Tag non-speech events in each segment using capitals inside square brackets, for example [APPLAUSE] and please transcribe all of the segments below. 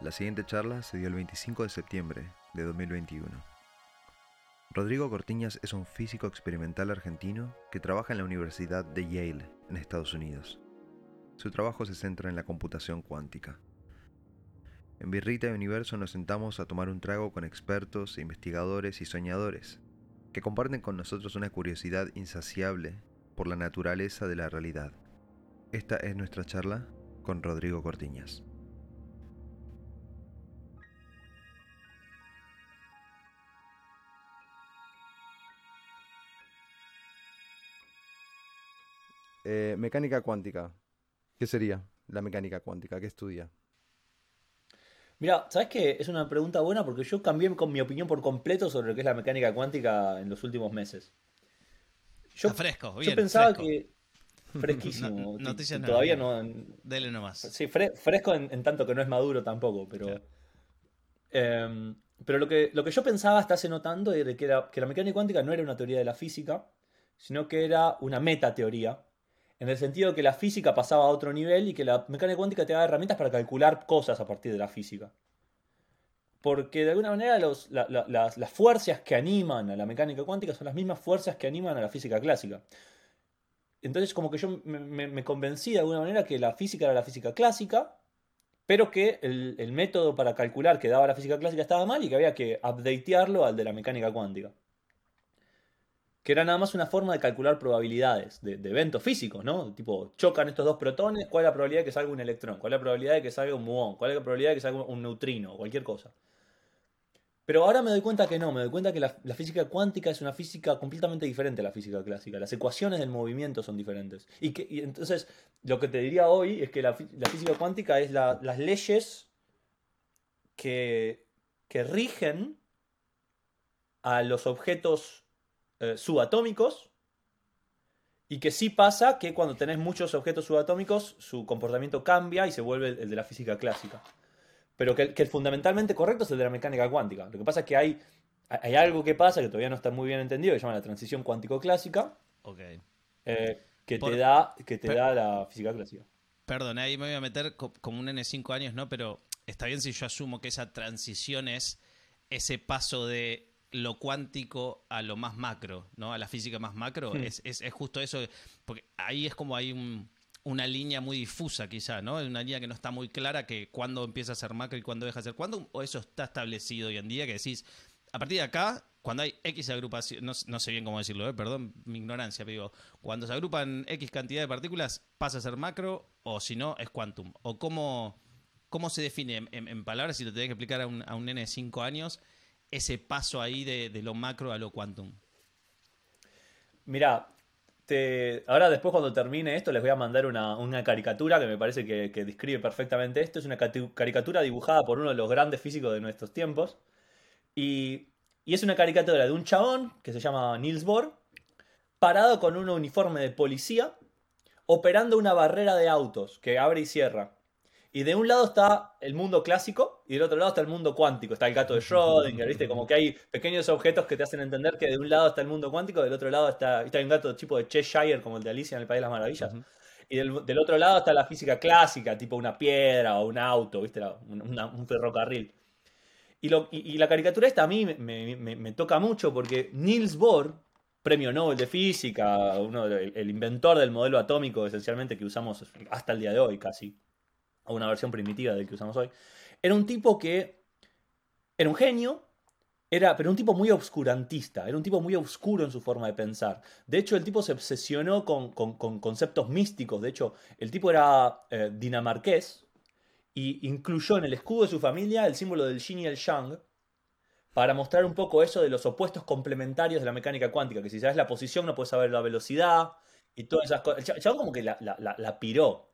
La siguiente charla se dio el 25 de septiembre de 2021. Rodrigo Cortiñas es un físico experimental argentino que trabaja en la Universidad de Yale, en Estados Unidos. Su trabajo se centra en la computación cuántica. En Birrita y Universo nos sentamos a tomar un trago con expertos, investigadores y soñadores, que comparten con nosotros una curiosidad insaciable por la naturaleza de la realidad. Esta es nuestra charla con Rodrigo Cortiñas. Eh, mecánica cuántica. ¿Qué sería la mecánica cuántica? ¿Qué estudia? Mira, ¿sabes qué? Es una pregunta buena porque yo cambié con mi opinión por completo sobre lo que es la mecánica cuántica en los últimos meses. Yo, fresco, bien, Yo pensaba que. Fresquísimo. [LAUGHS] noticias Todavía no. Dele nomás. Sí, fresco en, tanto que no es maduro tampoco, pero. Em, pero lo que, lo que yo pensaba hasta hace no tanto era que, era que la mecánica cuántica no era una teoría de la física, sino que era una metateoría en el sentido que la física pasaba a otro nivel y que la mecánica cuántica te da herramientas para calcular cosas a partir de la física. Porque de alguna manera las, fuerzas que animan a la mecánica cuántica son las mismas fuerzas que animan a la física clásica. Entonces como que yo me, convencí de alguna manera que la física era la física clásica, pero que el, el método para calcular que daba la física clásica estaba mal y que había que updatearlo al de la mecánica cuántica que era nada más una forma de calcular probabilidades de, eventos físicos, ¿no? Tipo, chocan estos dos protones, ¿cuál es la probabilidad de que salga un electrón? ¿Cuál es la probabilidad de que salga un muón? ¿Cuál es la probabilidad de que salga un neutrino? Cualquier cosa. Pero ahora me doy cuenta que no, me doy cuenta que la, física cuántica es una física completamente diferente a la física clásica. Las ecuaciones del movimiento son diferentes. Y, entonces, lo que te diría hoy es que la, física cuántica es las leyes que rigen a los objetos eh, subatómicos. Y que sí pasa que cuando tenés muchos objetos subatómicos, su comportamiento cambia y se vuelve el de la física clásica. Pero que, el fundamentalmente correcto es el de la mecánica cuántica. Lo que pasa es que hay, hay algo que pasa que todavía no está muy bien entendido, que se llama la transición cuántico-clásica. Eh, que, te da, que te da la física clásica. Perdón, ahí me voy a meter como un N5 años, ¿no? Pero está bien si yo asumo que esa transición es ese paso de lo cuántico a lo más macro, ¿no? A la física más macro. Hmm. Es, es, justo eso, porque ahí es como hay una línea muy difusa quizá, ¿no? Una línea que no está muy clara que cuándo empieza a ser macro y cuándo deja de ser cuándo, o eso está establecido hoy en día que decís, a partir de acá, cuando hay X agrupación, no, sé bien cómo decirlo, ¿eh? perdón mi ignorancia, pero digo, cuando se agrupan X cantidad de partículas, pasa a ser macro, o si no, es quantum. O cómo, cómo se define en, palabras, si lo tenés que explicar a un, a un nene de 5 años, ese paso ahí de, lo macro a lo quantum? Mira, ahora después cuando termine esto les voy a mandar una, caricatura que me parece que, describe perfectamente esto. Es una caricatura dibujada por uno de los grandes físicos de nuestros tiempos. Y, y es una caricatura de un chabón que se llama Niels Bohr, parado con un uniforme de policía, operando una barrera de autos que abre y cierra. Y de un lado está el mundo clásico y del otro lado está el mundo cuántico. Está el gato de Schrödinger, ¿viste? Como que hay pequeños objetos que te hacen entender que de un lado está el mundo cuántico, del otro lado está, está un gato tipo de Cheshire, como el de Alicia en el País de las Maravillas. Y del, otro lado está la física clásica, tipo una piedra o un auto, ¿viste? un ferrocarril. Y, lo, y, la caricatura esta a mí me, me, toca mucho porque Niels Bohr, premio Nobel de Física, uno el inventor del modelo atómico esencialmente que usamos hasta el día de hoy casi, o una versión primitiva del que usamos hoy, era un tipo que era un genio, era, pero un tipo muy obscurantista, era un tipo muy oscuro en su forma de pensar. De hecho, el tipo se obsesionó con, conceptos místicos. De hecho, el tipo era eh, dinamarqués y incluyó en el escudo de su familia el símbolo del yin y el yang para mostrar un poco eso de los opuestos complementarios de la mecánica cuántica, que si sabes la posición no puedes saber la velocidad y todas esas cosas. El chabón como que la, la, la piró.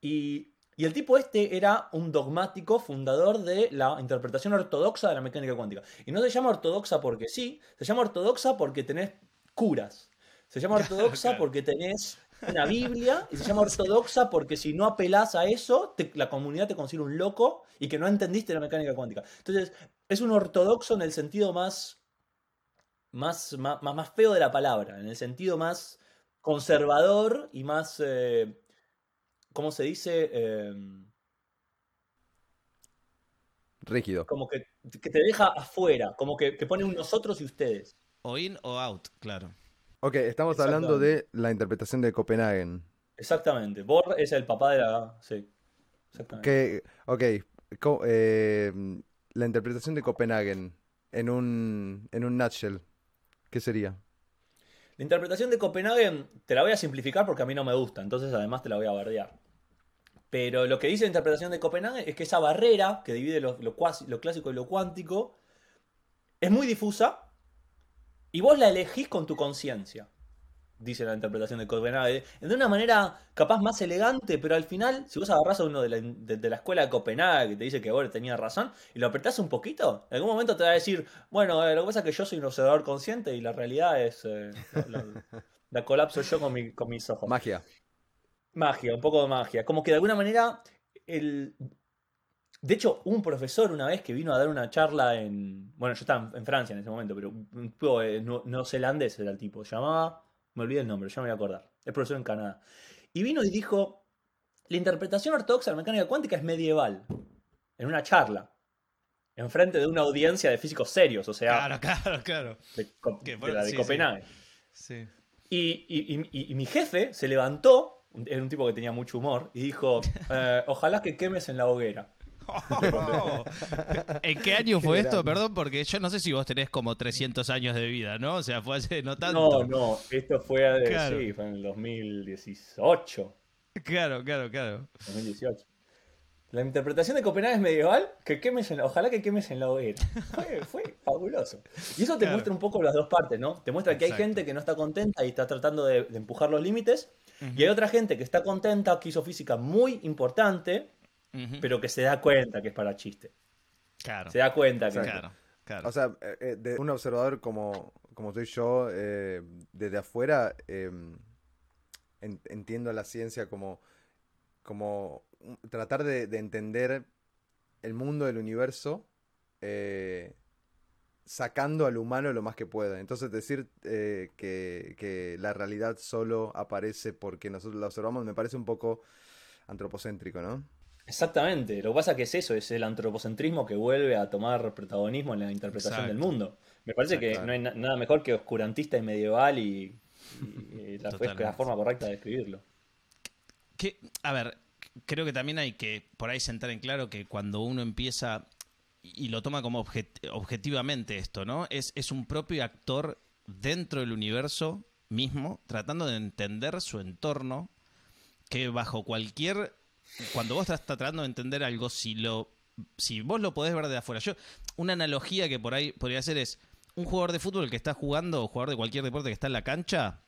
Y y el tipo este era un dogmático fundador de la interpretación ortodoxa de la mecánica cuántica. Y no se llama ortodoxa porque sí, se llama ortodoxa porque tenés curas. Se llama [LAUGHS] ortodoxa porque tenés una Biblia y se llama ortodoxa porque si no apelás a eso, la comunidad te considera un loco y que no entendiste la mecánica cuántica. Entonces, es un ortodoxo en el sentido más, más, más, más feo de la palabra, en el sentido más conservador y más eh, ¿cómo se dice? Em, rígido. Como que, que te deja afuera, como que, que pone un nosotros y ustedes. O in o out, claro. Ok, estamos hablando de la interpretación de Copenhagen. Exactamente. Bor es el papá de la. Sí. Exactamente. Que, ok, co- eh, la interpretación de Copenhagen en un, en un nutshell, ¿qué sería? La interpretación de Copenhagen te la voy a simplificar porque a mí no me gusta, entonces además te la voy a bardear. Pero lo que dice la interpretación de Copenhagen es que esa barrera que divide lo, lo clásico y lo cuántico es muy difusa y vos la elegís con tu conciencia, dice la interpretación de Copenhagen, de una manera capaz más elegante, pero al final, si vos agarrás a uno de la, de- de la escuela de Copenhague que te dice que vos tenías razón y lo apretás un poquito, en algún momento te va a decir, bueno, eh, lo que pasa es que yo soy un observador consciente y la realidad es... eh, la, la- [LAUGHS] la colapso yo con, mi- con mis ojos. Magia. Magia, un poco de magia. Como que de alguna manera el... De hecho, un profesor una vez que vino a dar una charla en... Bueno, yo estaba en- Francia en ese momento, pero un tipo eh, neozelandés era el tipo. Se llamaba... Me olvidé el nombre, ya me voy a acordar. Es profesor en Canadá. Y vino y dijo, la interpretación ortodoxa de la mecánica cuántica es medieval. En una charla. Enfrente de una audiencia de físicos serios, o sea, Claro, [LAUGHS] claro, claro. de, la de sí, sí. Copenhague. Sí. Y, y- y- y mi jefe se levantó, era un tipo que tenía mucho humor, y dijo, [LAUGHS] eh, ojalá que quemes en la hoguera. [LAUGHS] ¿En qué año fue Qué esto? grande. Perdón, porque yo no sé si vos tenés como 300 años de vida, ¿no? O sea, fue hace no No, tanto. no, esto fue, Claro. sí, fue en el 2018. Claro, claro, claro. 2018. La interpretación de Copenhague es medieval, que quemes en la- ojalá que quemes en la hoguera. Fue, fue fabuloso. Y eso te Claro. muestra un poco las dos partes, ¿no? Te muestra que hay Exacto. gente que no está contenta y está tratando de, de empujar los límites. Y hay otra gente que está contenta, que hizo física muy importante, Pero que se da cuenta que es para chiste. Claro. Se da cuenta que... Claro, claro. O sea, eh, eh, de un observador como, como soy yo, eh, desde afuera, eh, en- entiendo la ciencia como, como tratar de, de entender el mundo del universo eh, sacando al humano lo más que pueda. Entonces decir eh, que, que la realidad solo aparece porque nosotros la observamos me parece un poco antropocéntrico, ¿no? Exactamente, lo que pasa que es eso, es el antropocentrismo que vuelve a tomar protagonismo en la interpretación Exacto. del mundo. Me parece que no hay na- nada mejor que oscurantista y medieval y, y la, es Totalmente. la forma correcta de escribirlo. Que, a ver, creo que también hay que por ahí sentar en claro que cuando uno empieza y lo toma como objet- objetivamente esto, ¿no? Es, es un propio actor dentro del universo mismo, tratando de entender su entorno, que bajo cualquier... Cuando vos estás tratando de entender algo, si lo si vos lo podés ver de afuera, yo una analogía que por ahí podría hacer es un jugador de fútbol que está jugando o jugador de cualquier deporte que está en la cancha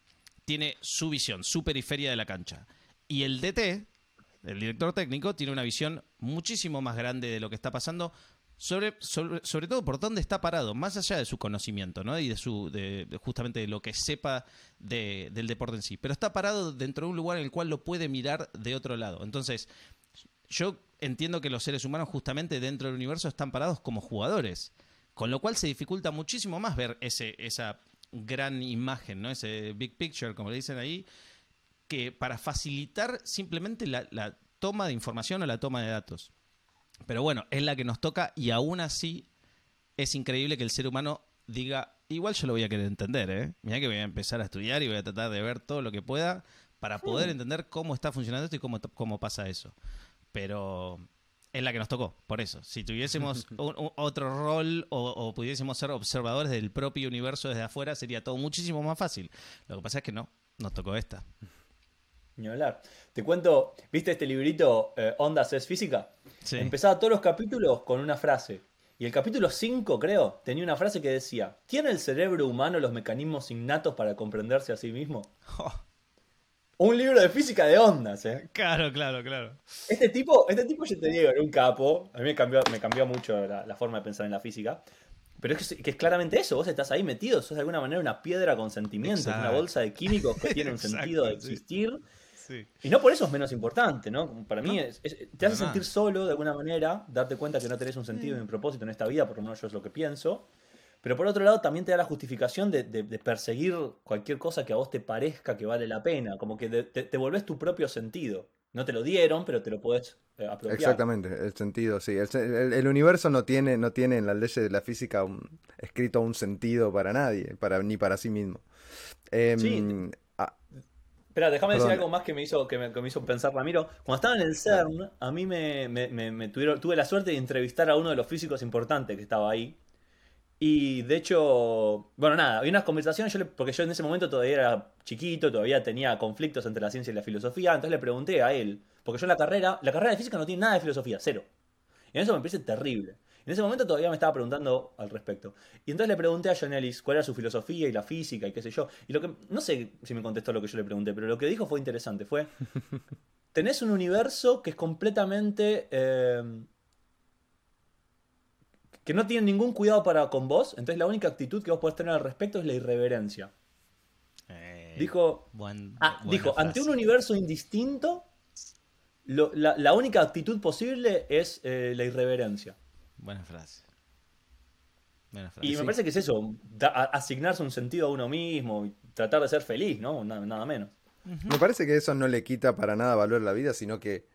tiene su visión, su periferia de la cancha. Y el DT, el director técnico, tiene una visión muchísimo más grande de lo que está pasando, sobre, sobre, sobre todo por dónde está parado, más allá de su conocimiento, ¿no? Y de su, de, justamente de lo que sepa de- del deporte en sí. Pero está parado dentro de un lugar en el cual lo puede mirar de otro lado. Entonces, yo entiendo que los seres humanos justamente dentro del universo están parados como jugadores, con lo cual se dificulta muchísimo más ver ese, esa gran imagen, ¿no? Ese big picture, como le dicen ahí, que para facilitar simplemente la, la toma de información o la toma de datos. Pero bueno, es la que nos toca y aún así es increíble que el ser humano diga, igual yo lo voy a querer entender, ¿eh? Mira que voy a empezar a estudiar y voy a tratar de ver todo lo que pueda para poder entender cómo está funcionando esto y cómo, cómo pasa eso. Pero es la que nos tocó, por eso. Si tuviésemos [LAUGHS] un- un- otro rol o, o pudiésemos ser observadores del propio universo desde afuera, sería todo muchísimo más fácil. Lo que pasa es que no, nos tocó esta. Ni hablar. Te cuento, ¿viste este librito eh, Ondas es física? Sí. Empezaba todos los capítulos con una frase. Y el capítulo 5, creo, tenía una frase que decía, ¿tiene el cerebro humano los mecanismos innatos para comprenderse a sí mismo? Un libro de física de ondas, ¿eh? Claro, claro, claro. Este tipo, este tipo yo te digo, era un capo. A mí me cambió, me cambió mucho la, la forma de pensar en la física. Pero es que, que es claramente eso, vos estás ahí metido, sos de alguna manera una piedra con sentimientos, una bolsa de químicos que tiene un [LAUGHS] Exacto, sentido de existir. Sí. Y no por eso es menos importante, ¿no? Para mí No, es- es- te hace sentir solo de alguna manera, darte cuenta que no tenés un sentido ni un propósito en esta vida, por lo menos yo es lo que pienso. Pero por otro lado también te da la justificación de, de- de perseguir cualquier cosa que a vos te parezca que vale la pena, como que de- te, te volvés tu propio sentido. No te lo dieron, pero te lo puedes eh, apropiar. Exactamente, el sentido, sí. El, el- el universo no tiene, no tiene en las leyes de la física un- escrito un sentido para nadie, para, ni para sí mismo. Em, Sí. Espera, déjame decir algo más que me hizo, que me, que me hizo pensar Ramiro. Cuando estaba en el CERN, a mí me, me- me- me tuvieron, tuve la suerte de entrevistar a uno de los físicos importantes que estaba ahí. Y de hecho, bueno, nada, había unas conversaciones, yo le- porque yo en ese momento todavía era chiquito, todavía tenía conflictos entre la ciencia y la filosofía, entonces le pregunté a él, porque yo en la carrera, la carrera de física no tiene nada de filosofía, cero. Y en eso me parece terrible. En ese momento todavía me estaba preguntando al respecto. Y entonces le pregunté a John Ellis cuál era su filosofía y la física y qué sé yo. Y lo que, no sé si me contestó lo que yo le pregunté, pero lo que dijo fue interesante. Fue, [LAUGHS] tenés un universo que es completamente... eh, que no tiene ningún cuidado para con vos, entonces la única actitud que vos podés tener al respecto es la irreverencia. Eh, Dijo, buen- ah, dijo, ante un universo indistinto, lo- la, la única actitud posible es eh, la irreverencia. Buena frase. Buena frase. Y me parece que es eso, da- asignarse un sentido a uno mismo y tratar de ser feliz, ¿no? Nada, nada menos. Me parece que eso no le quita para nada valor a la vida, sino que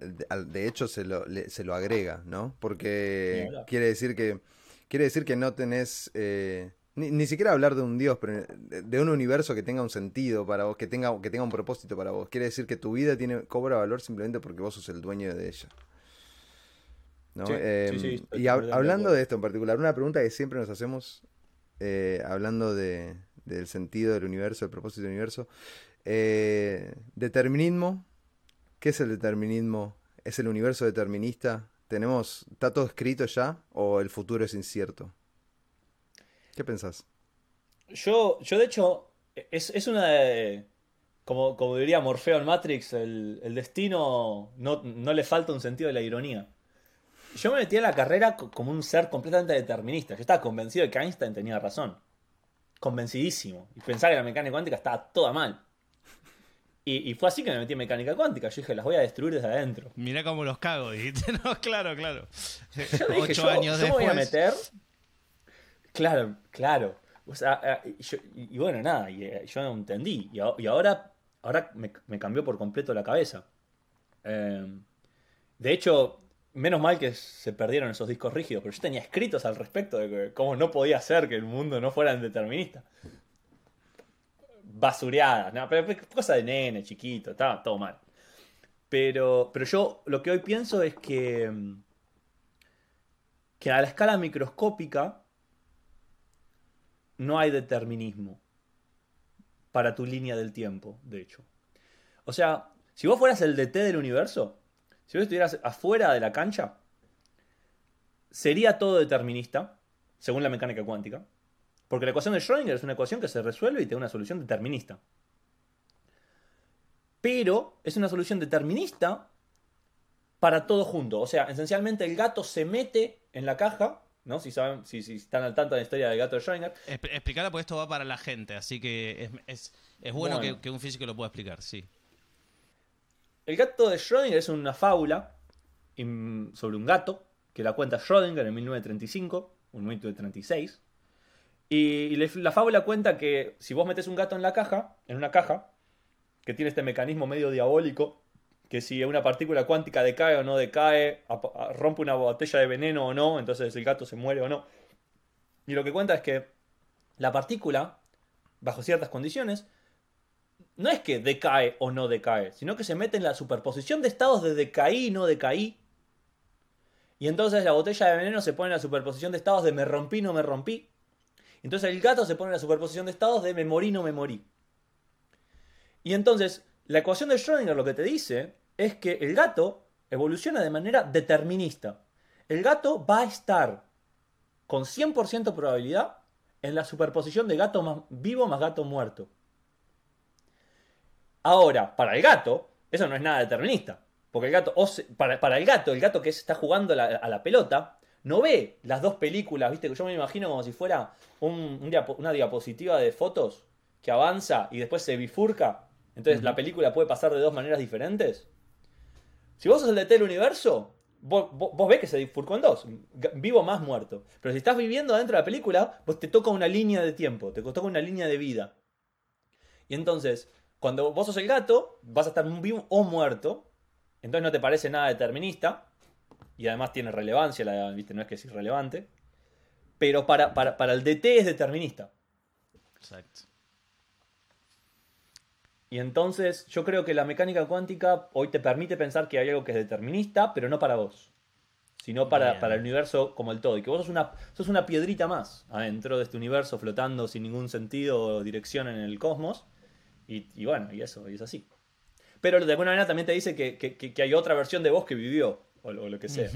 eh, de, al- de hecho se lo, le- se lo agrega, ¿no? Porque quiere decir que quiere decir que no tenés eh, ni, ni siquiera hablar de un Dios, pero de, de un universo que tenga un sentido para vos, que tenga, que tenga un propósito para vos. Quiere decir que tu vida tiene, cobra valor simplemente porque vos sos el dueño de ella. ¿No? Sí, Eh, sí, sí, estoy y hab- hablando de esto en particular, una pregunta que siempre nos hacemos, eh, hablando de, del sentido del universo, el propósito del universo, eh, determinismo, ¿qué es el determinismo? ¿Es el universo determinista? ¿Tenemos, ¿Está todo escrito ya o el futuro es incierto? ¿Qué pensás? Yo, yo de hecho, es, es una de... Como, como diría Morfeo en Matrix, el, el destino no, no le falta un sentido de la ironía. Yo me metí en la carrera co- como un ser completamente determinista. Yo estaba convencido de que Einstein tenía razón. Convencidísimo. Y pensaba que la mecánica cuántica estaba toda mal. Y, y fue así que me metí en mecánica cuántica. Yo dije, las voy a destruir desde adentro. Mirá cómo los cago, dijiste. [LAUGHS] No, claro, claro. Yo dije, Ocho yo, años yo me voy a después. meter. Claro, claro. O sea, ah, y, yo- y- bueno, nada, eh, yo no entendí. Y, a- y ahora, ahora me, me cambió por completo la cabeza. Eh, de hecho, menos mal que se perdieron esos discos rígidos, pero yo tenía escritos al respecto de que cómo no podía ser que el mundo no fuera determinista. Basureadas, no, pero pero cosa de nene, chiquito, estaba todo mal. Pero, pero yo lo que hoy pienso es que, mm, que a la escala microscópica no hay determinismo para tu línea del tiempo, de hecho. O sea, si vos fueras el DT del universo, si vos estuvieras afuera de la cancha, sería todo determinista, según la mecánica cuántica. Porque la ecuación de Schrödinger es una ecuación que se resuelve y tiene una solución determinista. Pero es una solución determinista para todo junto. O sea, esencialmente el gato se mete en la caja, ¿no? Si saben, si, si están al tanto de la historia del gato de Schrödinger. Expl- Explicarla porque esto va para la gente, así que es, es, es bueno, Bueno. Que, que un físico lo pueda explicar, sí. El gato de Schrödinger es una fábula im- sobre un gato que la cuenta Schrödinger en 1935 o en 1936. Y, la fábula cuenta que si vos metes un gato en la caja, en una caja, que tiene este mecanismo medio diabólico, que si una partícula cuántica decae o no decae, rompe una botella de veneno o no, entonces el gato se muere o no. Y lo que cuenta es que la partícula, bajo ciertas condiciones, no es que decae o no decae, sino que se mete en la superposición de estados de decaí y no decaí. Y entonces la botella de veneno se pone en la superposición de estados de me rompí, no me rompí. Entonces el gato se pone en la superposición de estados de me morí, no me morí. Y entonces la ecuación de Schrödinger lo que te dice es que el gato evoluciona de manera determinista. El gato va a estar con 100% probabilidad en la superposición de gato más vivo más gato muerto. Ahora, para el gato, eso no es nada determinista. Porque el gato, o se- para, para el gato, el gato que está jugando la- a la pelota, no ve las dos películas, viste, que yo me imagino como si fuera un- un diapo- una diapositiva de fotos que avanza y después se bifurca. Entonces la película puede pasar de dos maneras diferentes. Si vos sos el DT del universo, vos, vos- vos ves que se bifurcó en dos, vivo más muerto. Pero si estás viviendo adentro de la película, vos te toca una línea de tiempo, te toca una línea de vida. Y entonces, Cuando vos sos el gato, vas a estar vivo o muerto. Entonces no te parece nada determinista. Y además tiene relevancia, la, ¿viste? no es que es irrelevante. Pero para, para, para el DT es determinista. Exacto. Y entonces yo creo que la mecánica cuántica hoy te permite pensar que hay algo que es determinista, pero no para vos. Sino para, para el universo como el todo. Y que vos sos una, sos una piedrita más adentro de este universo flotando sin ningún sentido o dirección en el cosmos. Y, y bueno, y eso, y es así. Pero de alguna manera también te dice que, hay otra versión de vos que vivió, o, lo- que sea.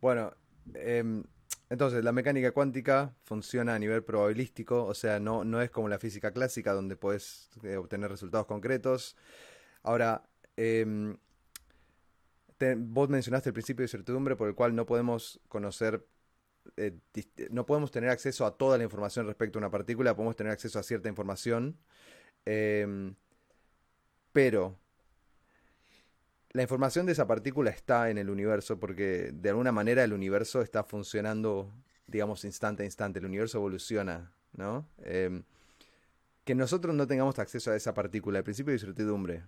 Bueno, em, entonces la mecánica cuántica funciona a nivel probabilístico, o sea, no, no es como la física clásica donde puedes eh, obtener resultados concretos. Ahora, em, vos mencionaste el principio de certidumbre por el cual no podemos conocer, eh, no podemos tener acceso a toda la información respecto a una partícula, podemos tener acceso a cierta información, em, pero la información de esa partícula está en el universo porque de alguna manera el universo está funcionando, digamos, instante a instante. El universo evoluciona, ¿no? Eh, que nosotros no tengamos acceso a esa partícula, el principio de incertidumbre,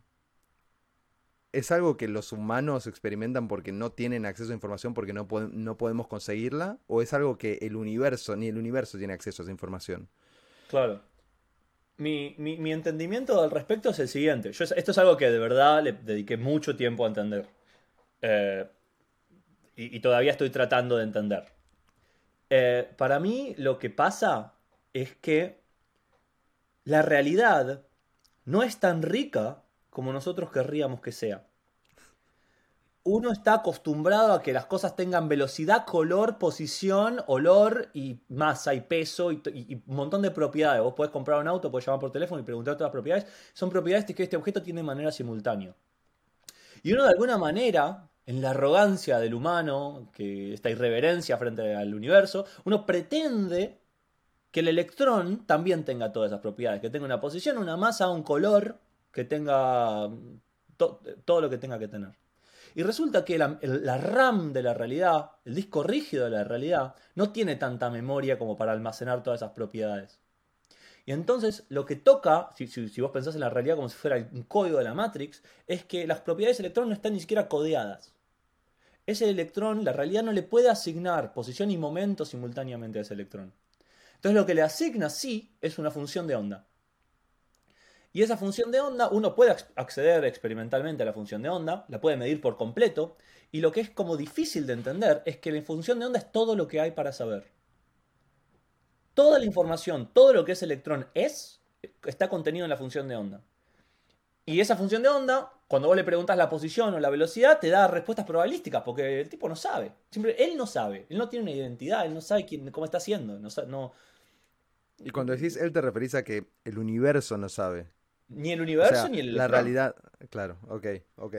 ¿es algo que los humanos experimentan porque no tienen acceso a información porque no, no podemos conseguirla? ¿O es algo que el universo, ni el universo tiene acceso a esa información? Claro. Mi, mi- mi entendimiento al respecto es el siguiente. Yo, esto es algo que de verdad le dediqué mucho tiempo a entender. Eh, y, y todavía estoy tratando de entender. Eh, para mí lo que pasa es que la realidad no es tan rica como nosotros querríamos que sea. Uno está acostumbrado a que las cosas tengan velocidad, color, posición, olor y masa y peso y, un montón de propiedades. Vos podés comprar un auto, podés llamar por teléfono y preguntar todas las propiedades. Son propiedades que este objeto tiene de manera simultánea. Y uno de alguna manera, en la arrogancia del humano, que esta irreverencia frente al universo, uno pretende que el electrón también tenga todas esas propiedades, que tenga una posición, una masa, un color, que tenga to- todo lo que tenga que tener. Y resulta que la, RAM de la realidad, el disco rígido de la realidad, no tiene tanta memoria como para almacenar todas esas propiedades. Y entonces lo que toca, si, si- si vos pensás en la realidad como si fuera un código de la Matrix, es que las propiedades del electrón no están ni siquiera codeadas. Ese electrón, la realidad no le puede asignar posición y momento simultáneamente a ese electrón. Entonces lo que le asigna sí es una función de onda. Y esa función de onda, uno puede ac- acceder experimentalmente a la función de onda, la puede medir por completo, y lo que es como difícil de entender es que la función de onda es todo lo que hay para saber. Toda la información, todo lo que ese electrón es, está contenido en la función de onda. Y esa función de onda, cuando vos le preguntas la posición o la velocidad, te da respuestas probabilísticas, porque el tipo no sabe. Siempre, él no sabe, él no tiene una identidad, él no sabe quién, cómo está haciendo. Y cuando decís él te referís a que el universo no sabe. Ni el O universo sea, ni el la realidad, claro, ok, ok.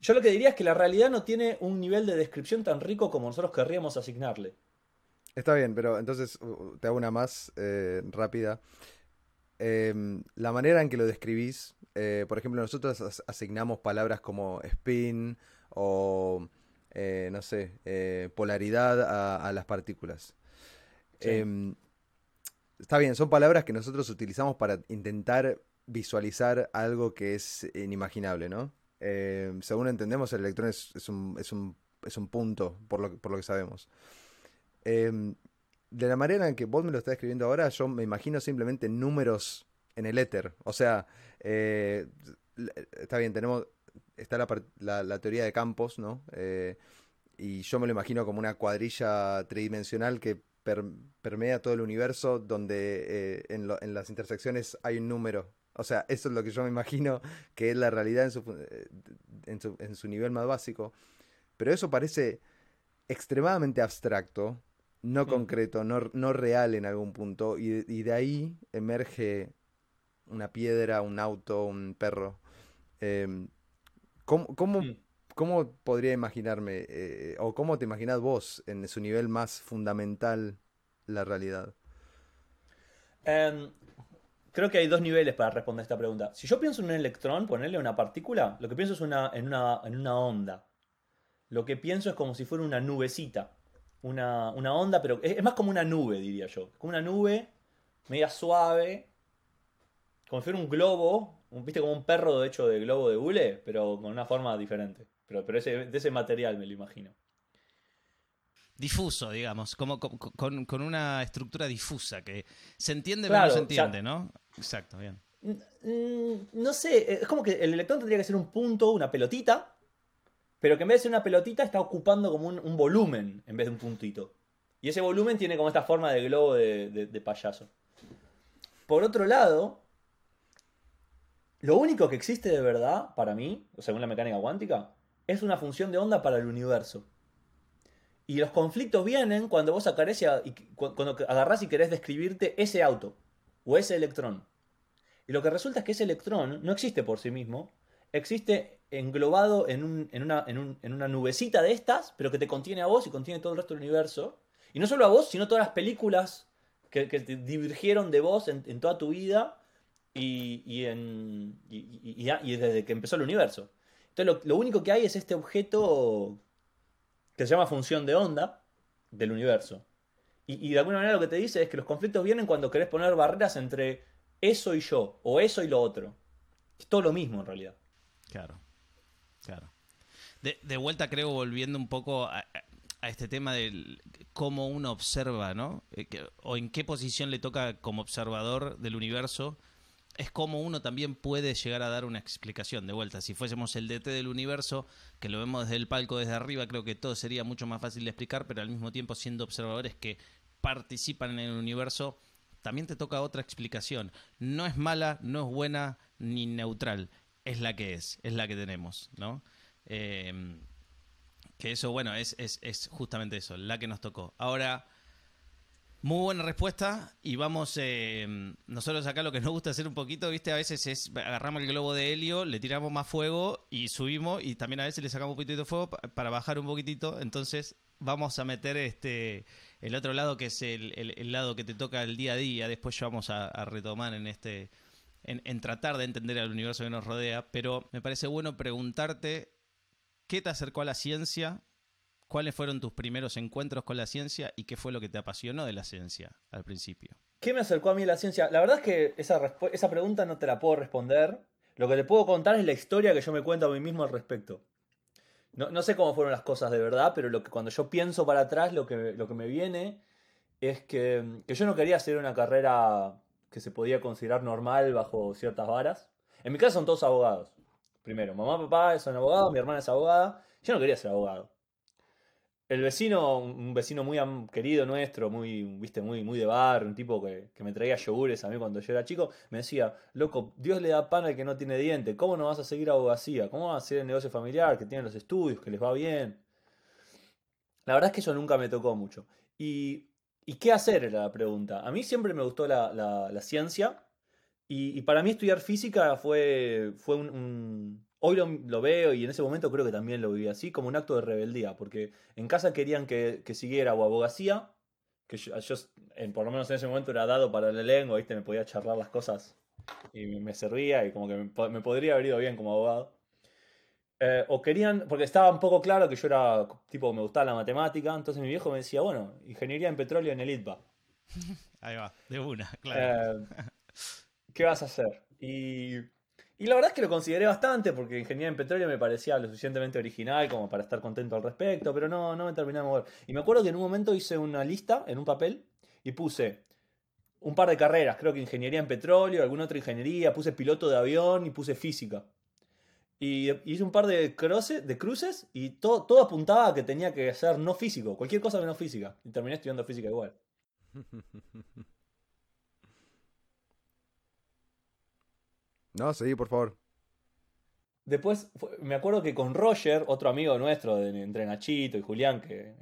Yo lo que diría es que la realidad no tiene un nivel de descripción tan rico como nosotros querríamos asignarle. Está bien, pero entonces uh, te hago una más eh, rápida. Em, la manera en que lo describís, eh, por ejemplo, nosotros as- asignamos palabras como spin o, eh, no sé, polaridad a, a las partículas. Sí. Em, está bien, son palabras que nosotros utilizamos para intentar visualizar algo que es inimaginable, ¿no? Em, según entendemos, el electrón es, un, es un- es un punto, por lo, por lo que sabemos. Em, de la manera en que vos me lo estás escribiendo ahora, yo me imagino simplemente números en el éter. O sea, eh, está bien, tenemos. Está la, la- teoría de campos, ¿no? Eh, y yo me lo imagino como una cuadrilla tridimensional que per- permea todo el universo, donde eh, en las intersecciones hay un número. O sea, eso es lo que yo me imagino que es la realidad en su, eh, en su, en su nivel más básico. Pero eso parece extremadamente abstracto, no concreto, no, no real en algún punto, y, de- y de ahí emerge una piedra, un auto, un perro. Em, ¿cómo, cómo, Mm. cómo podría imaginarme, eh, o cómo te imaginás vos en su nivel más fundamental la realidad? Em, creo que hay dos niveles para responder esta pregunta. Si yo pienso en un electrón, ponerle una partícula, lo que pienso es una, en, una, en una onda. Lo que pienso es como si fuera una nubecita. Una, una onda, pero es, es más como una nube, diría yo. Como una nube media suave, como si fuera un globo, un, viste como un perro hecho de globo de hule, pero con una forma diferente. Pero, pero ese, de ese material me lo imagino. Difuso, digamos, como con, con- una estructura difusa, que se entiende Claro, pero no se o sea- entiende, ¿no? Exacto, bien. Mm, No sé, es como que el electrón tendría que ser un punto, una pelotita, pero que en vez de ser una pelotita está ocupando como un, un volumen en vez de un puntito. Y ese volumen tiene como esta forma de globo de, payaso. Por otro lado, lo único que existe de verdad para mí, según la mecánica cuántica, es una función de onda para el universo. Y los conflictos vienen cuando vos y cu- cuando agarrás y querés describirte ese auto o ese electrón. Y lo que resulta es que ese electrón no existe por sí mismo, existe englobado en, un- en una, nubecita de estas, pero que te contiene a vos y contiene todo el resto del universo. Y no solo a vos, sino todas las películas que, te divergieron de vos en, toda tu vida y, desde que empezó el universo. Entonces lo único que hay es este objeto que se llama función de onda del universo. Y, de alguna manera lo que te dice es que los conflictos vienen cuando querés poner barreras entre eso y yo, o eso y lo otro. Es todo lo mismo en realidad. Claro, claro. De, vuelta creo volviendo un poco a, a este tema de cómo uno observa, ¿no? Eh, o en qué posición le toca como observador del universo, es como uno también puede llegar a dar una explicación. De vuelta, si fuésemos el DT del universo, que lo vemos desde el palco, desde arriba, creo que todo sería mucho más fácil de explicar, pero al mismo tiempo siendo observadores que participan en el universo, también te toca otra explicación. No es mala, no es buena ni neutral. Es la que es, es la que tenemos, ¿no? Eh, que eso, bueno, es, es, es justamente eso, la que nos tocó. Ahora, muy buena respuesta y vamos, eh, nosotros acá lo que nos gusta hacer un poquito, viste, a veces es agarramos el globo de helio, le tiramos más fuego y subimos y también a veces le sacamos un poquitito de fuego pa- para bajar un poquitito, entonces vamos a meter este el otro lado que es el, el- el lado que te toca el día a día, después ya vamos a, a retomar en este, en, en tratar de entender al universo que nos rodea, pero me parece bueno preguntarte qué te acercó a la ciencia, cuáles fueron tus primeros encuentros con la ciencia y qué fue lo que te apasionó de la ciencia al principio. ¿Qué me acercó a mí la ciencia? La verdad es que esa, esa pregunta no te la puedo responder. Lo que te puedo contar es la historia que yo me cuento a mí mismo al respecto. No, no sé cómo fueron las cosas de verdad, pero lo que, cuando yo pienso para atrás, lo que, lo que me viene es que, que yo no quería hacer una carrera que se podía considerar normal bajo ciertas varas. En mi casa son todos abogados. Primero, mamá, papá son abogados, mi hermana es abogada. Yo no quería ser abogado. El vecino, un vecino muy querido nuestro, muy, viste, muy, muy de barrio, un tipo que, que me traía yogures a mí cuando yo era chico, me decía, loco, Dios le da pan al que no tiene diente, ¿cómo no vas a seguir abogacía? ¿Cómo vas a hacer el negocio familiar, que tienen los estudios, que les va bien? La verdad es que eso nunca me tocó mucho. ¿Y, y qué hacer era la pregunta? A mí siempre me gustó la, la- ciencia y, para mí estudiar física fue, fue un- Hoy lo, lo veo y en ese momento creo que también lo viví así, como un acto de rebeldía, porque en casa querían que, que siguiera o abogacía, que yo, yo, en- por lo menos en ese momento era dado para la lengua, ¿viste? me podía charlar las cosas y me, servía y como que me, po- me podría haber ido bien como abogado. Eh, o querían, porque estaba un poco claro que yo era, tipo, me gustaba la matemática, entonces mi viejo me decía, bueno, ingeniería en petróleo en el ITBA. [LAUGHS] Ahí va, de una, claro. Eh, ¿Qué vas a hacer? Y, y la verdad es que lo consideré bastante porque ingeniería en petróleo me parecía lo suficientemente original como para estar contento al respecto, pero no, no me terminé de mover. Y me acuerdo que en un momento hice una lista en un papel y puse un par de carreras, creo que ingeniería en petróleo, alguna otra ingeniería, puse piloto de avión y puse física. Y hice un par de, cruces, de cruces y todo, apuntaba a que tenía que ser no físico, cualquier cosa menos física. Y terminé estudiando física igual. [LAUGHS] No, seguí, por favor. Después, me acuerdo que con Roger, otro amigo nuestro, entre Nachito y Julián, que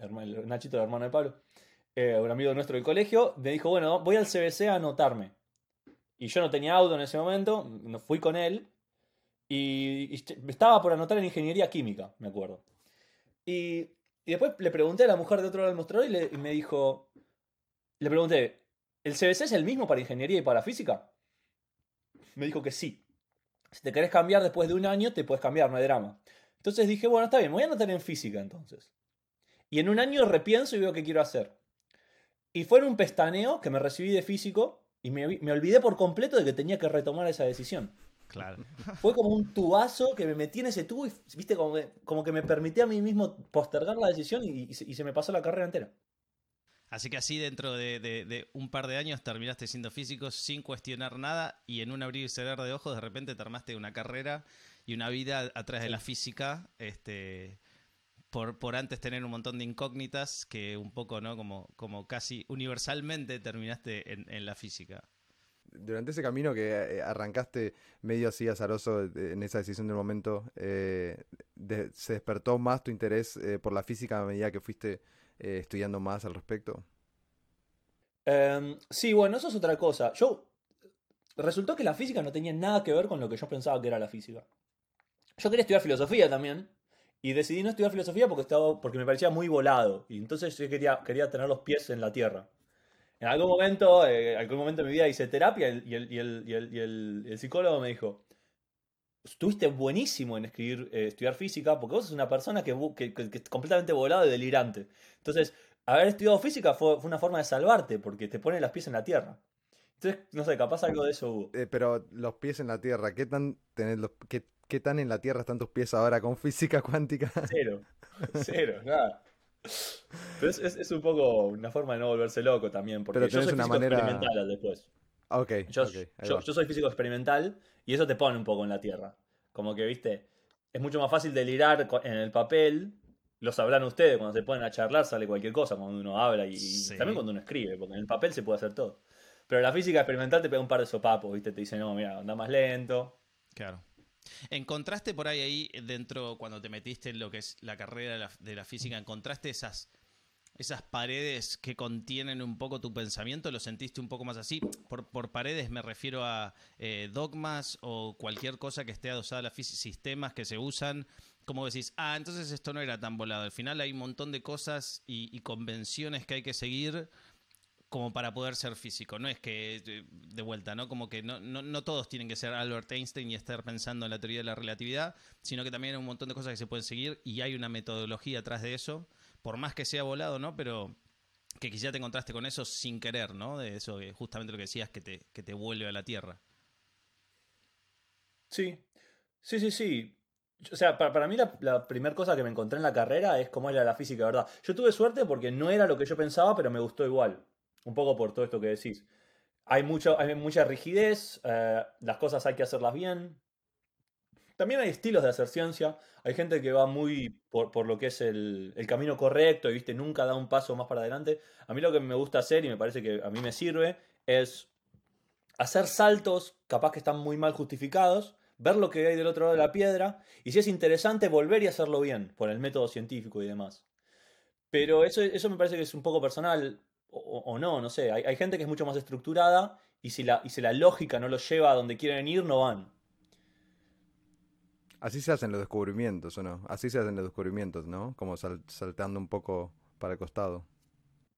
el Nachito era hermano de Pablo, eh, un amigo nuestro del colegio, me dijo, bueno, voy al CBC a anotarme. Y yo no tenía auto en ese momento, no fui con él, y, y est- estaba por anotar en ingeniería química, me acuerdo. Y, y después le pregunté a la mujer de otro lado del mostrador y, le- y me dijo, le pregunté, ¿el CBC es el mismo para ingeniería y para física? Me dijo que sí. Si te querés cambiar después de un año, te puedes cambiar, no hay drama. Entonces dije, bueno, está bien, me voy a anotar en física entonces. Y en un año repienso y veo qué quiero hacer. Y fue en un pestaneo que me recibí de físico y me, me olvidé por completo de que tenía que retomar esa decisión. Claro. Fue como un tubazo que me metí en ese tubo y, viste, como que, como que me permití a mí mismo postergar la decisión y, y se, y se me pasó la carrera entera. Así que así dentro de, de- de un par de años terminaste siendo físico sin cuestionar nada y en un abrir y cerrar de ojos de repente te armaste una carrera y una vida atrás de la física, este, por, por antes tener un montón de incógnitas que un poco, ¿no? Como, como casi universalmente terminaste en, en la física. Durante ese camino que eh, arrancaste medio así azaroso eh, en esa decisión del momento, eh, de- ¿se despertó más tu interés eh, por la física a medida que fuiste eh, estudiando más al respecto? Em, sí, bueno, eso es otra cosa. Yo. Resultó que la física no tenía nada que ver con lo que yo pensaba que era la física. Yo quería estudiar filosofía también. Y decidí no estudiar filosofía porque, estaba, porque me parecía muy volado. Y entonces yo quería, quería tener los pies en la tierra. En algún momento, eh, algún momento de mi vida hice terapia y el, y el- y el- y el psicólogo me dijo, estuviste buenísimo en escribir, eh, estudiar física porque vos sos una persona que, que, que- que es completamente volado y delirante. Entonces, haber estudiado física fue, fue una forma de salvarte porque te pone las pies en la tierra. Entonces, no sé, capaz algo de eso hubo. Eh, pero los pies en la tierra, ¿qué tan, tenés los, qué, qué tan en la tierra están tus pies ahora con física cuántica? Cero. [LAUGHS] Cero, nada. Pero es, es- es un poco una forma de no volverse loco también, porque Pero yo soy una manera- experimental después. Ah, ok, Yo, soy físico experimental y eso te pone un poco en la tierra. Como que, viste, es mucho más fácil delirar en el papel. Lo sabrán ustedes, cuando se ponen a charlar sale cualquier cosa, cuando uno habla y, también cuando uno escribe, porque en el papel se puede hacer todo. Pero la física experimental te pega un par de sopapos, viste, te dice, no, mira, anda más lento. Claro. ¿Encontraste por ahí, ahí dentro, cuando te metiste en lo que es la carrera de la, de la física, encontraste esas, esas paredes que contienen un poco tu pensamiento? ¿Lo sentiste un poco más así? Por, paredes me refiero a eh, dogmas o cualquier cosa que esté adosada a física, sistemas que se usan. Como decís, ah, entonces esto no era tan volado. Al final hay un montón de cosas y, convenciones que hay que seguir como para poder ser físico. No es que, eh, de vuelta, ¿no? Como que no, no todos tienen que ser Albert Einstein y estar pensando en la teoría de la relatividad, sino que también hay un montón de cosas que se pueden seguir y hay una metodología atrás de eso, por más que sea volado, ¿no? Pero que quizá te encontraste con eso sin querer, ¿no? De eso, que justamente lo que decías, que te, que te vuelve a la Tierra. Sí, sí, sí, sí. O sea, para, para mí la, primera cosa que me encontré en la carrera es cómo era la física, ¿verdad? Yo tuve suerte porque no era lo que yo pensaba, pero me gustó igual. Un poco por todo esto que decís. Hay, mucho, hay mucha rigidez, eh, las cosas hay que hacerlas bien. También hay estilos de hacer ciencia. Hay gente que va muy por, por lo que es el, el camino correcto y, viste, nunca da un paso más para adelante. A mí lo que me gusta hacer y me parece que a mí me sirve es hacer saltos capaz que están muy mal justificados, ver lo que hay del otro lado de la piedra y si es interesante volver y hacerlo bien por el método científico y demás. Pero eso, eso me parece que es un poco personal o, o no, no sé. Hay, hay gente que es mucho más estructurada y si, la, y si la lógica no los lleva a donde quieren ir, no van. Así se hacen los descubrimientos, ¿o no? Así se hacen los descubrimientos, ¿no? Como sal- saltando un poco para el costado.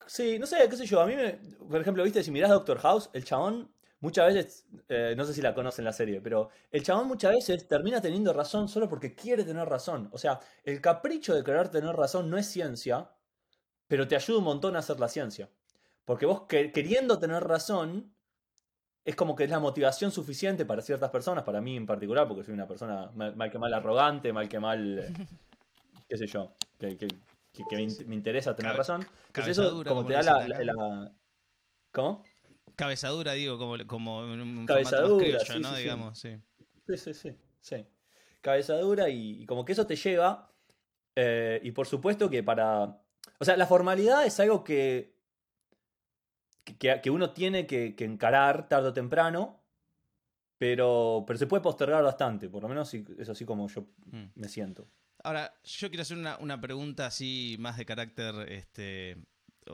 Sí, no sé, qué sé yo. A mí, me, por ejemplo, viste, si mirás Doctor House, el chabón muchas veces, eh, no sé si la conocen la serie, pero el chabón muchas veces termina teniendo razón solo porque quiere tener razón. O sea, el capricho de querer tener razón no es ciencia, pero te ayuda un montón a hacer la ciencia. Porque vos que- queriendo tener razón, es como que es la motivación suficiente para ciertas personas, para mí en particular, porque soy una persona mal, mal que mal arrogante, mal que mal, eh, [LAUGHS] qué sé yo, que, que- que- que me, in- me interesa tener Cabe- razón. Entonces eso dura, como como te da la, ¿Cómo? Cabezadura, digo, como, como un Cabeza formato más dura, criollo, sí, ¿no? sí, sí. Digamos, sí. Sí, sí, sí, sí. Cabeza dura y, y como que eso te lleva. eh, y por supuesto que para. O sea, la formalidad es algo que. Que, que uno tiene que, que encarar tarde o temprano. Pero, pero se puede postergar bastante. Por lo menos si- es así como yo Mm. me siento. Ahora, yo quiero hacer una, una pregunta así más de carácter, este,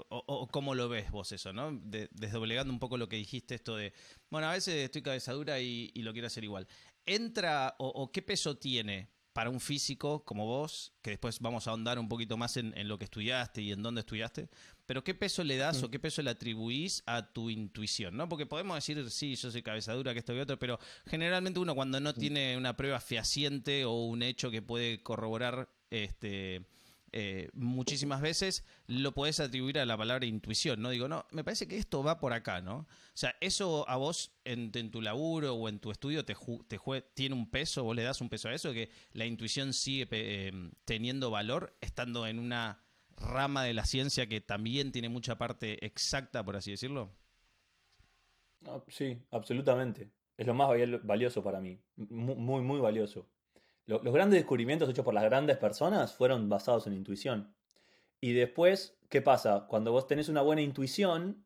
o, cómo lo ves vos eso, ¿no? De- desdoblegando un poco lo que dijiste, esto de, bueno, a veces estoy cabezadura y, y lo quiero hacer igual. ¿Entra o, o qué peso tiene para un físico como vos, que después vamos a ahondar un poquito más en, en lo que estudiaste y en dónde estudiaste, pero qué peso le das Mm. o qué peso le atribuís a tu intuición, ¿no? Porque podemos decir, sí, yo soy cabezadura, que esto y otro, pero generalmente uno cuando no tiene una prueba fehaciente o un hecho que puede corroborar este eh, muchísimas veces lo podés atribuir a la palabra intuición, ¿no? Digo, no, me parece que esto va por acá, ¿no? O sea, eso a vos en, tu laburo o en tu estudio te, tiene un peso, vos le das un peso a eso, que la intuición sigue eh, teniendo valor estando en una rama de la ciencia que también tiene mucha parte exacta, por así decirlo. Sí, absolutamente. Es lo más valioso para mí. Muy, muy valioso. Los grandes descubrimientos hechos por las grandes personas fueron basados en intuición. Y después, ¿qué pasa? Cuando vos tenés una buena intuición,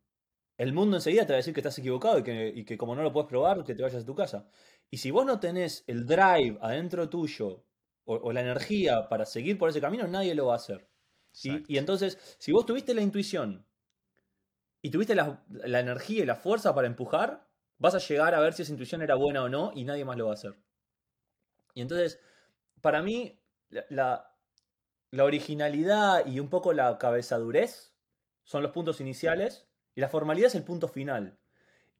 el mundo enseguida te va a decir que estás equivocado y que, como no lo puedes probar, que te vayas a tu casa. Y si vos no tenés el drive adentro tuyo o, la energía para seguir por ese camino, nadie lo va a hacer. Y, entonces, si vos tuviste la intuición y tuviste la, la, energía y la fuerza para empujar, vas a llegar a ver si esa intuición era buena o no y nadie más lo va a hacer. Y entonces, para mí, la, originalidad y un poco la cabezadurez son los puntos iniciales y la formalidad es el punto final.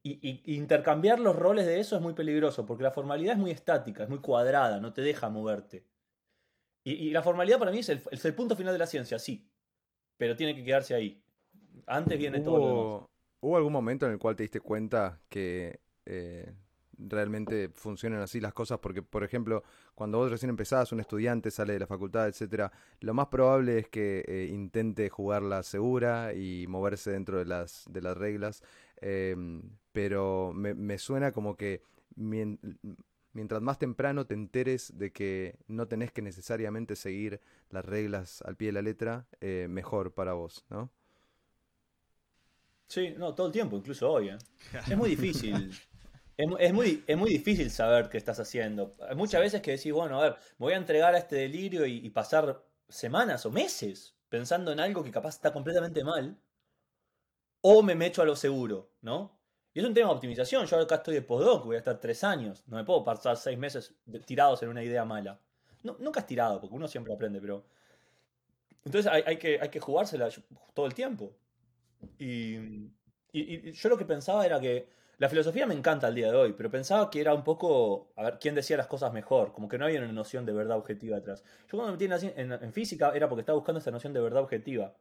Y, intercambiar los roles de eso es muy peligroso, porque la formalidad es muy estática, es muy cuadrada, no te deja moverte. Y, la formalidad para mí es el, punto final de la ciencia, sí, pero tiene que quedarse ahí. Antes viene todo. ¿Hubo algún momento en el cual te diste cuenta que eh, realmente funcionan así las cosas, porque por ejemplo, cuando vos recién empezás, un estudiante sale de la facultad, etcétera, lo más probable es que eh, intente jugarla segura y moverse dentro de las, de las reglas, em, pero me, suena como que mientras más temprano te enteres de que no tenés que necesariamente seguir las reglas al pie de la letra, eh, mejor para vos, ¿no? Sí, no, todo el tiempo, incluso hoy. ¿eh? [LAUGHS] Es muy difícil es, muy, es muy difícil saber qué estás haciendo. Hay muchas veces que decís, bueno, a ver, me voy a entregar a este delirio y, pasar semanas o meses pensando en algo que capaz está completamente mal. O me meto a lo seguro, ¿no? Y es un tema de optimización. Yo acá estoy de postdoc, voy a estar tres años. No me puedo pasar seis meses tirados en una idea mala. No, nunca has tirado, porque uno siempre aprende, pero. Entonces hay, que, hay que jugársela todo el tiempo. y, y yo lo que pensaba era que la filosofía me encanta al día de hoy, pero pensaba que era un poco, a ver, quién decía las cosas mejor, como que no había una noción de verdad objetiva atrás. Yo cuando me metí en, física era porque estaba buscando esa noción de verdad objetiva.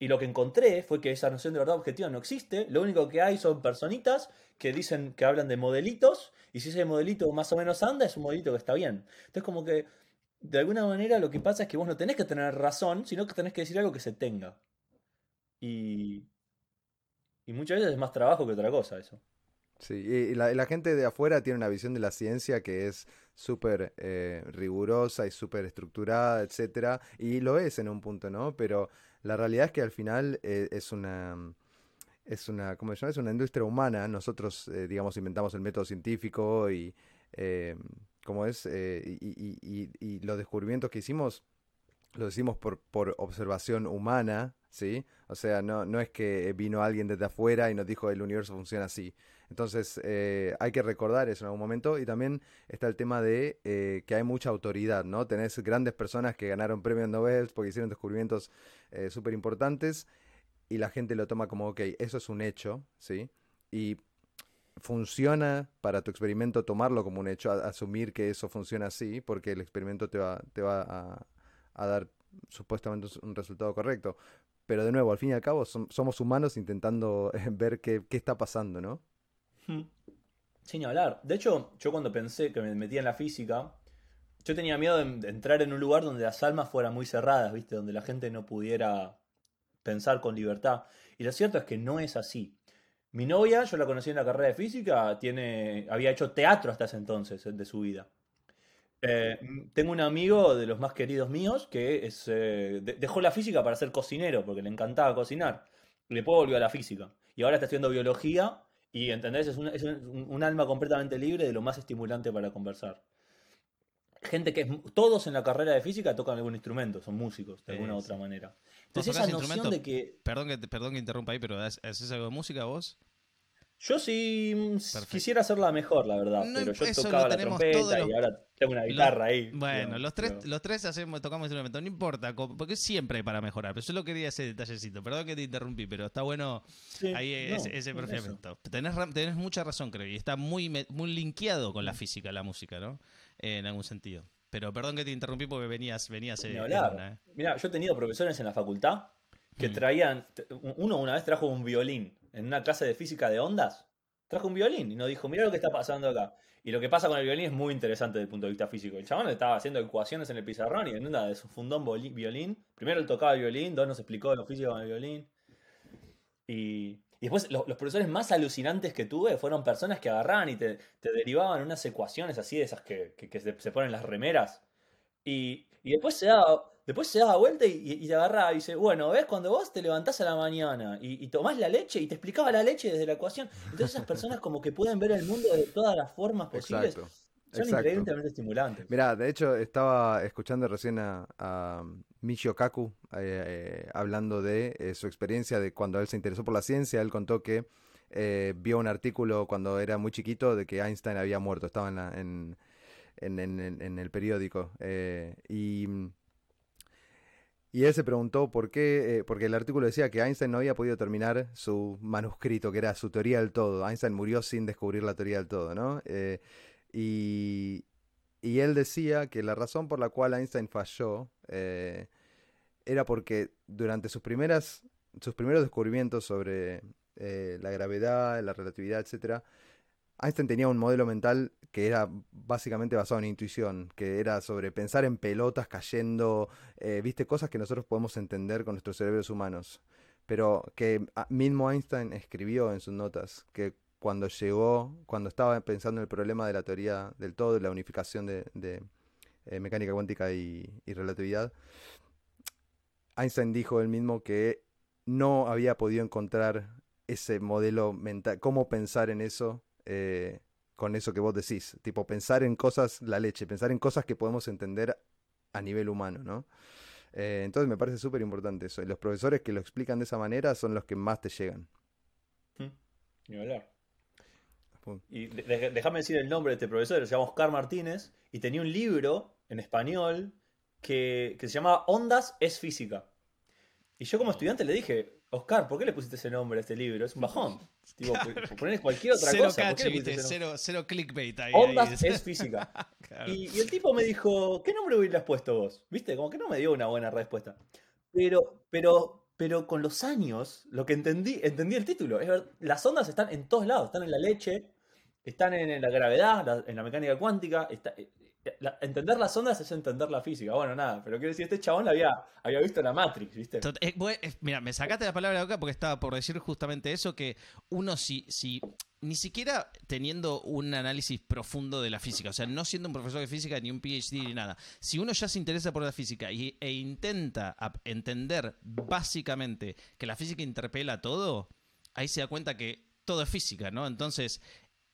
Y lo que encontré fue que esa noción de verdad objetiva no existe, lo único que hay son personitas que dicen que hablan de modelitos, y si ese modelito más o menos anda, es un modelito que está bien. Entonces como que, de alguna manera, lo que pasa es que vos no tenés que tener razón, sino que tenés que decir algo que se tenga. Y, y muchas veces es más trabajo que otra cosa eso. Sí, y la, gente de afuera tiene una visión de la ciencia que es súper eh, rigurosa y súper estructurada, etcétera, y lo es en un punto, ¿no? Pero la realidad es que al final eh, es una es una ¿cómo se llama? es una industria humana. Nosotros, eh, digamos, inventamos el método científico y como es y, y, y, los descubrimientos que hicimos lo decimos por, por observación humana, ¿sí? O sea, no, no es que vino alguien desde afuera y nos dijo el universo funciona así. Entonces eh, hay que recordar eso en algún momento y también está el tema de eh, que hay mucha autoridad, ¿no? Tenés grandes personas que ganaron premios Nobel porque hicieron descubrimientos eh, súper importantes y la gente lo toma como, ok, eso es un hecho, ¿sí? Y funciona para tu experimento tomarlo como un hecho, asumir que eso funciona así, porque el experimento te va, te va a, dar supuestamente un resultado correcto. Pero de nuevo, al fin y al cabo, somos humanos intentando ver qué, qué está pasando, ¿no? Sin hablar. De hecho, yo cuando pensé que me metía en la física, yo tenía miedo de, entrar en un lugar donde las almas fueran muy cerradas, ¿viste? Donde la gente no pudiera pensar con libertad. Y lo cierto es que no es así. Mi novia, yo la conocí en la carrera de física, tiene, había hecho teatro hasta ese entonces de su vida. Eh, tengo un amigo de los más queridos míos que es, eh, dejó la física para ser cocinero porque le encantaba cocinar. Y después volvió a la física. Y ahora está estudiando biología y, ¿entendés? Es, un, alma completamente libre de lo más estimulante para conversar. Gente que todos en la carrera de física tocan algún instrumento, son músicos de alguna u otra manera. Entonces esa noción de que... Perdón que, perdón que interrumpa ahí, pero ¿haces algo de música vos? Yo sí mm, quisiera hacerla mejor, la verdad. pero yo tocaba la trompeta y ahora tengo una guitarra ahí. Bueno, los tres, los tres hacemos, tocamos instrumento, no importa, porque siempre hay para mejorar. Pero solo quería ese detallecito. Perdón que te interrumpí, pero está bueno ahí ese, perfecto. Tenés, mucha razón, creo, y está muy, muy linkeado con la física, la música, ¿no? en algún sentido. Pero perdón que te interrumpí porque venías, venías eh, hablar. en una, eh. Mira, yo he tenido profesores en la facultad que Mm. traían. Uno una vez trajo un violín en una clase de física de ondas. Trajo un violín y nos dijo: Mira lo que está pasando acá. Y lo que pasa con el violín es muy interesante desde el punto de vista físico. El chabón estaba haciendo ecuaciones en el pizarrón y en una de su fundón boli- violín. Primero él tocaba el violín, dos nos explicó lo físico con el violín. Y, y después lo- los profesores más alucinantes que tuve fueron personas que agarraban y te, te derivaban unas ecuaciones así de esas que, que- que se, se ponen en las remeras. Y, y después se daba, después se daba vuelta y, y te agarraba y dice, bueno, ¿ves? Cuando vos te levantás a la mañana y, y tomás la leche y te explicaba la leche desde la ecuación. Entonces esas personas como que pueden ver el mundo de todas las formas posibles. Exacto. Son exacto. increíblemente estimulantes. Mira, de hecho estaba escuchando recién a, a Michio Kaku eh, eh, hablando de eh, su experiencia de cuando él se interesó por la ciencia. Él contó que vio un artículo cuando era muy chiquito de que Einstein había muerto. Estaba en, la- en, en- en- el periódico. y, y él se preguntó por qué, eh, porque el artículo decía que Einstein no había podido terminar su manuscrito, que era su teoría del todo. Einstein murió sin descubrir la teoría del todo, ¿no? Eh, y, y él decía que la razón por la cual Einstein falló eh, era porque durante sus primeras sus primeros descubrimientos sobre la gravedad, la relatividad, etcétera, Einstein tenía un modelo mental que era básicamente basado en intuición, que era sobre pensar en pelotas cayendo, eh, viste, cosas que nosotros podemos entender con nuestros cerebros humanos. Pero que ah, mismo Einstein escribió en sus notas que cuando llegó, cuando estaba pensando en el problema de la teoría del todo, la unificación de, de, eh, mecánica cuántica y, y relatividad, Einstein dijo él mismo que no había podido encontrar ese modelo mental, cómo pensar en eso, eh, con eso que vos decís, tipo pensar en cosas, la leche, pensar en cosas que podemos entender a nivel humano, ¿no? Eh, entonces me parece súper importante eso. Y los profesores que lo explican de esa manera son los que más te llegan. Ni hablar. Y de- déjame decir el nombre de este profesor, se llama Oscar Martínez, y tenía un libro en español que, que se llamaba Ondas es física. Y yo como estudiante le dije, Oscar, ¿por qué le pusiste ese nombre a este libro? Es un bajón. [LAUGHS] Tipo, cualquier otra Cero cosa. ¿por qué le cero, cero clickbait ahí. Ondas ahí. es física. [LAUGHS] Claro. Y, y el tipo me dijo, ¿qué nombre hubieras puesto vos? ¿Viste? Como que no me dio una buena respuesta. Pero, pero, pero con los años, lo que entendí, entendí el título. Es las ondas están en todos lados, están en la leche, están en, la gravedad, la- en la mecánica cuántica. está- eh, la- entender las ondas es entender la física. Bueno, nada, pero quiero decir, este chabón había, había visto la Matrix, ¿viste? Eh, eh, mira, me sacaste la palabra de boca porque estaba por decir justamente eso, que uno si, si ni siquiera teniendo un análisis profundo de la física, o sea, no siendo un profesor de física ni un PhD ni nada, si uno ya se interesa por la física y, e intenta entender básicamente que la física interpela todo, ahí se da cuenta que todo es física, ¿no? Entonces,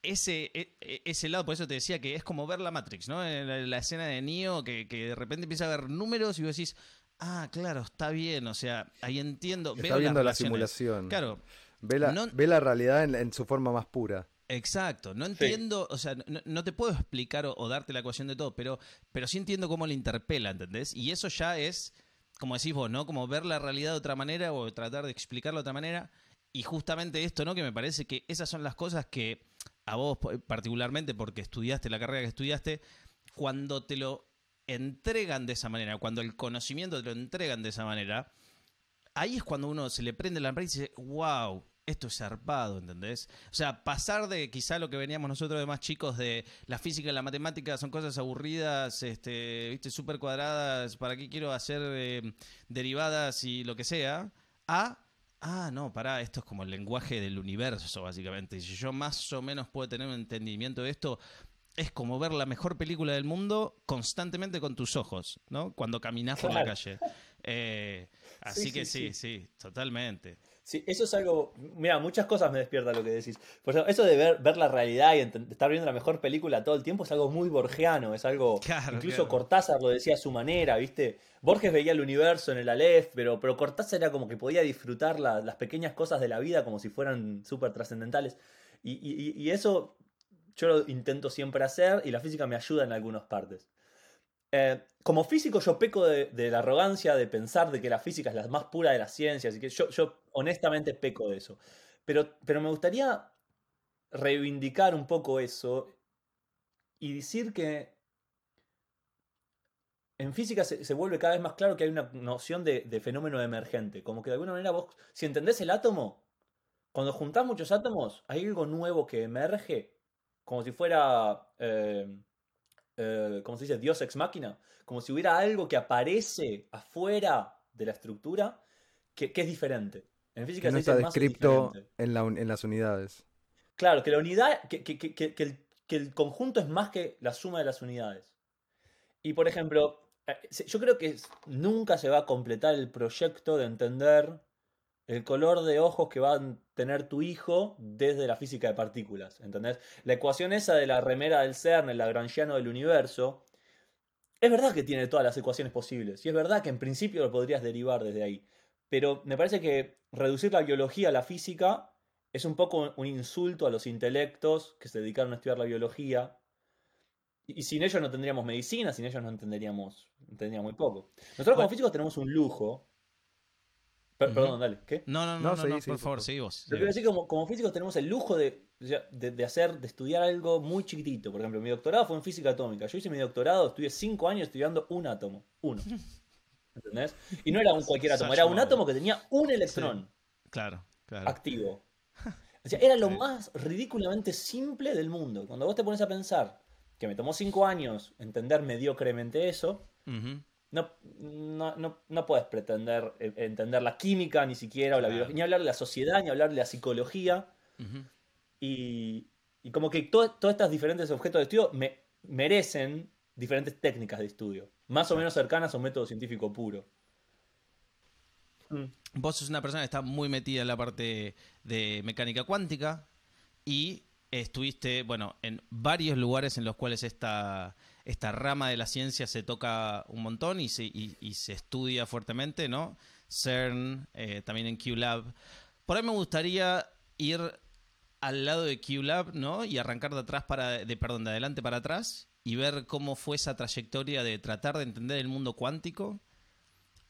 ese, e- e- ese lado, por eso te decía que es como ver la Matrix, ¿no? En La, la escena de Neo, que, que de repente empieza a ver números y vos decís, ah, claro, está bien, o sea, ahí entiendo. Está veo viendo la simulación. Claro, Ve la, No- ve la realidad en, en su forma más pura. exacto. No entiendo, o sea, no, no te puedo explicar o, o darte la ecuación de todo, pero, pero sí entiendo cómo le interpela, ¿entendés? Y eso ya es, como decís vos, ¿no? Como ver la realidad de otra manera o tratar de explicarla de otra manera. Y justamente esto, ¿no? Que me parece que esas son las cosas que a vos particularmente, porque estudiaste la carrera que estudiaste, cuando te lo entregan de esa manera, cuando el conocimiento te lo entregan de esa manera, ahí es cuando uno se le prende la lámpara y dice, wow, esto es zarpado, ¿entendés? O sea, pasar de quizá lo que veníamos nosotros de más chicos de la física y la matemática son cosas aburridas, este, viste, súper cuadradas, ¿para qué quiero hacer eh, derivadas y lo que sea? A, ah, no, pará, esto es como el lenguaje del universo, básicamente. Y si yo más o menos puedo tener un entendimiento de esto, es como ver la mejor película del mundo constantemente con tus ojos, ¿no? Cuando caminas por la calle. Eh, [LAUGHS] así Sí, que sí, sí, sí, totalmente. Sí, eso es algo. Mira, muchas cosas me despierta lo que decís. Por ejemplo, eso de ver, ver la realidad y estar viendo la mejor película todo el tiempo es algo muy borgiano. Es algo. [LAUGHS] Claro, incluso claro. Cortázar lo decía a su manera, ¿viste? Borges veía el universo en el Aleph, pero, pero Cortázar era como que podía disfrutar la- las pequeñas cosas de la vida como si fueran súper trascendentales. Y, y- y eso yo lo intento siempre hacer y la física me ayuda en algunas partes. Eh, como físico yo peco de, la arrogancia de pensar de que la física es la más pura de las ciencias y que yo, honestamente peco de eso. Pero, pero me gustaría reivindicar un poco eso y decir que en física se, vuelve cada vez más claro que hay una noción de, de fenómeno emergente. Como que de alguna manera vos, si entendés el átomo, cuando juntás muchos átomos, hay algo nuevo que emerge, como si fuera, eh, eh, ¿cómo se dice? Dios ex máquina. Como si hubiera algo que aparece afuera de la estructura que, que es diferente. En física Que no se dice descripto diferente. en, la en las unidades. Claro, que la unidad, que, el, que el conjunto es más que la suma de las unidades. Y por ejemplo, eh, yo creo que nunca se va a completar el proyecto de entender el color de ojos que va a tener tu hijo desde la física de partículas. ¿Entendés? La ecuación esa de la remera del CERN, el lagrangiano del universo, es verdad que tiene todas las ecuaciones posibles. Y es verdad que en principio lo podrías derivar desde ahí. Pero me parece que reducir la biología a la física es un poco un insulto a los intelectos que se dedicaron a estudiar la biología. Y sin ellos no tendríamos medicina, sin ellos no entenderíamos, entenderíamos muy poco. Nosotros como físicos tenemos un lujo. Per-. Perdón, dale, ¿qué? No, no, No, no, no, seguí, no, seguí, por por favor, seguí vos. Yo quiero decir, como, como físicos tenemos el lujo de, de, de hacer, de estudiar algo muy chiquitito. Por ejemplo, mi doctorado fue en física atómica. Yo hice mi doctorado, estudié cinco años estudiando un átomo. Uno. [LAUGHS] ¿Entendés? Y no era un cualquier átomo, era un átomo que tenía un electrón Claro, claro. activo. [LAUGHS] O sea, era lo Sí. más ridículamente simple del mundo. Cuando vos te pones a pensar que me tomó cinco años entender mediocremente eso. No, no, no, no puedes pretender eh, entender la química ni siquiera, o la Claro. biología, ni hablar de la sociedad, ni hablar de la psicología. Y, y como que to- todos estos diferentes objetos de estudio me, merecen diferentes técnicas de estudio, más o menos cercanas a un método científico puro. Mm. Vos sos una persona que está muy metida en la parte de mecánica cuántica y estuviste, bueno, en varios lugares en los cuales esta, esta rama de la ciencia se toca un montón y se, y, y se estudia fuertemente, ¿no? CERN, eh, también en QLab. Por ahí me gustaría ir al lado de QLab, ¿no? Y arrancar de atrás para, de, perdón, de adelante para atrás y ver cómo fue esa trayectoria de tratar de entender el mundo cuántico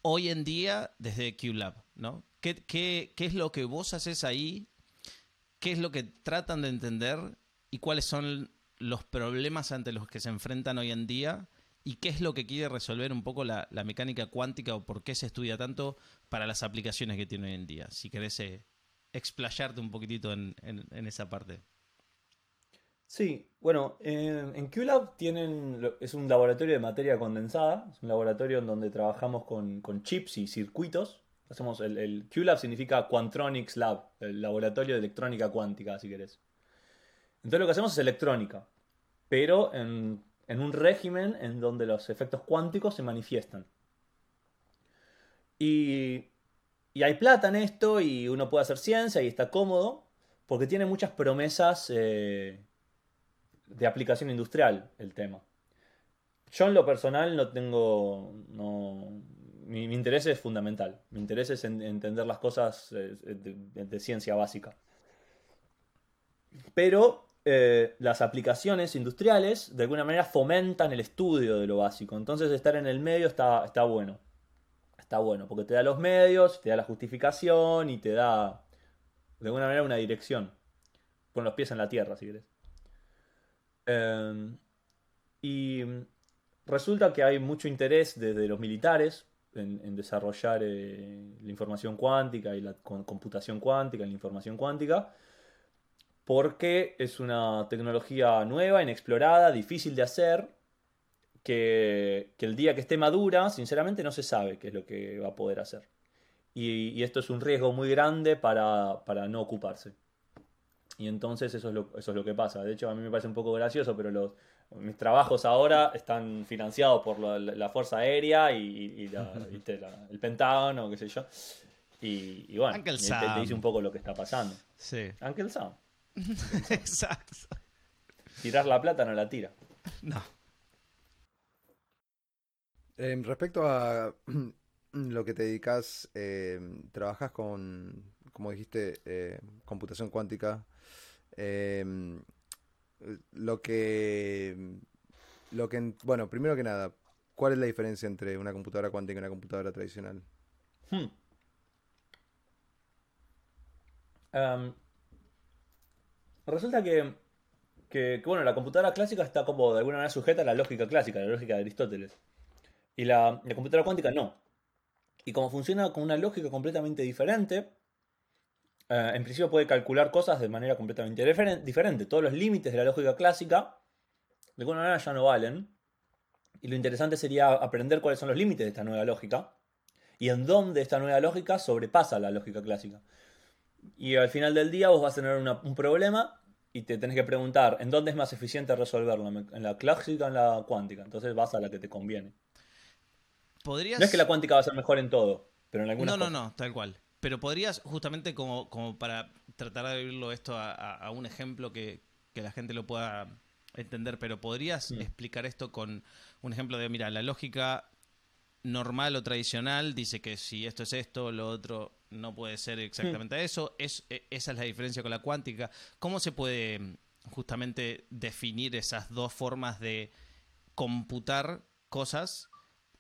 hoy en día desde QLab, ¿no? ¿Qué, qué, qué es lo que vos haces ahí? ¿Qué es lo que tratan de entender? ¿Y cuáles son los problemas ante los que se enfrentan hoy en día? ¿Y qué es lo que quiere resolver un poco la, mecánica cuántica o por qué se estudia tanto para las aplicaciones que tiene hoy en día? Si querés eh, explayarte un poquitito en, esa parte. Sí, bueno, en, en QLab tienen, es un laboratorio de materia condensada, es un laboratorio en donde trabajamos con, con chips y circuitos. Hacemos el, el QLab significa Quantronics Lab, el laboratorio de electrónica cuántica, si querés. Entonces lo que hacemos es electrónica, pero en, un régimen en donde los efectos cuánticos se manifiestan. Y, y hay plata en esto y uno puede hacer ciencia y está cómodo porque tiene muchas promesas eh, de aplicación industrial el tema. Yo en lo personal no tengo... No, mi, interés es fundamental. Mi interés es en- entender las cosas eh, de, de ciencia básica. Pero eh, las aplicaciones industriales de alguna manera fomentan el estudio de lo básico. Entonces estar en el medio está, está bueno. Está bueno, porque te da los medios, te da la justificación y te da de alguna manera una dirección. Con los pies en la tierra, si querés. Eh, y resulta que hay mucho interés desde los militares en, desarrollar eh, la información cuántica y la computación cuántica, la información cuántica, porque es una tecnología nueva, inexplorada, difícil de hacer, que, que el día que esté madura, sinceramente no se sabe qué es lo que va a poder hacer. Y, y esto es un riesgo muy grande para, para no ocuparse. Y entonces eso es, lo, eso es lo que pasa. De hecho, a mí me parece un poco gracioso, pero los, mis trabajos ahora están financiados por la, la Fuerza Aérea y, y la- [LAUGHS] ¿viste? la- el Pentágono, qué sé yo. Y, y bueno, te, te dice un poco lo que está pasando. Sí, Uncle Sam. [LAUGHS] exacto. Tirar la plata no la tira. [LAUGHS] No. Eh, respecto a [CLEARS THROAT] lo que te dedicas, eh, trabajas con, como dijiste, eh, computación cuántica. Eh, lo que, lo que, bueno, primero que nada, ¿cuál es la diferencia entre una computadora cuántica y una computadora tradicional? Hmm. Em, resulta que, que- bueno, la computadora clásica está como de alguna manera sujeta a la lógica clásica, la lógica de Aristóteles. Y la, computadora cuántica no. Y como funciona con una lógica completamente diferente, eh, en principio puede calcular cosas de manera completamente diferen- diferente. Todos los límites de la lógica clásica, de alguna manera ya no valen. Y lo interesante sería aprender cuáles son los límites de esta nueva lógica y en dónde esta nueva lógica sobrepasa la lógica clásica. Y al final del día vos vas a tener una- un problema y te tenés que preguntar en dónde es más eficiente resolverlo, en la clásica o en la cuántica. Entonces vas a la que te conviene. ¿Podrías... No es que la cuántica va a ser mejor en todo, pero en algunas No, no, cosas. no, tal cual. Pero podrías, justamente como, como para tratar de abrirlo esto a, a- a un ejemplo que, que la gente lo pueda entender, pero podrías Mm. explicar esto con un ejemplo de, mira, la lógica normal o tradicional dice que si esto es esto, lo otro no puede ser exactamente eso. Es, e- esa es la diferencia con la cuántica. ¿Cómo se puede justamente definir esas dos formas de computar cosas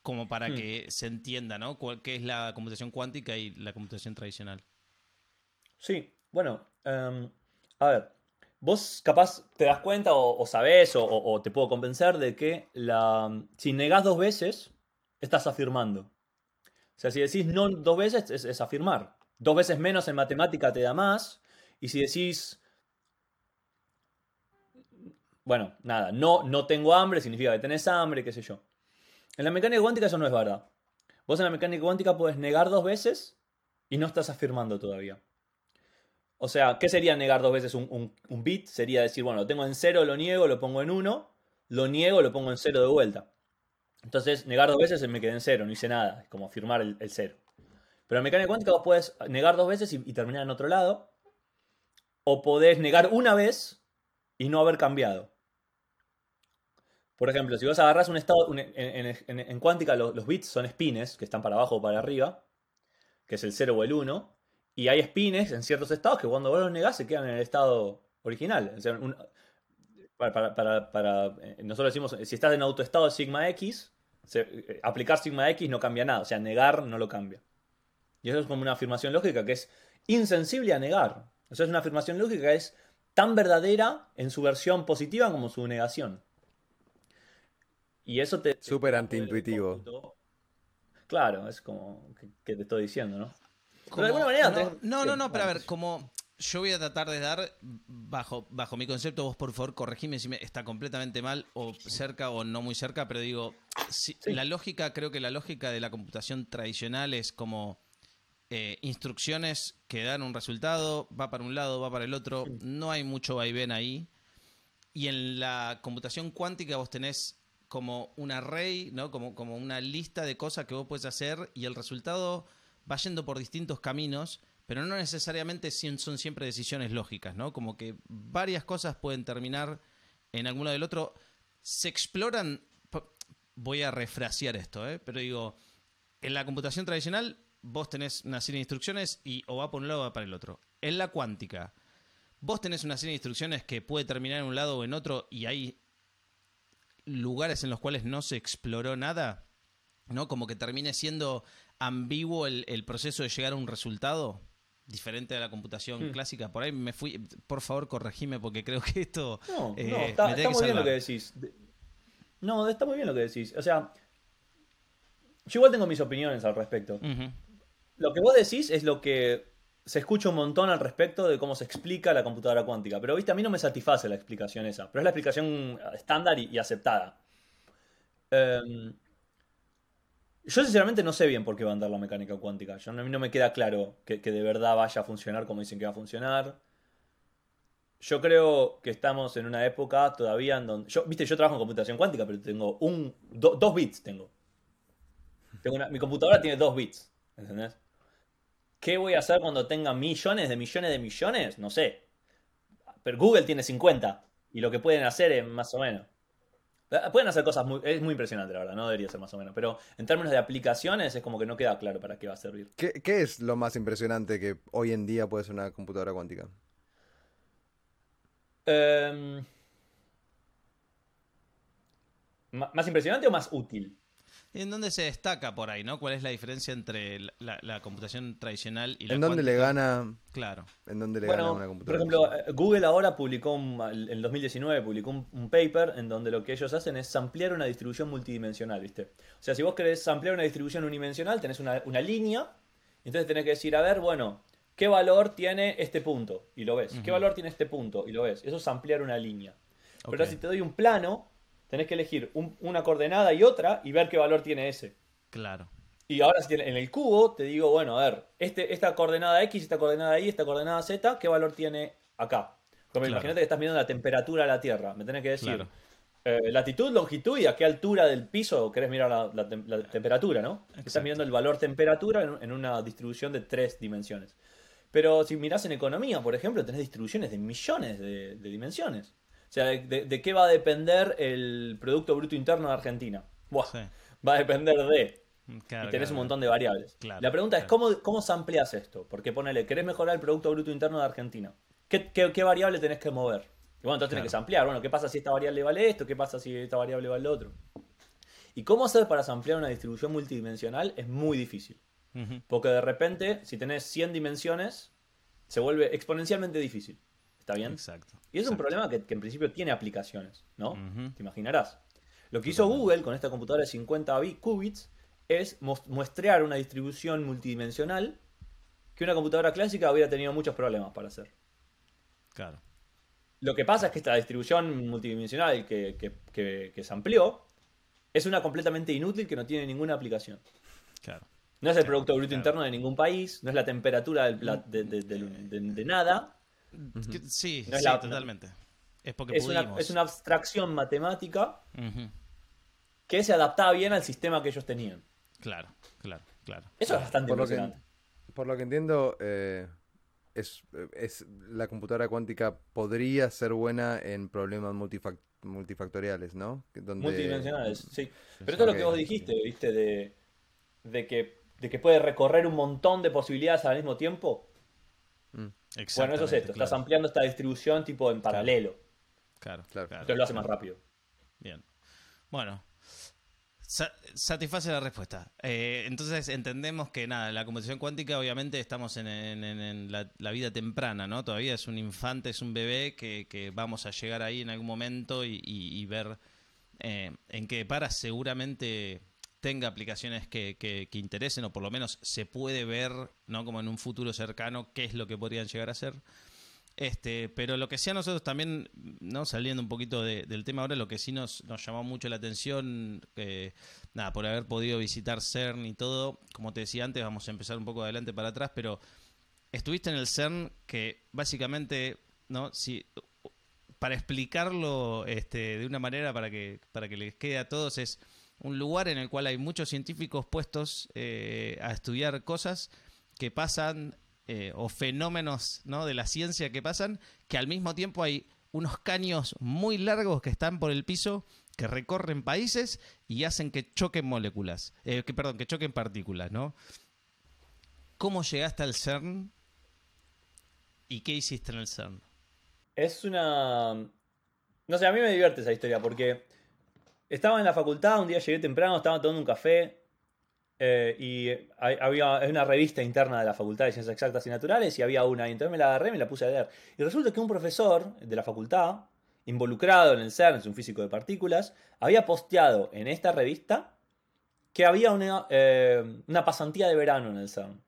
como para Hmm. que se entienda, ¿no? Cuál- ¿Qué es la computación cuántica y la computación tradicional? Sí, bueno, em, a ver, vos capaz te das cuenta o, o sabés o te puedo convencer de que la, si negás dos veces, estás afirmando. O sea, si decís no dos veces, es, afirmar. Dos veces menos en matemática te da más. Y si decís, bueno, nada, no, no tengo hambre, significa que tenés hambre, qué sé yo. En la mecánica cuántica eso no es verdad. Vos en la mecánica cuántica puedes negar dos veces y no estás afirmando todavía. O sea, ¿qué sería negar dos veces un, un- un bit? Sería decir, bueno, lo tengo en cero, lo niego, lo pongo en uno, lo niego, lo pongo en cero de vuelta. Entonces, negar dos veces me quedé en cero, no hice nada. Es como afirmar el, cero. Pero en mecánica cuántica vos podés negar dos veces y, terminar en otro lado. O podés negar una vez y no haber cambiado. Por ejemplo, si vos agarrás un estado. en, cuántica lo- los, bits son spines, que están para abajo o para arriba, que es el 0 o el 1. Y hay spines en ciertos estados que cuando vos los negás se quedan en el estado original. Un- para, para- para- para- eh, nosotros decimos, si estás en autoestado sigma X, se- eh, aplicar sigma X no cambia nada. O sea, negar no lo cambia. Y eso es como una afirmación lógica que es insensible a negar. O sea, es una afirmación lógica que es tan verdadera en su versión positiva como su negación. Y eso te... Súper te- antiintuitivo. Claro, es como que, que te estoy diciendo, ¿no? Pero de alguna manera... no, tenés- no, no, no, pero a ver, como yo voy a tratar de dar, bajo, bajo mi concepto, vos por favor corregime si me, está completamente mal o cerca o no muy cerca, pero digo, si- Sí. la lógica, creo que la lógica de la computación tradicional es como eh, instrucciones que dan un resultado, va para un lado, va para el otro, no hay mucho vaivén ahí. Y en la computación cuántica vos tenés como un array, ¿no? Como, como una lista de cosas que vos puedes hacer y el resultado va yendo por distintos caminos, pero no necesariamente son siempre decisiones lógicas, ¿no? Como que varias cosas pueden terminar en alguno del otro. Se exploran, voy a refrasear esto, ¿eh? Pero digo, en la computación tradicional vos tenés una serie de instrucciones y o va por un lado o va para el otro. En la cuántica, vos tenés una serie de instrucciones que puede terminar en un lado o en otro y hay lugares en los cuales no se exploró nada, ¿no? Como que termine siendo ambiguo el proceso de llegar a un resultado diferente a la computación Hmm. clásica. Por ahí me fui, por favor corregime porque creo que esto... No, eh, no, me está, muy bien lo que decís. De- No, está muy bien lo que decís. O sea, yo igual tengo mis opiniones al respecto. Lo que vos decís es lo que se escucha un montón al respecto de cómo se explica la computadora cuántica. Pero, viste, a mí no me satisface la explicación esa. Pero es la explicación estándar y, y aceptada. Em, yo sinceramente no sé bien por qué va a andar la mecánica cuántica. A mí no me queda claro que, de verdad vaya a funcionar como dicen que va a funcionar. Yo creo que estamos en una época todavía en donde... Yo, viste, yo trabajo en computación cuántica, pero tengo un... do- dos bits tengo. Mi computadora tiene dos bits. ¿Entendés? ¿Qué voy a hacer cuando tenga millones de millones de millones? No sé. Pero Google tiene 50. Y lo que pueden hacer es más o menos. Eh, Pueden hacer cosas muy... Es muy impresionante, la verdad. No debería ser más o menos. Pero en términos de aplicaciones es como que no queda claro para qué va a servir. ¿Qué, qué es lo más impresionante que hoy en día puede ser una computadora cuántica? Em, ¿ma- ¿Más impresionante o más útil? ¿En dónde se destaca por ahí, no? ¿Cuál es la diferencia entre la, la computación tradicional y la ¿En dónde le gana, Claro. en dónde le gana una por computadora? ejemplo, eh, Google ahora publicó, un- en 2019, publicó un, un paper en donde lo que ellos hacen es ampliar una distribución multidimensional, ¿viste? O sea, si vos querés ampliar una distribución unidimensional, tenés una, una línea, entonces tenés que decir, a ver, bueno, ¿qué valor tiene este punto? Y lo ves. ¿Qué valor tiene este punto? Y lo ves. Eso es ampliar una línea. Pero Ok. si te doy un plano, tenés que elegir un- una coordenada y otra y ver qué valor tiene ese. Claro. Y ahora en el cubo te digo, bueno, a ver, este, esta coordenada X, esta coordenada Y, esta coordenada Z, ¿qué valor tiene acá? Como Claro. imagínate que estás midiendo la temperatura de la Tierra. Me tenés que decir Claro. eh, latitud, longitud y a qué altura del piso querés mirar la, la temperatura, ¿no? Estás midiendo el valor temperatura en, en una distribución de tres dimensiones. Pero si mirás en economía, por ejemplo, tenés distribuciones de millones de, de dimensiones. O sea, de, de- de qué va a depender el Producto Bruto Interno de Argentina? Buah, Sí. Va a depender de Claro, y tenés claro. un montón de variables. Claro, la pregunta es. ¿cómo, ¿cómo sampleas esto? Porque ponele, ¿querés mejorar el Producto Bruto Interno de Argentina? ¿Qué, qué- qué variable tenés que mover? Y bueno, entonces tenés que samplear. Bueno, ¿qué pasa si esta variable vale esto? ¿Qué pasa si esta variable vale lo otro? ¿Y cómo hacer para samplear una distribución multidimensional? Es muy difícil. Porque de repente, si tenés 100 dimensiones, se vuelve exponencialmente difícil. ¿Está bien? Exacto. Y es un problema que, que en principio tiene aplicaciones, ¿no? Te imaginarás. Lo que hizo Google con esta computadora de 50 bi- qubits es muestrear una distribución multidimensional que una computadora clásica hubiera tenido muchos problemas para hacer. Claro. Lo que pasa es que esta distribución multidimensional que, que, que- que se amplió es una completamente inútil que no tiene ninguna aplicación. Claro. No es el Producto Bruto claro. Interno de ningún país, no es la temperatura del pla- de, de- del- de- de nada, Que- Sí, No es sí, la- totalmente. Es porque es una, pudimos. es una abstracción matemática que se adaptaba bien al sistema que ellos tenían. Claro, claro, claro. Eso es bastante Por lo que- impresionante. Por lo que entiendo, eh, es, es la computadora cuántica podría ser buena en problemas multifac- multifactoriales, ¿no? Donde, Multidimensionales, sí. Pero esto es lo que vos dijiste, ¿viste? De, de, que, de que puede recorrer un montón de posibilidades al mismo tiempo. Bueno, eso es esto. Estás ampliando esta distribución tipo en paralelo. Claro, Claro. claro. Entonces lo hace más rápido. Bien. Bueno. sa- satisface la respuesta. Eh, entonces entendemos que nada, la computación cuántica obviamente estamos en, en- en- en la, la vida temprana, ¿no? Todavía es un infante, es un bebé que, que vamos a llegar ahí en algún momento y, y- y ver eh, en qué para seguramente tenga aplicaciones que, que- que interesen o por lo menos se puede ver, ¿no? Como en un futuro cercano qué es lo que podrían llegar a ser. Este, pero lo que sí a nosotros también, no saliendo un poquito de- del tema ahora, lo que sí nos, nos llamó mucho la atención, nada, por haber podido visitar CERN y todo, como te decía antes, vamos a empezar un poco de adelante para atrás, pero estuviste en el CERN que básicamente, ¿no? Si, para explicarlo este, de una manera para que, para que les quede a todos, es un lugar en el cual hay muchos científicos puestos eh, a estudiar cosas que pasan eh, o fenómenos ¿no? de la ciencia que pasan, que al mismo tiempo hay unos caños muy largos que están por el piso que recorren países y hacen que choquen moléculas, eh, que perdón, que choquen partículas, ¿no? ¿Cómo llegaste al CERN y qué hiciste en el CERN? Es una. No sé, a mí me divierte esa historia porque estaba en la facultad, un día llegué temprano, estaba tomando un café eh, y hay- había una revista interna de la Facultad de Ciencias Exactas y Naturales y había una, y entonces me la agarré y me la puse a leer. Y resulta que un profesor de la facultad, involucrado en el CERN, es un físico de partículas, había posteado en esta revista que había una, eh, una pasantía de verano en el CERN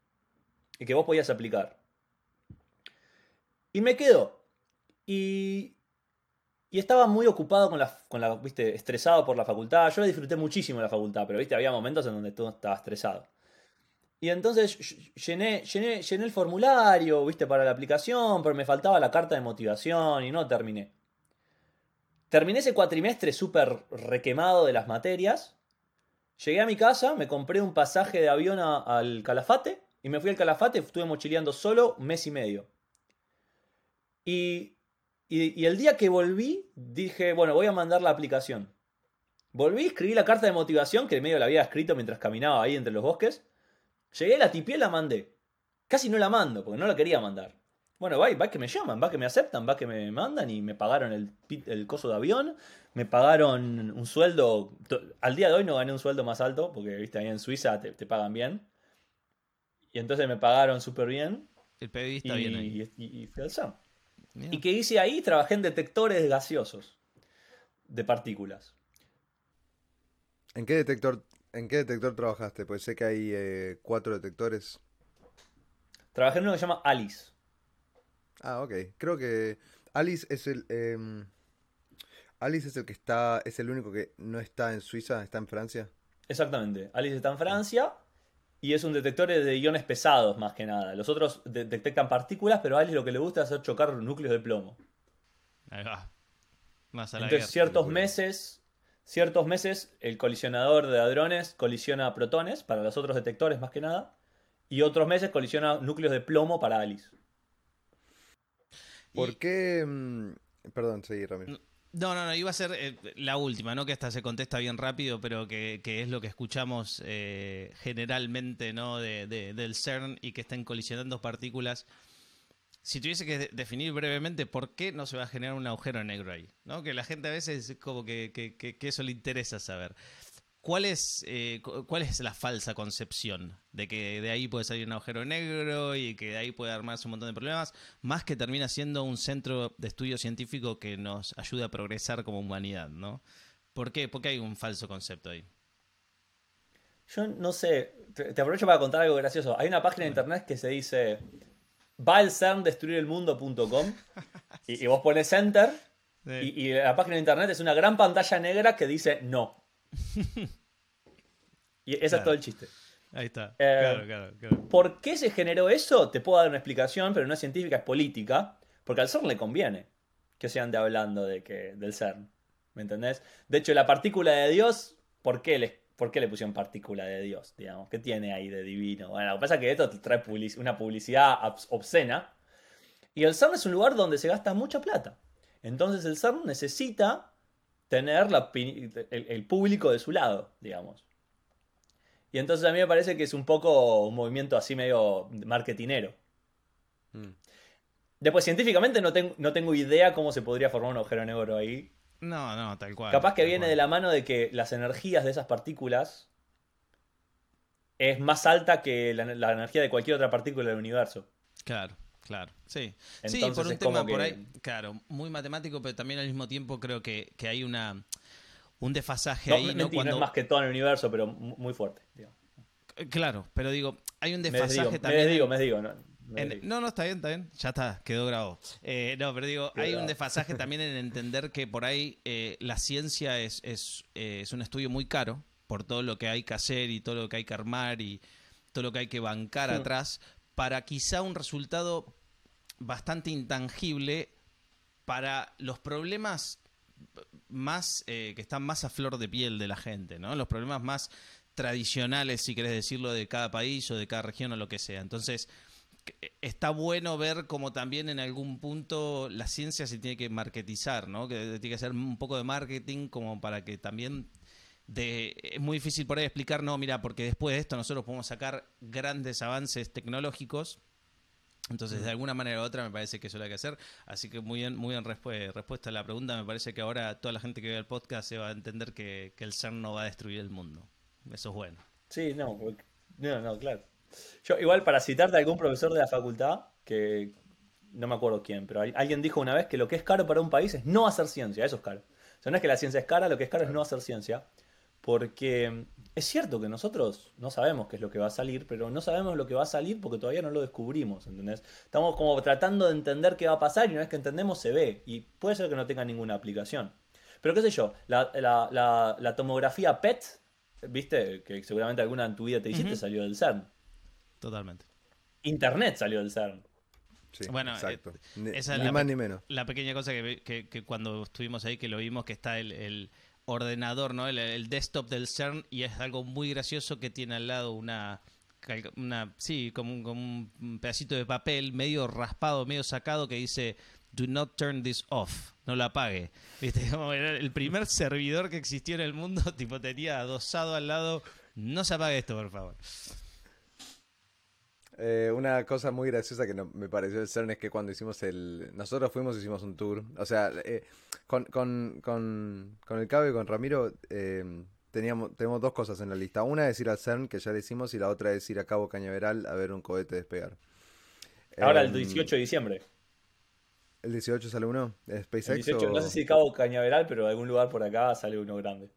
y que vos podías aplicar. Y me quedo. Y, y estaba muy ocupado con la, con la, viste, estresado por la facultad. Yo disfruté muchísimo la facultad, pero, viste, había momentos en donde todo estaba estresado. Y entonces ll- llené, llené, llené el formulario, viste, para la aplicación, pero me faltaba la carta de motivación y no terminé. Terminé ese cuatrimestre súper requemado de las materias. Llegué a mi casa, me compré un pasaje de avión al Calafate y me fui al Calafate, estuve mochileando solo un mes y medio. Y, y- y el día que volví, dije, bueno, voy a mandar la aplicación. Volví, escribí la carta de motivación que medio la había escrito mientras caminaba ahí entre los bosques. Llegué, la tipié y la mandé. Casi no la mando, porque no la quería mandar. Bueno, va, va que me llaman, va que me aceptan, va que me mandan y me pagaron el, el coso de avión, me pagaron un sueldo. Al día de hoy no gané un sueldo más alto, porque viste, ahí en Suiza te, pagan bien. Y entonces me pagaron súper bien. El PBI está bien ahí. Y, fui al Y que hice ahí, trabajé en detectores gaseosos de partículas. ¿En qué detector, en qué detector trabajaste? Pues sé que hay eh, cuatro detectores. Trabajé en uno que se llama Alice. Ah, ok. Creo que Alice es el. Em, Alice es el que está. Es el único que no está en Suiza, está en Francia. Exactamente. Alice está en Francia y es un detector de iones pesados más que nada. Los otros detectan partículas, pero a Alice lo que le gusta es hacer chocar núcleos de plomo. Ahí va. Más a la Entonces, ciertos meses, ciertos meses, el colisionador de hadrones colisiona protones para los otros detectores más que nada. Y otros meses colisiona núcleos de plomo para Alice. ¿Por qué? Mm, perdón, seguí, Ramiro. No, no, no, iba a ser eh, la última, ¿no? Que esta se contesta bien rápido, pero que, es lo que escuchamos eh, generalmente, ¿no? De, del CERN y que están colisionando partículas. Si tuviese que definir brevemente por qué no se va a generar un agujero negro ahí, ¿no? Que la gente a veces como que, que eso le interesa saber. ¿Cuál es, eh, ¿Cuál es la falsa concepción de que de ahí puede salir un agujero negro y que de ahí puede armarse un montón de problemas, más que termina siendo un centro de estudio científico que nos ayuda a progresar como humanidad, ¿no? ¿Por qué? ¿Por qué hay un falso concepto ahí? Yo no sé, te, aprovecho para contar algo gracioso. Hay una página de internet que se dice va el CERN destruir el mundo.com y, y, vos pones enter y, y la página de internet es una gran pantalla negra que dice no. [LAUGHS] y ese es todo el chiste. Ahí está. Eh, claro, claro, ¿Por qué se generó eso? Te puedo dar una explicación, pero no es científica, es política. Porque al CERN le conviene que se ande hablando de que, del CERN. ¿Me entendés? De hecho, la partícula de Dios, ¿por qué le, por qué le pusieron partícula de Dios? Digamos? ¿Qué tiene ahí de divino? Bueno, lo que pasa es que esto trae una publicidad obscena. Y el CERN es un lugar donde se gasta mucha plata. Entonces el CERN necesita tener el, público de su lado, digamos. Y entonces a mí me parece que es un poco un movimiento así medio marketinero. Mm. Después, científicamente no, tengo, no tengo idea cómo se podría formar un agujero negro ahí. No, no, tal cual. Capaz que viene de la mano de que las energías de esas partículas es más alta que la energía de cualquier otra partícula del universo. Claro. Claro, sí. sí, por un tema por ahí, claro, muy matemático, pero también al mismo tiempo creo que, hay una un desfasaje ahí. ¿no? Cuando... no es más que todo en el universo, pero muy fuerte. Eh, claro, pero digo, hay un desfasaje también. Me digo, me digo, no. no, no, está bien, está bien. Ya está, quedó grabado. Eh, no, pero digo, hay un desfasaje [LAUGHS] también en entender que por ahí eh, la ciencia es, es, es, un estudio muy caro por todo lo que hay que hacer y todo lo que hay que armar y todo lo que hay que bancar atrás para quizá un resultado bastante intangible para los problemas más eh, que están más a flor de piel de la gente, ¿no? Los problemas más tradicionales, si querés decirlo, de cada país o de cada región o lo que sea. Entonces, está bueno ver cómo también en algún punto la ciencia se tiene que marketizar, ¿no? Que tiene que hacer un poco de marketing como para que también de, es muy difícil por ahí explicar, no, mira, porque después de esto nosotros podemos sacar grandes avances tecnológicos entonces, de alguna manera u otra me parece que eso lo hay que hacer. Así que muy bien, muy bien respuesta a la pregunta. Me parece que ahora toda la gente que ve el podcast se va a entender que, el CERN no va a destruir el mundo. Eso es bueno. Sí, no, no, no, claro. Yo, igual, para citarte a algún profesor de la facultad, que no me acuerdo quién, pero alguien dijo una vez que lo que es caro para un país es no hacer ciencia. Eso es caro. O sea, no es que la ciencia es cara, lo que es caro es no hacer ciencia. Porque es cierto que nosotros no sabemos qué es lo que va a salir, pero no sabemos lo que va a salir porque todavía no lo descubrimos, ¿entendés? Estamos como tratando de entender qué va a pasar y una vez que entendemos se ve. Y puede ser que no tenga ninguna aplicación. Pero qué sé yo, la, tomografía PET, ¿viste? Que seguramente alguna en tu vida te hiciste, salió del CERN. Totalmente. Internet salió del CERN. Sí, bueno, exacto. Eh, esa ni, más ni menos. La pequeña cosa que, cuando estuvimos ahí, que lo vimos, que está el ordenador, ¿no? El, desktop del CERN y es algo muy gracioso que tiene al lado una, una sí, como un, pedacito de papel medio raspado, medio sacado que dice Do not turn this off, no lo apague. [LAUGHS] ¿Viste? Como era el primer servidor que existió en el mundo, [LAUGHS] tipo tenía adosado al lado, no se apague esto, por favor. Eh, una cosa muy graciosa que no- me pareció el CERN es que cuando hicimos el... Nosotros fuimos y hicimos un tour. O sea, eh, con, con, con, con el Cabo y con Ramiro eh, teníamos, tenemos dos cosas en la lista. Una es ir al CERN, que ya le hicimos, y la otra es ir a Cabo Cañaveral a ver un cohete despegar. Ahora el Em, 18 de diciembre. ¿El 18 sale uno? ¿Es El SpaceX 18, o- no sé si Cabo Cañaveral, pero algún lugar por acá sale uno grande.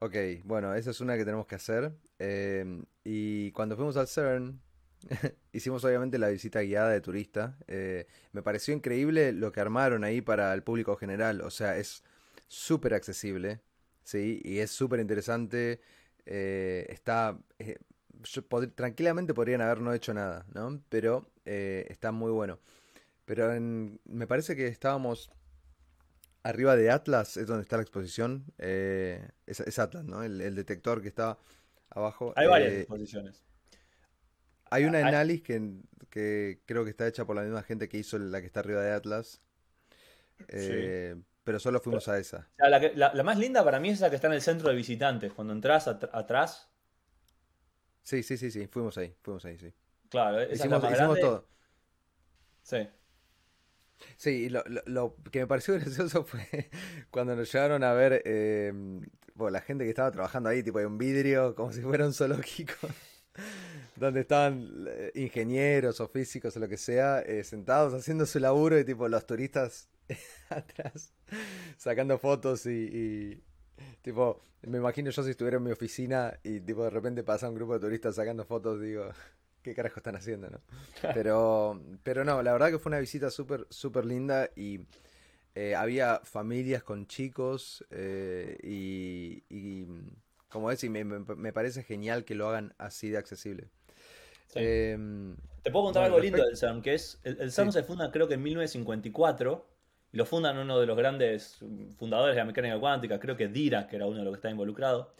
Ok, bueno, esa es una que tenemos que hacer. Eh, y cuando fuimos al CERN, [LAUGHS] hicimos obviamente la visita guiada de turista. Eh, me pareció increíble lo que armaron ahí para el público general. O sea, es súper accesible, ¿sí? Y es súper interesante. eh, está... eh, yo pod- tranquilamente podrían haber no hecho nada, ¿no? Pero está muy bueno. Pero en- me parece que estábamos arriba de Atlas, es donde está la exposición. es, es Atlas, ¿no? El, el detector que está abajo. Hay varias exposiciones. Hay una en hay- Alice que, que creo que está hecha por la misma gente que hizo la que está arriba de Atlas. eh, Pero solo fuimos a esa. La, que- la- la más linda para mí es esa que está en el centro de visitantes. Cuando entras at- atrás, Sí, sí, sí, sí, fuimos ahí, fuimos ahí, sí. claro, esa es la Hicimos, más hicimos todo. Sí. Sí, y lo, lo- lo que me pareció [LAUGHS] gracioso fue cuando nos llevaron a ver eh, bueno, la gente que estaba trabajando ahí, tipo, hay un vidrio, como si fuera un zoológico, donde estaban eh, ingenieros o físicos o lo que sea, eh, sentados haciendo su laburo y tipo los turistas [LAUGHS] atrás sacando fotos y, y, tipo, me imagino yo si estuviera en mi oficina y tipo de repente pasa un grupo de turistas sacando fotos, digo, [LAUGHS] ¿qué carajo están haciendo, no? Pero, pero no, la verdad que fue una visita súper, súper linda y eh, había familias con chicos eh, y, y, como decir, me, me- me parece genial que lo hagan así de accesible. Sí. Em, Te puedo contar bueno, algo lindo del CERN, que es, el, el CERN Sí. se funda creo que en 1954, y lo fundan uno de los grandes fundadores de la mecánica cuántica, creo que Dirac, que era uno de los que estaba involucrado.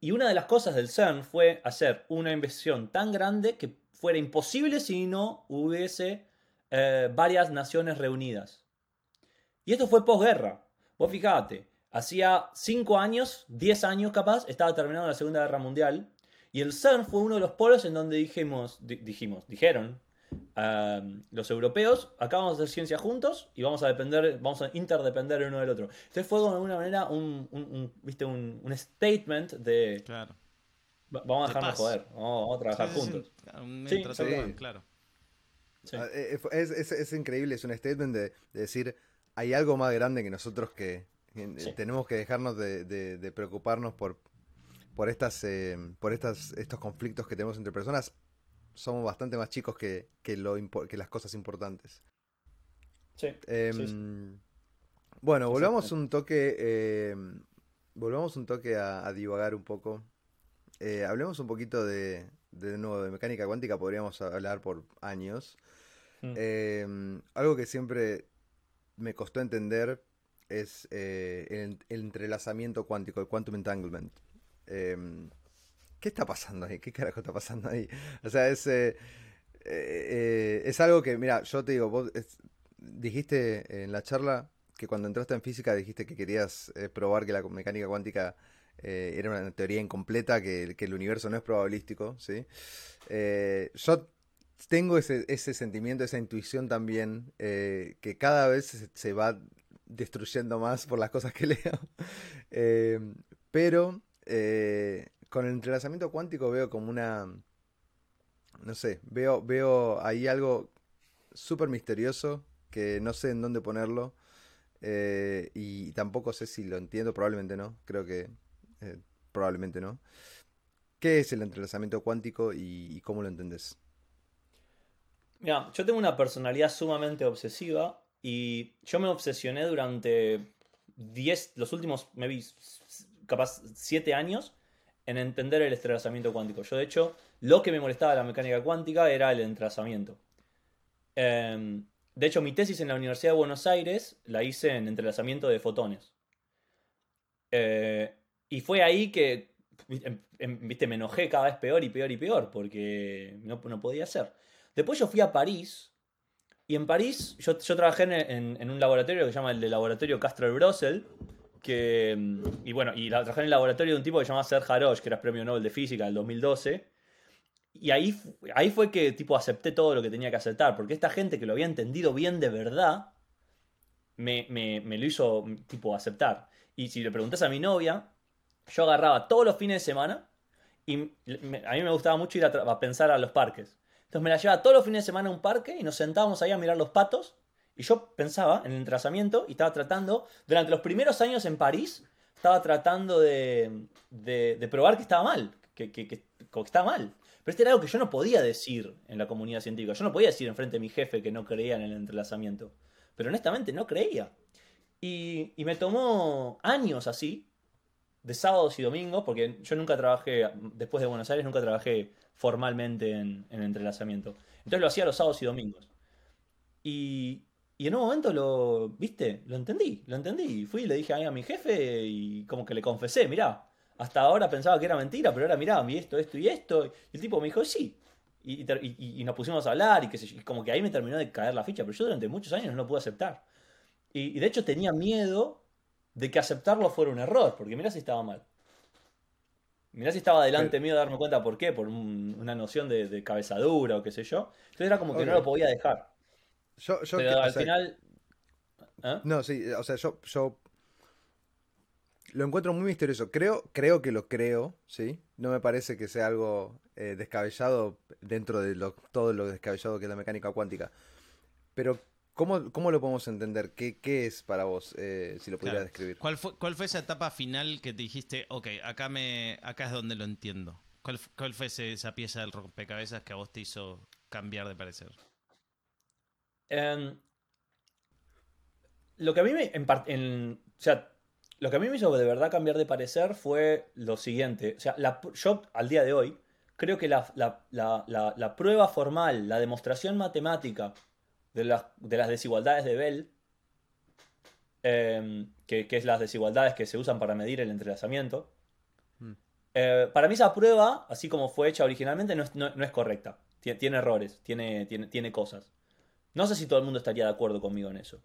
Y una de las cosas del CERN fue hacer una inversión tan grande que fuera imposible si no hubiese eh, varias naciones reunidas. Y esto fue posguerra. Vos fijate, hacía 5 años, 10 años capaz, estaba terminando la Segunda Guerra Mundial. Y el CERN fue uno de los polos en donde dijimos, di- dijimos, dijeron, los europeos, acá vamos a hacer ciencia juntos y vamos a depender, vamos a interdepender el uno del otro. Entonces fue de alguna manera un, un- un, ¿viste? un, un statement de Claro. "Va- vamos a De dejarnos paz. joder, vamos, vamos a trabajar Sí, sí, sí. juntos. Sí, sí. de claro. Es, es- es increíble, es un statement de, de decir, hay algo más grande que nosotros que, Sí. tenemos que dejarnos de, de- de preocuparnos por, por estas eh, por estas estos conflictos que tenemos entre personas. Somos bastante más chicos que, que, lo, impo- que las cosas importantes. Sí. Em, Sí, sí. Bueno, volvamos un toque, em, volvamos un toque a, a divagar un poco. Eh, hablemos un poquito de, de nuevo de mecánica cuántica, podríamos hablar por años. Mm. Em, algo que siempre me costó entender es eh, el, el entrelazamiento cuántico, el quantum entanglement. Em, ¿qué está pasando ahí? ¿Qué carajo está pasando ahí? O sea, es, eh, eh, es algo que, mira, yo te digo, vos dijiste en la charla que cuando entraste en física dijiste que querías probar que la mecánica cuántica era una teoría incompleta, que, que el universo no es probabilístico, ¿sí? Yo tengo ese, ese sentimiento, esa intuición también, que cada vez se va destruyendo más por las cosas que [LAUGHS] leo. Eh, pero eh, con el entrelazamiento cuántico veo como una, no sé, veo, veo ahí algo súper misterioso que no sé en dónde ponerlo. eh, y tampoco sé si lo entiendo, probablemente no, creo que probablemente no. ¿Qué es el entrelazamiento cuántico y, y cómo lo entendés? Mira, yo tengo una personalidad sumamente obsesiva y yo me obsesioné durante 10, los últimos, maybe, capaz 7 años en entender el entrelazamiento cuántico. Yo, de hecho, lo que me molestaba de la mecánica cuántica era el entrelazamiento. Em, de hecho, mi tesis en la Universidad de Buenos Aires la hice en entrelazamiento de fotones. Eh, y fue ahí que, em- em- viste, me enojé cada vez peor y peor y peor porque no, no podía ser. Después yo fui a París y en París yo, trabajé en, un laboratorio que se llama el de laboratorio Castro Brussel. Que, mm, y bueno, y trabajé en el laboratorio de un tipo que se llama Serge Haroche, que era premio Nobel de Física del 2012. y ahí, ahí fue que tipo acepté todo lo que tenía que aceptar, porque esta gente que lo había entendido bien de verdad, me, lo hizo tipo aceptar. Y si le preguntas a mi novia, yo agarraba todos los fines de semana y a mí me gustaba mucho ir a, pensar a los parques. Entonces me la llevaba todos los fines de semana a un parque y nos sentábamos ahí a mirar los patos. Y yo pensaba en el entrazamiento y estaba tratando, durante los primeros años en París, estaba tratando de, de, probar que estaba mal, que, que, que, estaba mal. Pero este era algo que yo no podía decir en la comunidad científica. Yo no podía decir enfrente de mi jefe que no creía en el entrelazamiento. Pero honestamente no creía. Y, me tomó años así, de sábados y domingos, porque yo nunca trabajé, después de Buenos Aires, nunca trabajé formalmente en, en entrelazamiento. Entonces lo hacía los sábados y domingos. Y, y en un momento lo, viste, lo entendí, lo entendí. Fui y le dije a mi jefe y como que le confesé, mirá, hasta ahora pensaba que era mentira, pero ahora mirá, vi esto, esto y esto. Y el tipo me dijo, sí. Y, nos pusimos a hablar y que como que ahí me terminó de caer la ficha, pero yo durante muchos años no lo pude aceptar. Y, de hecho tenía miedo de que aceptarlo fuera un error, porque mirá si estaba mal. Mirá si estaba delante mío de darme cuenta por qué, por una noción de, cabezadura o qué sé yo. Entonces era como que no lo podía dejar. Yo, pero al final... ¿eh? No, sí, o sea, yo, yo lo encuentro muy misterioso. Creo, creo que lo creo, ¿sí? No me parece que sea algo eh, descabellado dentro de todo lo descabellado que es la mecánica cuántica. Pero, ¿cómo, cómo lo podemos entender? ¿Qué, qué es para vos, eh, si lo pudieras describir? ¿Cuál fue, ¿Cuál fue esa etapa final que te dijiste, ok, acá, me, acá es donde lo entiendo? ¿Cuál, cuál fue esa pieza del rompecabezas que a vos te hizo cambiar de parecer? Em, lo que a mí me... En, en, o sea, lo que a mí me hizo de verdad cambiar de parecer fue lo siguiente. O sea, yo al día de hoy creo que la, prueba formal, la demostración matemática de, de las desigualdades de Bell, em, que, es las desigualdades que se usan para medir el entrelazamiento, hmm. eh, para mí esa prueba, así como fue hecha originalmente, no es, correcta. Tiene, errores, tiene, tiene, tiene cosas. No sé si todo el mundo estaría de acuerdo conmigo en eso.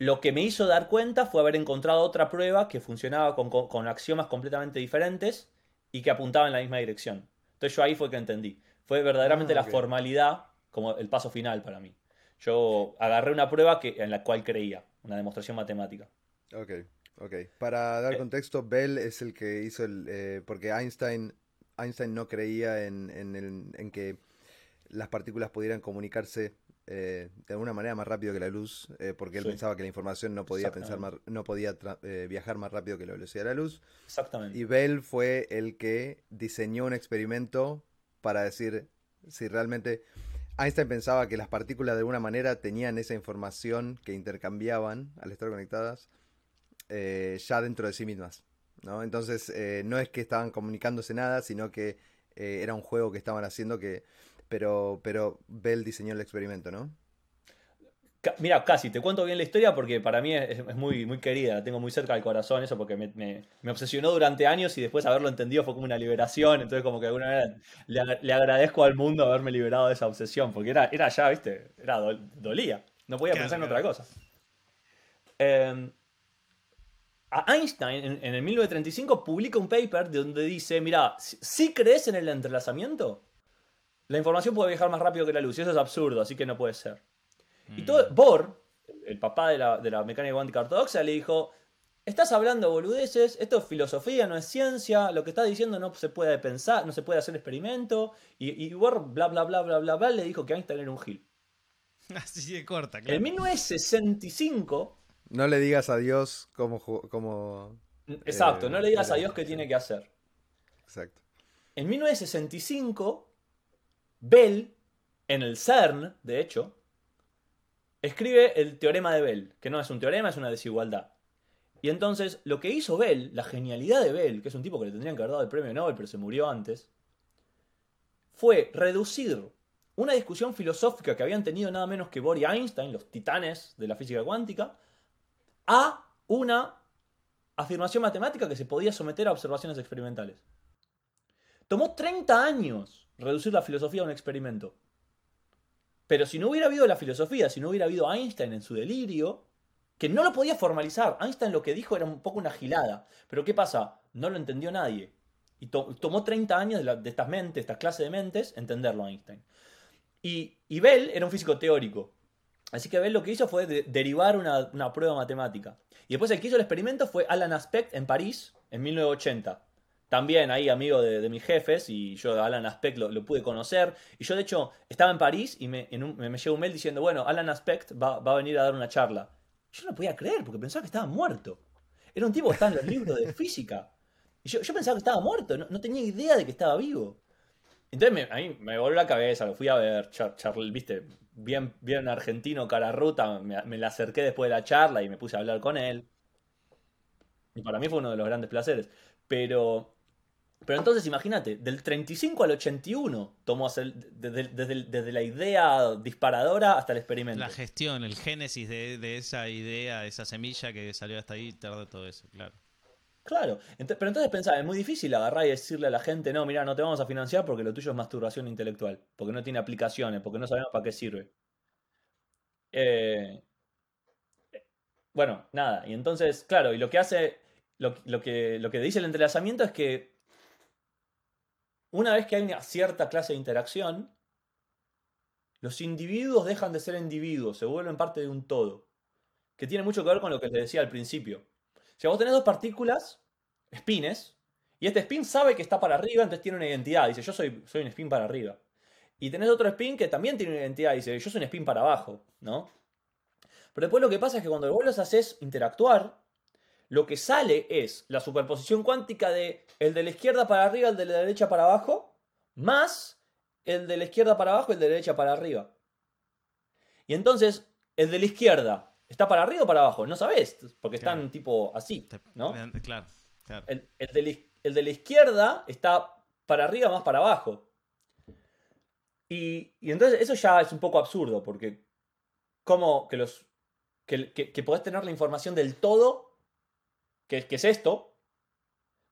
Lo que me hizo dar cuenta fue haber encontrado otra prueba que funcionaba con, axiomas completamente diferentes y que apuntaba en la misma dirección. Entonces yo ahí fue que entendí. Fue verdaderamente ah, la formalidad como el paso final para mí. Yo agarré una prueba que, en la cual creía, una demostración matemática. Ok, ok. Para dar eh. contexto, Bell es el que hizo el... Eh, porque Einstein, Einstein no creía en, en que las partículas pudieran comunicarse eh, de alguna manera más rápido que la luz, eh, porque él pensaba que la información no podía pensar no podía eh, viajar más rápido que la velocidad de la luz. Exactamente. Y Bell fue el que diseñó un experimento para decir si realmente Einstein pensaba que las partículas de alguna manera tenían esa información que intercambiaban al estar conectadas ya dentro de sí mismas. ¿no? Entonces no es que estaban comunicándose nada, sino que era un juego que estaban haciendo que pero, pero Bell diseñó el experimento, ¿no? Mira, casi, te cuento bien la historia porque para mí es, muy, muy querida, la tengo muy cerca del corazón eso porque me, obsesionó durante años y después haberlo entendido fue como una liberación, entonces como que de alguna manera le, agradezco al mundo haberme liberado de esa obsesión, porque era, era ya, viste, era dolía, no podía pensar en otra cosa. Em, a Einstein en, en, el 1935 publica un paper donde dice, mira, si crees en el entrelazamiento, la información puede viajar más rápido que la luz y eso es absurdo, así que no puede ser. Y todo, mm. Bohr, el papá de la, mecánica cuántica ortodoxa, le dijo, estás hablando boludeces, esto es filosofía, no es ciencia, lo que estás diciendo no se puede pensar, no se puede hacer experimento. Y, Bohr, bla, bla, bla, bla, bla, bla, le dijo que Einstein era un gil. [LAUGHS] Así de corta, claro. En 1965... No le digas a Dios cómo... cómo Exacto, no le digas a Dios qué tiene que hacer. Exacto. En 1965 Bell, en el CERN, de hecho, escribe el teorema de Bell, que no es un teorema, es una desigualdad. Y entonces, lo que hizo Bell, la genialidad de Bell, que es un tipo que le tendrían que haber dado el premio Nobel, pero se murió antes, fue reducir una discusión filosófica que habían tenido nada menos que Bohr y Einstein, los titanes de la física cuántica, a una afirmación matemática que se podía someter a observaciones experimentales. Tomó 30 años reducir la filosofía a un experimento. Pero si no hubiera habido la filosofía, si no hubiera habido Einstein en su delirio, que no lo podía formalizar. Einstein lo que dijo era un poco una gilada. Pero ¿qué pasa? No lo entendió nadie. Y tomó 30 años de, estas mentes, estas clases de mentes, entenderlo Einstein. Y, Bell era un físico teórico. Así que Bell lo que hizo fue derivar una, una, prueba matemática. Y después el que hizo el experimento fue Alan Aspect en París en 1980 también ahí amigo de, mis jefes y yo Alan Aspect lo, pude conocer. Y yo de hecho estaba en París y me, me, llegó un mail diciendo, bueno, Alan Aspect va, a venir a dar una charla. Yo no podía creer porque pensaba que estaba muerto. Era un tipo que estaba en los libros de física. Y yo, pensaba que estaba muerto, no, tenía idea de que estaba vivo. Entonces a mí me volvió la cabeza, lo fui a ver, Charlie, viste, bien, bien argentino, cara ruta, me, me le acerqué después de la charla y me puse a hablar con él. Y para mí fue uno de los grandes placeres. Pero pero entonces imagínate, del 35 al 81 tomó hacer, desde, la idea disparadora hasta el experimento. La gestión, el génesis de, esa idea, de esa semilla que salió hasta ahí, tardó todo eso, claro. Claro, pero entonces pensaba, es muy difícil agarrar y decirle a la gente, no, mira, no te vamos a financiar porque lo tuyo es masturbación intelectual, porque no tiene aplicaciones, porque no sabemos para qué sirve. Eh, bueno, nada, y entonces, claro, y lo que hace, lo, que, lo que dice el entrelazamiento es que una vez que hay una cierta clase de interacción, los individuos dejan de ser individuos, se vuelven parte de un todo, que tiene mucho que ver con lo que les decía al principio. Si vos tenés dos partículas, spines, y este spin sabe que está para arriba, entonces tiene una identidad, dice yo soy, soy un spin para arriba. Y tenés otro spin que también tiene una identidad, dice yo soy un spin para abajo, ¿no? Pero después lo que pasa es que cuando vos los haces interactuar, lo que sale es la superposición cuántica de el de la izquierda para arriba, el de la derecha para abajo, más el de la izquierda para abajo, el de la derecha para arriba. Y entonces, el de la izquierda, ¿está para arriba o para abajo? No sabes, porque están tipo así, ¿no? Claro, El, de la, izquierda está para arriba más para abajo. Y, entonces eso ya es un poco absurdo, porque ¿cómo que los que, que podés tener la información del todo que, es esto,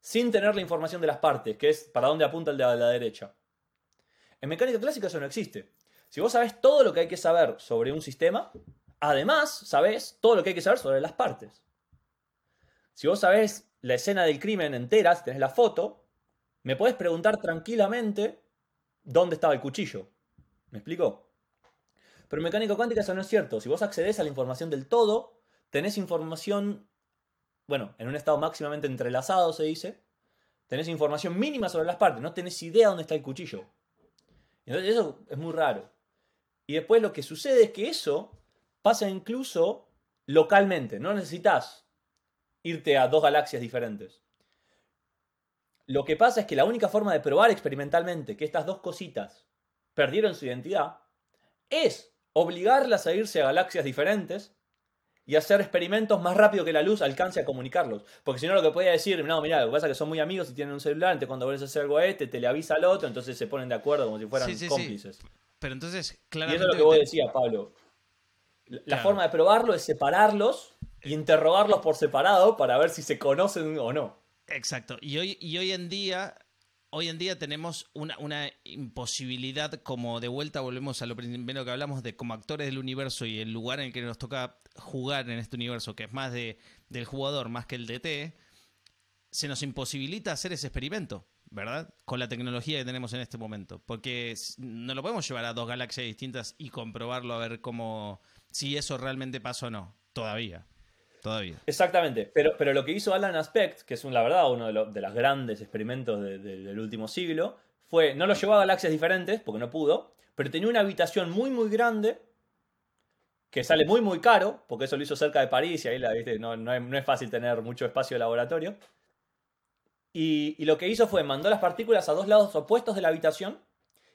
sin tener la información de las partes, que es para dónde apunta el de la derecha. En mecánica clásica eso no existe. Si vos sabés todo lo que hay que saber sobre un sistema, además sabés todo lo que hay que saber sobre las partes. Si vos sabés la escena del crimen entera, si tenés la foto, me podés preguntar tranquilamente dónde estaba el cuchillo. ¿Me explico? Pero en mecánica cuántica eso no es cierto. Si vos accedes a la información del todo, tenés información bueno, en un estado máximamente entrelazado se dice, tenés información mínima sobre las partes, no tenés idea dónde está el cuchillo. Entonces eso es muy raro. Y después lo que sucede es que eso pasa incluso localmente, no necesitas irte a dos galaxias diferentes. Lo que pasa es que la única forma de probar experimentalmente que estas dos cositas perdieron su identidad es obligarlas a irse a galaxias diferentes y hacer experimentos más rápido que la luz alcance a comunicarlos. Porque si no, lo que podía decir, no, mira, lo que pasa es que son muy amigos y tienen un celular, entonces cuando vuelves a hacer algo a este, te le avisa al otro, entonces se ponen de acuerdo como si fueran cómplices. Pero entonces, claramente. Y eso es lo que vos decías, Pablo. La forma de probarlo es separarlos e interrogarlos por separado para ver si se conocen o no. Exacto. Y hoy, y hoy en día hoy en día tenemos una, imposibilidad, como de vuelta volvemos a lo primero que hablamos, de como actores del universo y el lugar en el que nos toca jugar en este universo, que es más de, del jugador más que el DT, se nos imposibilita hacer ese experimento, ¿verdad? Con la tecnología que tenemos en este momento. Porque no lo podemos llevar a dos galaxias distintas y comprobarlo a ver cómo, si eso realmente pasó o no, todavía. Exactamente, pero, pero lo que hizo Alan Aspect, que es la verdad uno de, los grandes experimentos del último siglo, fue, no lo llevó a galaxias diferentes, porque no pudo, pero tenía una habitación muy muy grande, que sale muy muy caro, porque eso lo hizo cerca de París y ahí la, ¿viste? No, es, fácil tener mucho espacio de laboratorio. Y, y lo que hizo fue, mandó las partículas a dos lados opuestos de la habitación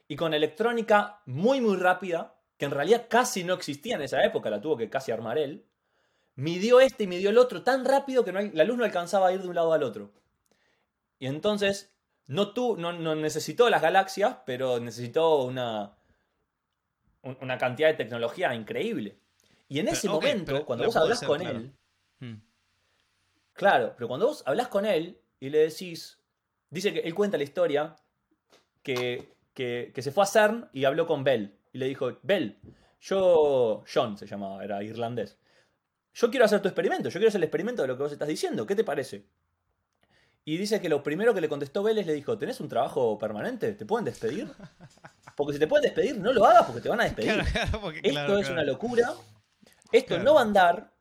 y con electrónica muy muy rápida, que en realidad casi no existía en esa época, la tuvo que casi armar él, midió este y midió el otro tan rápido que la luz no alcanzaba a ir de un lado al otro. Y entonces no, no, necesitó las galaxias, pero necesitó una, una cantidad de tecnología increíble. Y en ese momento, cuando vos hablas con él, hmm. claro, pero cuando vos hablas con él y le decís, dice que él cuenta la historia, que, que, que se fue a CERN y habló con Bell. Y le dijo, Bell, yo, John se llamaba, era irlandés yo quiero hacer tu experimento, yo quiero hacer el experimento de lo que vos estás diciendo, ¿qué te parece? Y dice que lo primero que le contestó Vélez le dijo, ¿tenés un trabajo permanente? ¿Te pueden despedir? Porque si te pueden despedir, no lo hagas porque te van a despedir. Claro, claro, porque, Esto claro, es claro. una locura. Esto no va a andar.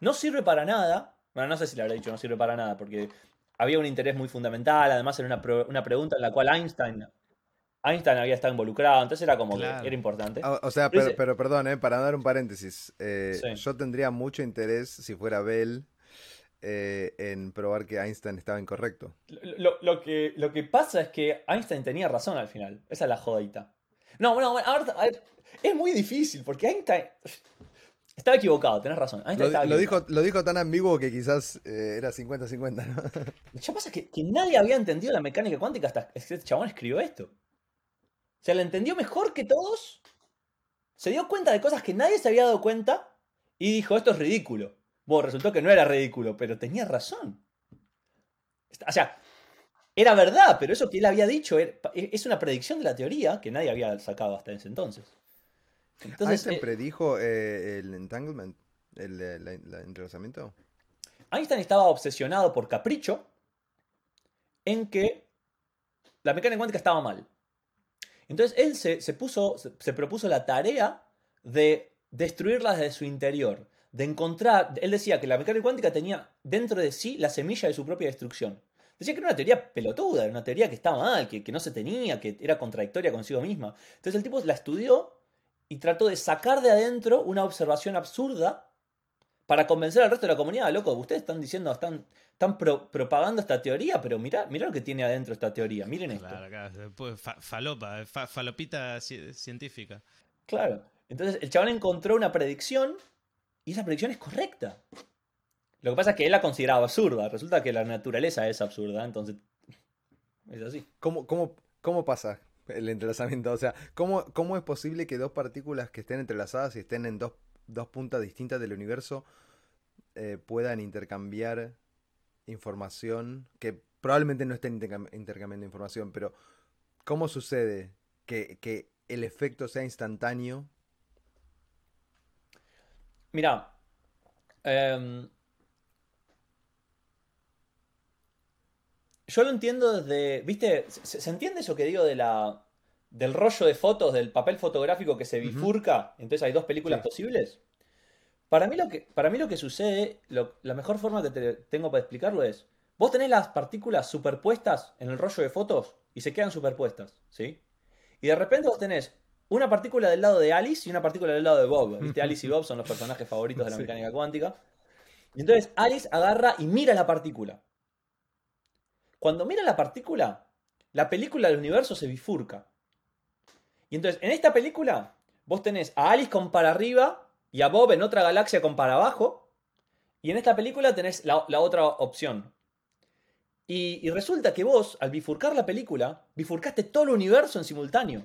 No sirve para nada. Bueno, no sé si le habrá dicho no sirve para nada, porque había un interés muy fundamental. Además, era una, una pregunta en la cual Einstein, Einstein había estado involucrado. Entonces era como Claro. que era importante. O, o sea, Pero pero, ese- pero perdón, eh, para dar un paréntesis, eh, Sí. yo tendría mucho interés, si fuera Bell, eh, en probar que Einstein estaba incorrecto. Lo, lo- lo que, lo que pasa es que Einstein tenía razón al final. Esa es la jodita. No, bueno, bueno, ahora- a ver, es muy difícil porque Einstein estaba equivocado, tenés razón. Einstein Lo, estaba lo equivocado. dijo, lo dijo tan ambiguo que quizás eh, era 50-50, ¿no? Lo que pasa es que, que nadie había entendido la mecánica cuántica hasta que este chabón escribió esto. O sea, la entendió mejor que todos. Se dio cuenta de cosas que nadie se había dado cuenta y dijo, esto es ridículo. Bueno, resultó que no era ridículo, pero tenía razón. O sea, era verdad, pero eso que él había dicho era- es una predicción de la teoría que nadie había sacado hasta ese entonces. Entonces, Einstein eh, predijo eh, el entanglement, el, eh, la- la- entrelazamiento. Einstein estaba obsesionado por capricho en que la mecánica cuántica estaba mal. Entonces él se, se puso, se, propuso la tarea de destruirla desde su interior, de encontrar, él decía que la mecánica cuántica tenía dentro de sí la semilla de su propia destrucción. Decía que era una teoría pelotuda, era una teoría que estaba mal, que, que no se tenía, que era contradictoria consigo misma. Entonces el tipo la estudió y trató de sacar de adentro una observación absurda para convencer al resto de la comunidad, loco, ustedes están diciendo, están, están pro- propagando esta teoría, pero mirá, mirá lo que tiene adentro esta teoría, miren esto. Claro, fa- falopa, fa- falopita ci- científica. Claro. Entonces el chabón encontró una predicción y esa predicción es correcta. Lo que pasa es que él la consideraba absurda. Resulta que la naturaleza es absurda, entonces es así. ¿Cómo, cómo, cómo pasa el entrelazamiento? O sea, ¿cómo, ¿cómo es posible que dos partículas que estén entrelazadas y estén en dos, dos puntas distintas del universo eh, puedan intercambiar información? Que probablemente no estén intercam- intercambiando información, pero ¿cómo sucede que, que el efecto sea instantáneo? Mira, em, yo lo entiendo desde, ¿viste? ¿Se, se entiende eso que digo de la, del rollo de fotos, del papel fotográfico que se bifurca? Entonces hay dos películas Sí. posibles. Para mí lo que, para mí lo que sucede, lo- la mejor forma que te- tengo para explicarlo es, vos tenés las partículas superpuestas en el rollo de fotos y se quedan superpuestas, ¿sí? Y de repente vos tenés una partícula del lado de Alice y una partícula del lado de Bob. ¿Viste? Alice y Bob son los personajes favoritos de la Sí. mecánica cuántica. Y entonces Alice agarra y mira la partícula. Cuando mira la partícula, la película del universo se bifurca. Y entonces, en esta película, vos tenés a Alice con para arriba y a Bob en otra galaxia con para abajo. Y en esta película tenés la, la otra opción. Y, y resulta que vos, al bifurcar la película, bifurcaste todo el universo en simultáneo.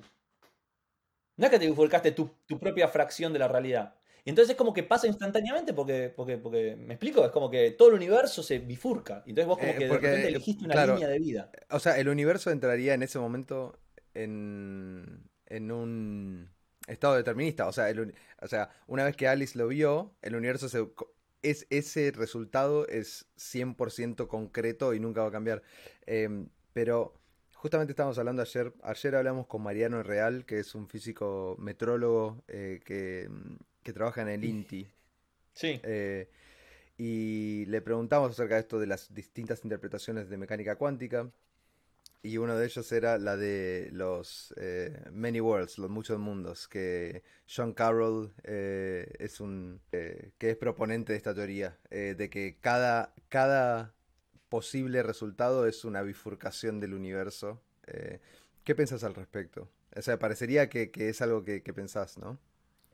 No es que te bifurcaste tu, tu propia fracción de la realidad. Y entonces es como que pasa instantáneamente porque, porque, porque, ¿me explico? Es como que todo el universo se bifurca. Y entonces vos como Eh, que porque, de repente elegiste una claro, línea de vida. O sea, el universo entraría en ese momento en, en un estado determinista. O sea, el o sea, una vez que Alice lo vio, el universo se... Es, ese resultado es 100% concreto y nunca va a cambiar. Em, pero justamente estábamos hablando ayer, ayer hablamos con Mariano Real, que es un físico metrólogo eh, que, que trabaja en el INTI. Sí. Eh, y le preguntamos acerca de esto de las distintas interpretaciones de mecánica cuántica. Y uno de ellos era la de los eh, Many Worlds, los muchos mundos, que John Carroll eh, es un eh, que es proponente de esta teoría, eh, de que cada, cada posible resultado es una bifurcación del universo. Eh, ¿qué pensás al respecto? O sea, parecería que, que es algo que, que pensás, ¿no?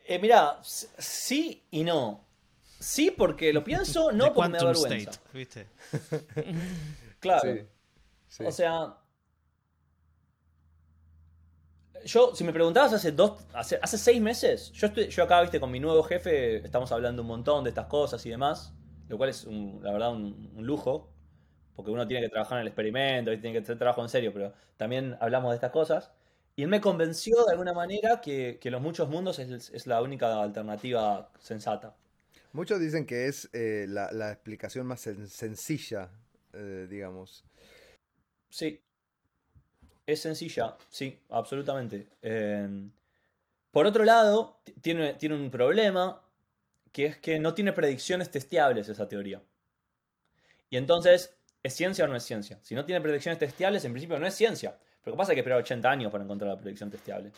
Eh, mira, sí y no. Sí, porque lo pienso, [LAUGHS] no porque me da vergüenza. State, ¿viste? [LAUGHS] Claro. Sí, sí. O sea. Yo, si me preguntabas hace dos, hace, hace seis meses, yo estoy, yo acá, viste, con mi nuevo jefe, estamos hablando un montón de estas cosas y demás, lo cual es, un- la verdad, un, un lujo, porque uno tiene que trabajar en el experimento, y tiene que hacer trabajo en serio, pero también hablamos de estas cosas. Y él me convenció de alguna manera que, que los muchos mundos es, es la única alternativa sensata. Muchos dicen que es eh, la, la explicación más sen- sencilla eh, digamos. Sí. Es sencilla, sí, absolutamente. Eh, por otro lado, tiene, tiene un problema, que es que no tiene predicciones testeables esa teoría. Y entonces, ¿es ciencia o no es ciencia? Si no tiene predicciones testeables, en principio no es ciencia. Pero lo que pasa es que esperar 80 años para encontrar la predicción testeable.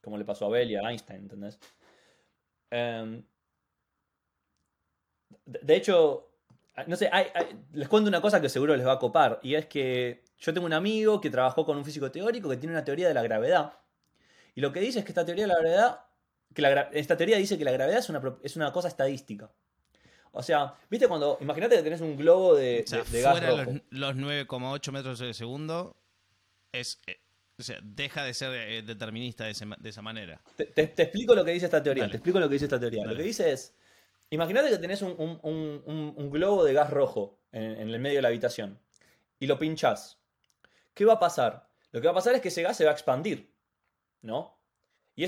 Como le pasó a Bell y a Einstein, ¿entendés? Em, de hecho, no sé, les cuento una cosa que seguro les va a copar. Y es que yo tengo un amigo que trabajó con un físico teórico que tiene una teoría de la gravedad. Y lo que dice es que esta teoría de la gravedad, que esta teoría dice que la gravedad es una, es una cosa estadística. O sea, ¿viste cuando, imagínate que tenés un globo de, gas rojo. Los, 9,8 metros de segundo, es, eh, o sea, deja de ser eh, determinista de, esa manera. Te, explico lo que dice esta teoría. Te explico lo que dice esta teoría. Lo que dice es, imagínate que tenés un, globo de gas rojo en, el medio de la habitación y lo pinchás. ¿Qué va a pasar? Lo que va a pasar es que ese gas se va a expandir, ¿no? Y,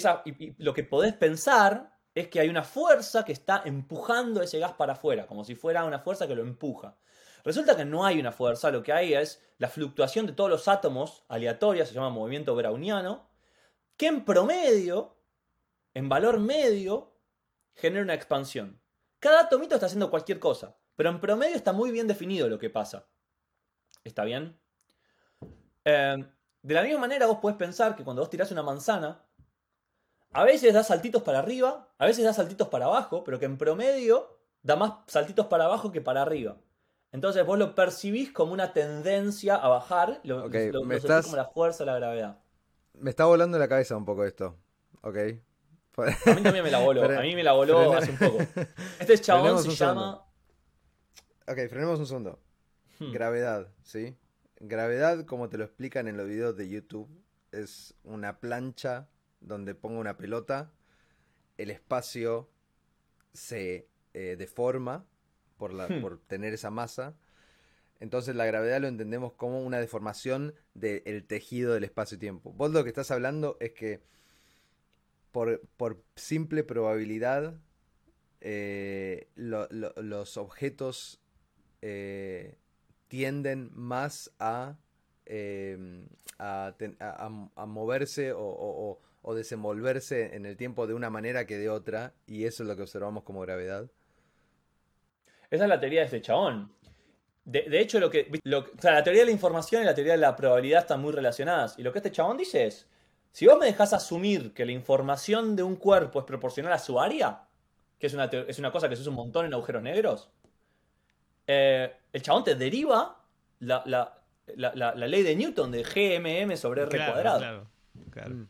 lo que podés pensar es que hay una fuerza que está empujando ese gas para afuera, como si fuera una fuerza que lo empuja. Resulta que no hay una fuerza, lo que hay es la fluctuación de todos los átomos aleatorios, se llama movimiento browniano, que en promedio, en valor medio, genera una expansión. Cada atomito está haciendo cualquier cosa, pero en promedio está muy bien definido lo que pasa. ¿Está bien? Eh, de la misma manera vos podés pensar que cuando vos tirás una manzana, a veces da saltitos para arriba, a veces da saltitos para abajo, pero que en promedio da más saltitos para abajo que para arriba. Entonces vos lo percibís como una tendencia a bajar, lo, me estás... como la fuerza de la gravedad. Me está volando la cabeza un poco esto. Ok. A mí también me la voló. a mí me la voló hace un poco. [LAUGHS] Este chabón se llama. Ok, frenemos un segundo. Hmm. Gravedad, ¿sí? Gravedad, como te lo explican en los videos de YouTube, es una plancha donde pongo una pelota, el espacio se eh, deforma por, la, hmm. por tener esa masa. Entonces la gravedad lo entendemos como una deformación del tejido del espacio-tiempo. Vos lo que estás hablando es que por, simple probabilidad eh, los objetos eh, tienden más a, em, a, moverse o, desenvolverse en el tiempo de una manera que de otra, y eso es lo que observamos como gravedad. Esa es la teoría de este chabón. De, hecho, lo que, la teoría de la información y la teoría de la probabilidad están muy relacionadas. Y lo que este chabón dice es, si vos me dejás asumir que la información de un cuerpo es proporcional a su área, que es una, es una cosa que se usa un montón en agujeros negros, eh, el chabón te deriva la, ley de Newton de GMM sobre R cuadrado. Claro, claro. Mm.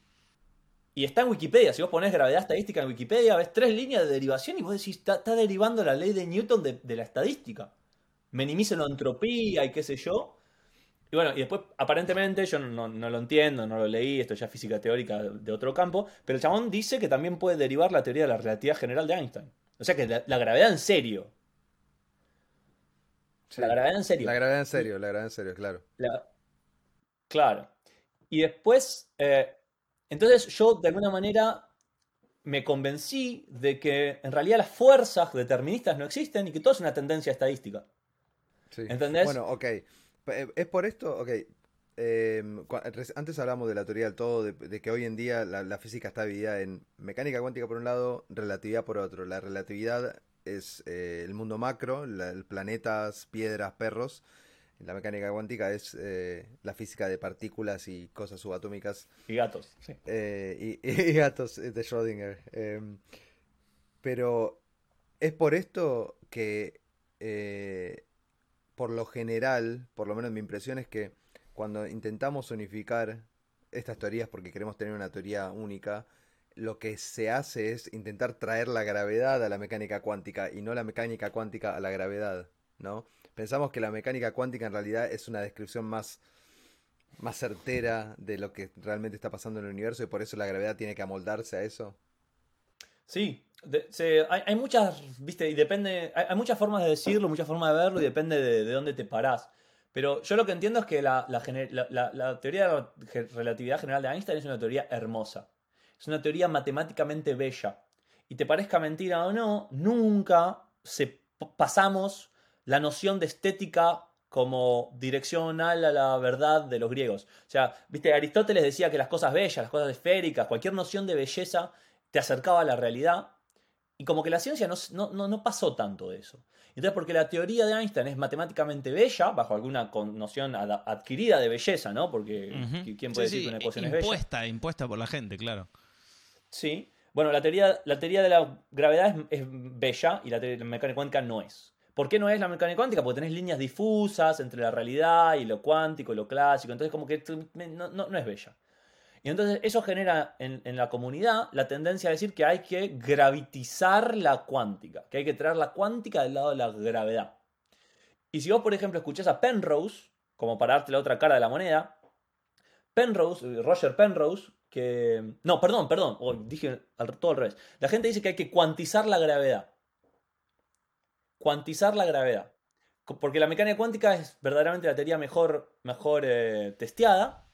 Y está en Wikipedia. Si vos pones gravedad estadística en Wikipedia, ves tres líneas de derivación y vos decís, está, derivando la ley de Newton de, la estadística. Minimiza la entropía y qué sé yo. Y bueno, y después, aparentemente, yo no, lo entiendo, no lo leí, esto ya es física teórica de otro campo, pero el chabón dice que también puede derivar la teoría de la relatividad general de Einstein. O sea que la, gravedad en serio. La gravedad en serio. La gravedad en serio, la gravedad en serio, claro. Claro. Y después, eh, entonces yo de alguna manera me convencí de que en realidad las fuerzas deterministas no existen y que todo es una tendencia estadística. Sí. ¿Entendés? Bueno, ok. Eh, es por esto, ok. Em, antes hablamos de la teoría del todo, de, que hoy en día la, física está dividida en mecánica cuántica por un lado, relatividad por otro. La relatividad es eh, el mundo macro, planetas, piedras, perros, la mecánica cuántica es eh, la física de partículas y cosas subatómicas. Y gatos, sí. Eh, y, [LAUGHS] gatos de Schrödinger. Em, pero es por esto que, por lo general, por lo menos mi impresión es que cuando intentamos unificar estas teorías porque queremos tener una teoría única, lo que se hace es intentar traer la gravedad a la mecánica cuántica y no la mecánica cuántica a la gravedad, ¿no? pensamos que la mecánica cuántica en realidad es una descripción más, más certera de lo que realmente está pasando en el universo y por eso la gravedad tiene que amoldarse a eso. Sí, hay, muchas, viste, y depende, hay, muchas formas de decirlo, muchas formas de verlo y depende de, dónde te parás. Pero yo lo que entiendo es que la, la, teoría de la relatividad general de Einstein es una teoría hermosa. Es una teoría matemáticamente bella. Y te parezca mentira o no, nunca se pasamos la noción de estética como direccional a la verdad de los griegos. O sea, viste, Aristóteles decía que las cosas bellas, las cosas esféricas, cualquier noción de belleza te acercaba a la realidad. Y como que la ciencia no, no, pasó tanto de eso. Entonces, porque la teoría de Einstein es matemáticamente bella, bajo alguna noción adquirida de belleza, ¿no? Porque ¿quién puede decir que una ecuación es bella? Impuesta, impuesta por la gente, claro. Sí. Bueno, la teoría, la teoría de la gravedad es, bella y la, teoría, la mecánica cuántica no es. ¿Por qué no es la mecánica cuántica? Porque tenés líneas difusas entre la realidad y lo cuántico y lo clásico. Entonces, como que no, es bella. Y entonces eso genera en, la comunidad la tendencia a decir que hay que gravitizar la cuántica, que hay que traer la cuántica del lado de la gravedad. Y si vos, por ejemplo, escuchás a Penrose, como para darte la otra cara de la moneda, Penrose, Roger Penrose, que... No, perdón, perdón, dije todo al revés. La gente dice que hay que cuantizar la gravedad cuantizar la gravedad. Porque la mecánica cuántica es verdaderamente la teoría mejor, mejor eh, testeada.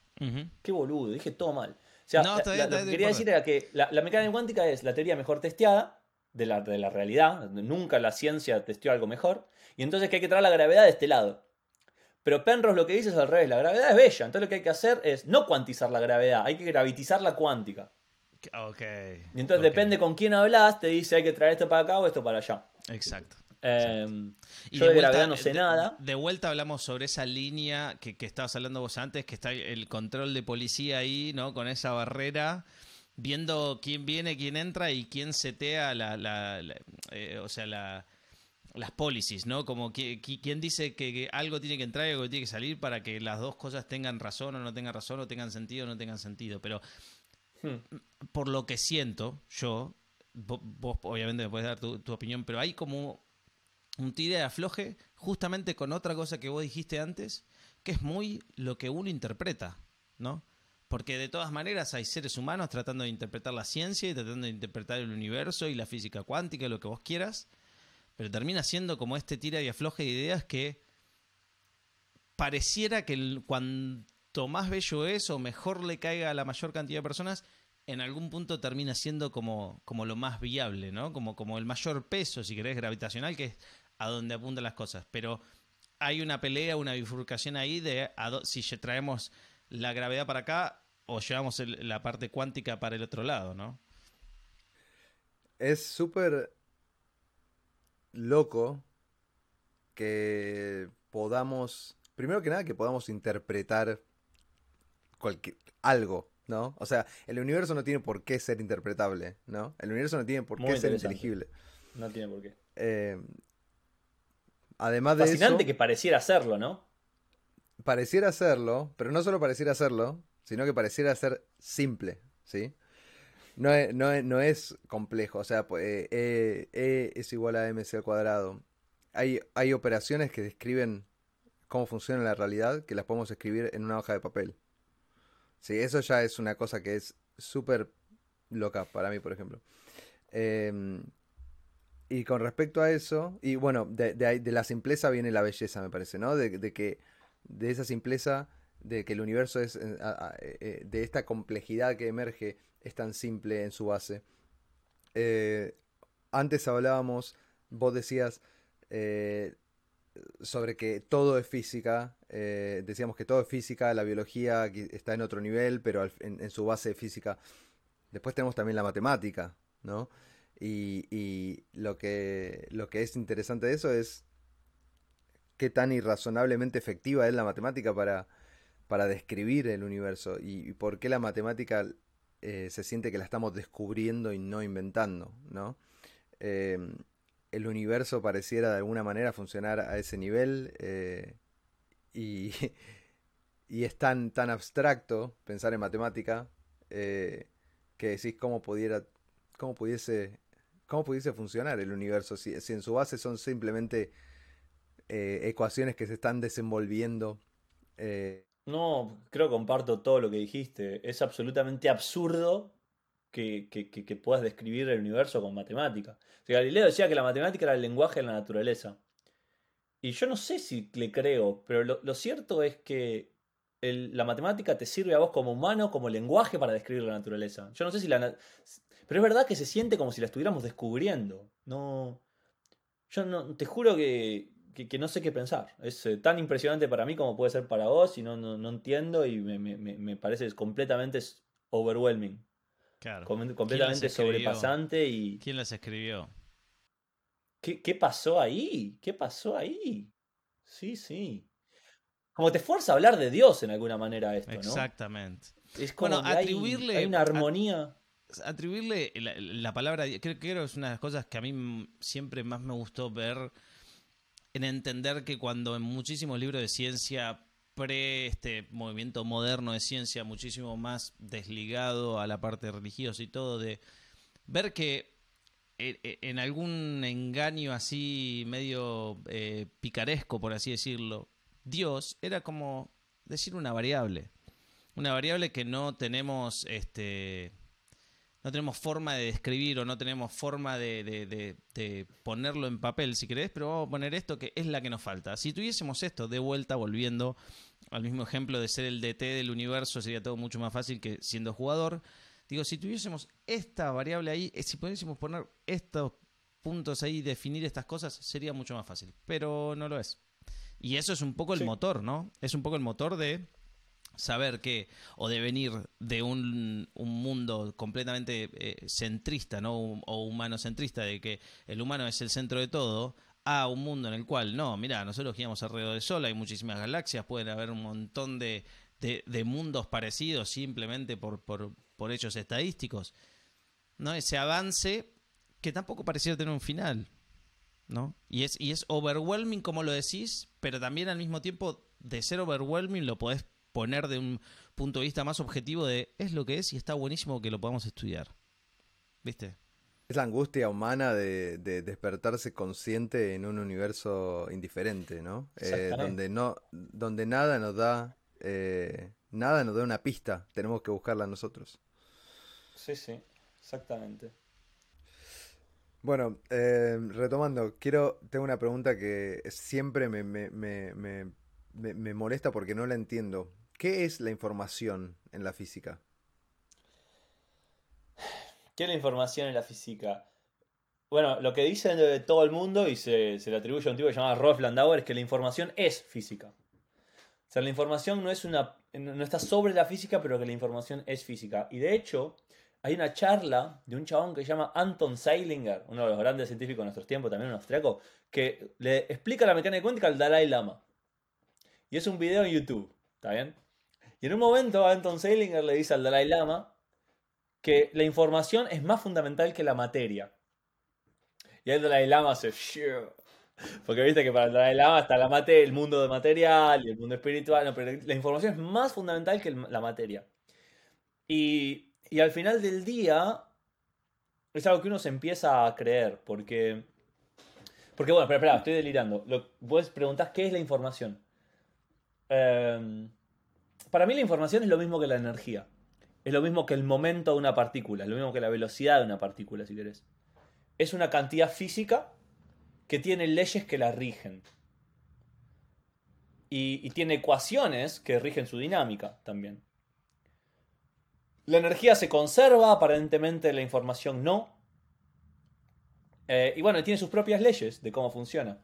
Qué boludo, dije todo mal. O sea, lo que quería decir era que la, mecánica cuántica es la teoría mejor testeada de la, de la realidad. Nunca la ciencia testeó algo mejor. Y entonces que hay que traer la gravedad de este lado. Pero Penrose lo que dice es al revés, la gravedad es bella, entonces lo que hay que hacer es no cuantizar la gravedad, hay que gravitizar la cuántica. Ok. Y entonces depende con quién hablas, te dice hay que traer esto para acá o esto para allá. Exacto. Em, yo de, gravedad no sé nada. De vuelta hablamos sobre esa línea que, estabas hablando vos antes, que está el control de policía ahí, ¿no? Con esa barrera, viendo quién viene, quién entra y quién setea la, la, eh, o sea, la, las policies, ¿no? Como quién dice que, algo tiene que entrar y algo tiene que salir para que las dos cosas tengan razón o no tengan razón, o tengan sentido o no tengan sentido. Pero hmm. por lo que siento, yo, vos, obviamente me puedes dar tu, tu opinión, pero hay como un tire de afloje justamente con otra cosa que vos dijiste antes, que es muy lo que uno interpreta, ¿no? Porque de todas maneras hay seres humanos tratando de interpretar la ciencia y tratando de interpretar el universo y la física cuántica, lo que vos quieras, pero termina siendo como este tira y afloje de ideas que pareciera que cuanto más bello es o mejor le caiga a la mayor cantidad de personas, en algún punto termina siendo como, como lo más viable, ¿no? Como, como el mayor peso, si querés, gravitacional, que es a dónde apuntan las cosas. Pero hay una pelea, una bifurcación ahí de si traemos la gravedad para acá o llevamos la parte cuántica para el otro lado, ¿no? Es súper loco que podamos, primero que nada, que podamos interpretar cualquier, algo, ¿no? O sea, el universo no tiene por qué ser interpretable, ¿no? El universo no tiene por qué ser inteligible. No tiene por qué. Eh, Además de Fascinante que pareciera hacerlo, ¿no? Pareciera hacerlo, pero no solo pareciera hacerlo, sino que pareciera ser simple, ¿sí? No es, no es, complejo, o sea, pues, e, e, es igual a mc al cuadrado. Hay, hay operaciones que describen cómo funciona la realidad que las podemos escribir en una hoja de papel. Sí, eso ya es una cosa que es súper loca para mí, por ejemplo. Eh, y con respecto a eso, y bueno, de, de, la simpleza viene la belleza, me parece, ¿no? De, que de esa simpleza, de que el universo es, eh, eh, de esta complejidad que emerge, es tan simple en su base. Eh, antes hablábamos, vos decías sobre que todo es física, decíamos que todo es física, la biología está en otro nivel, pero en, su base física. Después tenemos también la matemática, ¿no? Y, lo, que, lo que es interesante de eso es qué tan irrazonablemente efectiva es la matemática para, para describir el universo y, por qué la matemática eh, se siente que la estamos descubriendo y no inventando, ¿no? Em, el universo pareciera de alguna manera funcionar a ese nivel eh, y, [LAUGHS] y, es tan, tan abstracto pensar en matemática eh, que decís cómo pudiera cómo pudiese cómo pudiese funcionar el universo si, en su base son simplemente ecuaciones que se están desenvolviendo. No, creo que comparto todo lo que dijiste. Es absolutamente absurdo que, puedas describir el universo con matemática. Galileo decía que la matemática era el lenguaje de la naturaleza. Y yo no sé si le creo, pero lo, cierto es que la matemática te sirve a vos como humano, como lenguaje para describir la naturaleza. Yo no sé si la, pero es verdad que se siente como si la estuviéramos descubriendo. No. Yo no. Te juro que. Que, no sé qué pensar. Es eh, tan impresionante para mí como puede ser para vos y no, no, entiendo y me, me, me, parece completamente overwhelming. Claro. completamente sobrepasante y... ¿Quién las escribió? ¿Qué, ¿Qué pasó ahí? ¿Qué pasó ahí? Sí, sí. Como te fuerza a hablar de Dios en alguna manera esto, ¿no? Exactamente. Es como bueno, atribuirle... Hay, una armonía atribuirle la, palabra, creo, que es una de las cosas que a mí siempre más me gustó ver en entender que cuando en muchísimos libros de ciencia pre este movimiento moderno de ciencia muchísimo más desligado a la parte religiosa y todo de ver que en algún engaño así medio eh, picaresco por así decirlo Dios era como decir una variable. Una variable que no tenemos este no tenemos forma de describir o no tenemos forma de, ponerlo en papel, si querés, pero vamos a poner esto que es la que nos falta. Si tuviésemos esto de vuelta, volviendo al mismo ejemplo de ser el DT del universo, sería todo mucho más fácil que siendo jugador. Digo, si tuviésemos esta variable ahí, eh, si pudiésemos poner estos puntos ahí, definir estas cosas, sería mucho más fácil. Pero no lo es. Y eso es un poco el motor, ¿no? Es un poco el motor de saber que, o de venir de un, un mundo completamente eh, centrista, ¿no? O humanocentrista, de que el humano es el centro de todo, a un mundo en el cual, no, mira, nosotros giramos alrededor del Sol, hay muchísimas galaxias, pueden haber un montón de, de, mundos parecidos simplemente por, por, por hechos estadísticos. ¿No? Ese avance que tampoco pareciera tener un final. ¿no? Y es, y es overwhelming como lo decís, pero también al mismo tiempo de ser overwhelming lo podés poner de un punto de vista más objetivo de es lo que es y está buenísimo que lo podamos estudiar. ¿Viste? Es la angustia humana de, despertarse consciente en un universo indiferente, ¿no? Eh, donde no, donde nada nos da, eh, nada nos da una pista, tenemos que buscarla nosotros. Sí, sí, exactamente. Bueno, eh, retomando, quiero, tengo una pregunta que siempre me, me, me molesta porque no la entiendo. ¿Qué es la información en la física? ¿Qué es la información en la física? Bueno, lo que dice todo el mundo y se, le atribuye a un tipo que se llama Rolf Landauer es que la información es física. O sea, la información no, es una, no está sobre la física, pero que la información es física. Y de hecho, hay una charla de un chabón que se llama Anton Seilinger, uno de los grandes científicos de nuestros tiempos, también un austriaco, que le explica la mecánica cuántica al Dalai Lama. Y es un video en YouTube, ¿está bien? Y en un momento Anton Seilinger le dice al Dalai Lama que la información es más fundamental que la materia. Y el Dalai Lama se... Porque viste que para el Dalai Lama está la mate, el mundo de material y el mundo espiritual. No, pero la información es más fundamental que la materia. Y, y al final del día es algo que uno se empieza a creer. Porque... Porque bueno, espera, espera, estoy delirando. Lo, vos preguntás qué es la información. Eh, para mí la información es lo mismo que la energía. Es lo mismo que el momento de una partícula, es lo mismo que la velocidad de una partícula, si querés. Es una cantidad física que tiene leyes que la rigen. Y, tiene ecuaciones que rigen su dinámica también. La energía se conserva, aparentemente la información no. Eh, y bueno, tiene sus propias leyes de cómo funciona.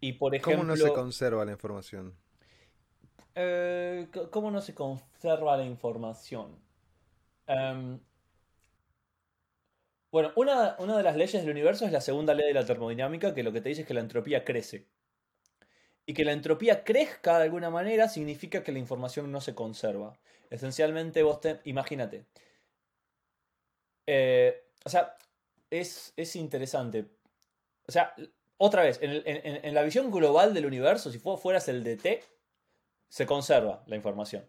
Y por ejemplo. ¿Cómo no se conserva la información? Eh, ¿Cómo no se conserva la información? Em, bueno, una, una, de las leyes del universo es la segunda ley de la termodinámica, que lo que te dice es que la entropía crece. Y que la entropía crezca de alguna manera significa que la información no se conserva. Esencialmente, vos te, imagínate. Eh, o sea, es, interesante. O sea, otra vez, en, en, la visión global del universo, si fueras el DT, se conserva la información.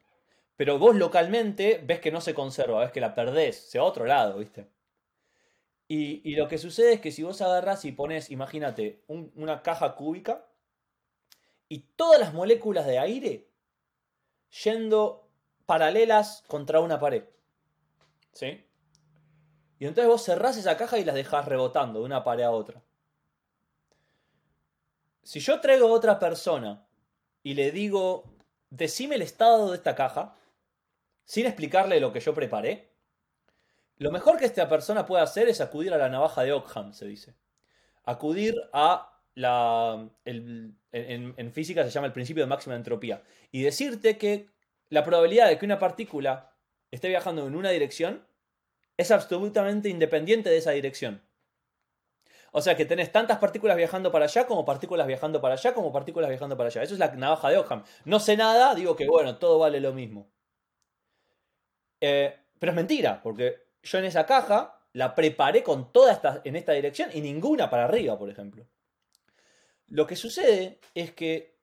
Pero vos localmente ves que no se conserva, ves que la perdés, se va a otro lado, ¿viste? Y, lo que sucede es que si vos agarras y pones, imagínate, una caja cúbica y todas las moléculas de aire yendo paralelas contra una pared. ¿Sí? Y entonces vos cerrás esa caja y las dejás rebotando de una pared a otra. Si yo traigo a otra persona y le digo, decime el estado de esta caja, sin explicarle lo que yo preparé, lo mejor que esta persona puede hacer es acudir a la navaja de Ockham, se dice. Acudir a la, el- en, en física se llama el principio de máxima entropía. Y decirte que la probabilidad de que una partícula esté viajando en una dirección es absolutamente independiente de esa dirección. O sea que tenés tantas partículas viajando para allá como partículas viajando para allá como partículas viajando para allá. Eso es la navaja de Ockham. No sé nada, digo que bueno, todo vale lo mismo. Eh, pero es mentira, porque yo en esa caja la preparé con toda esta, en esta dirección y ninguna para arriba, por ejemplo. Lo que sucede es que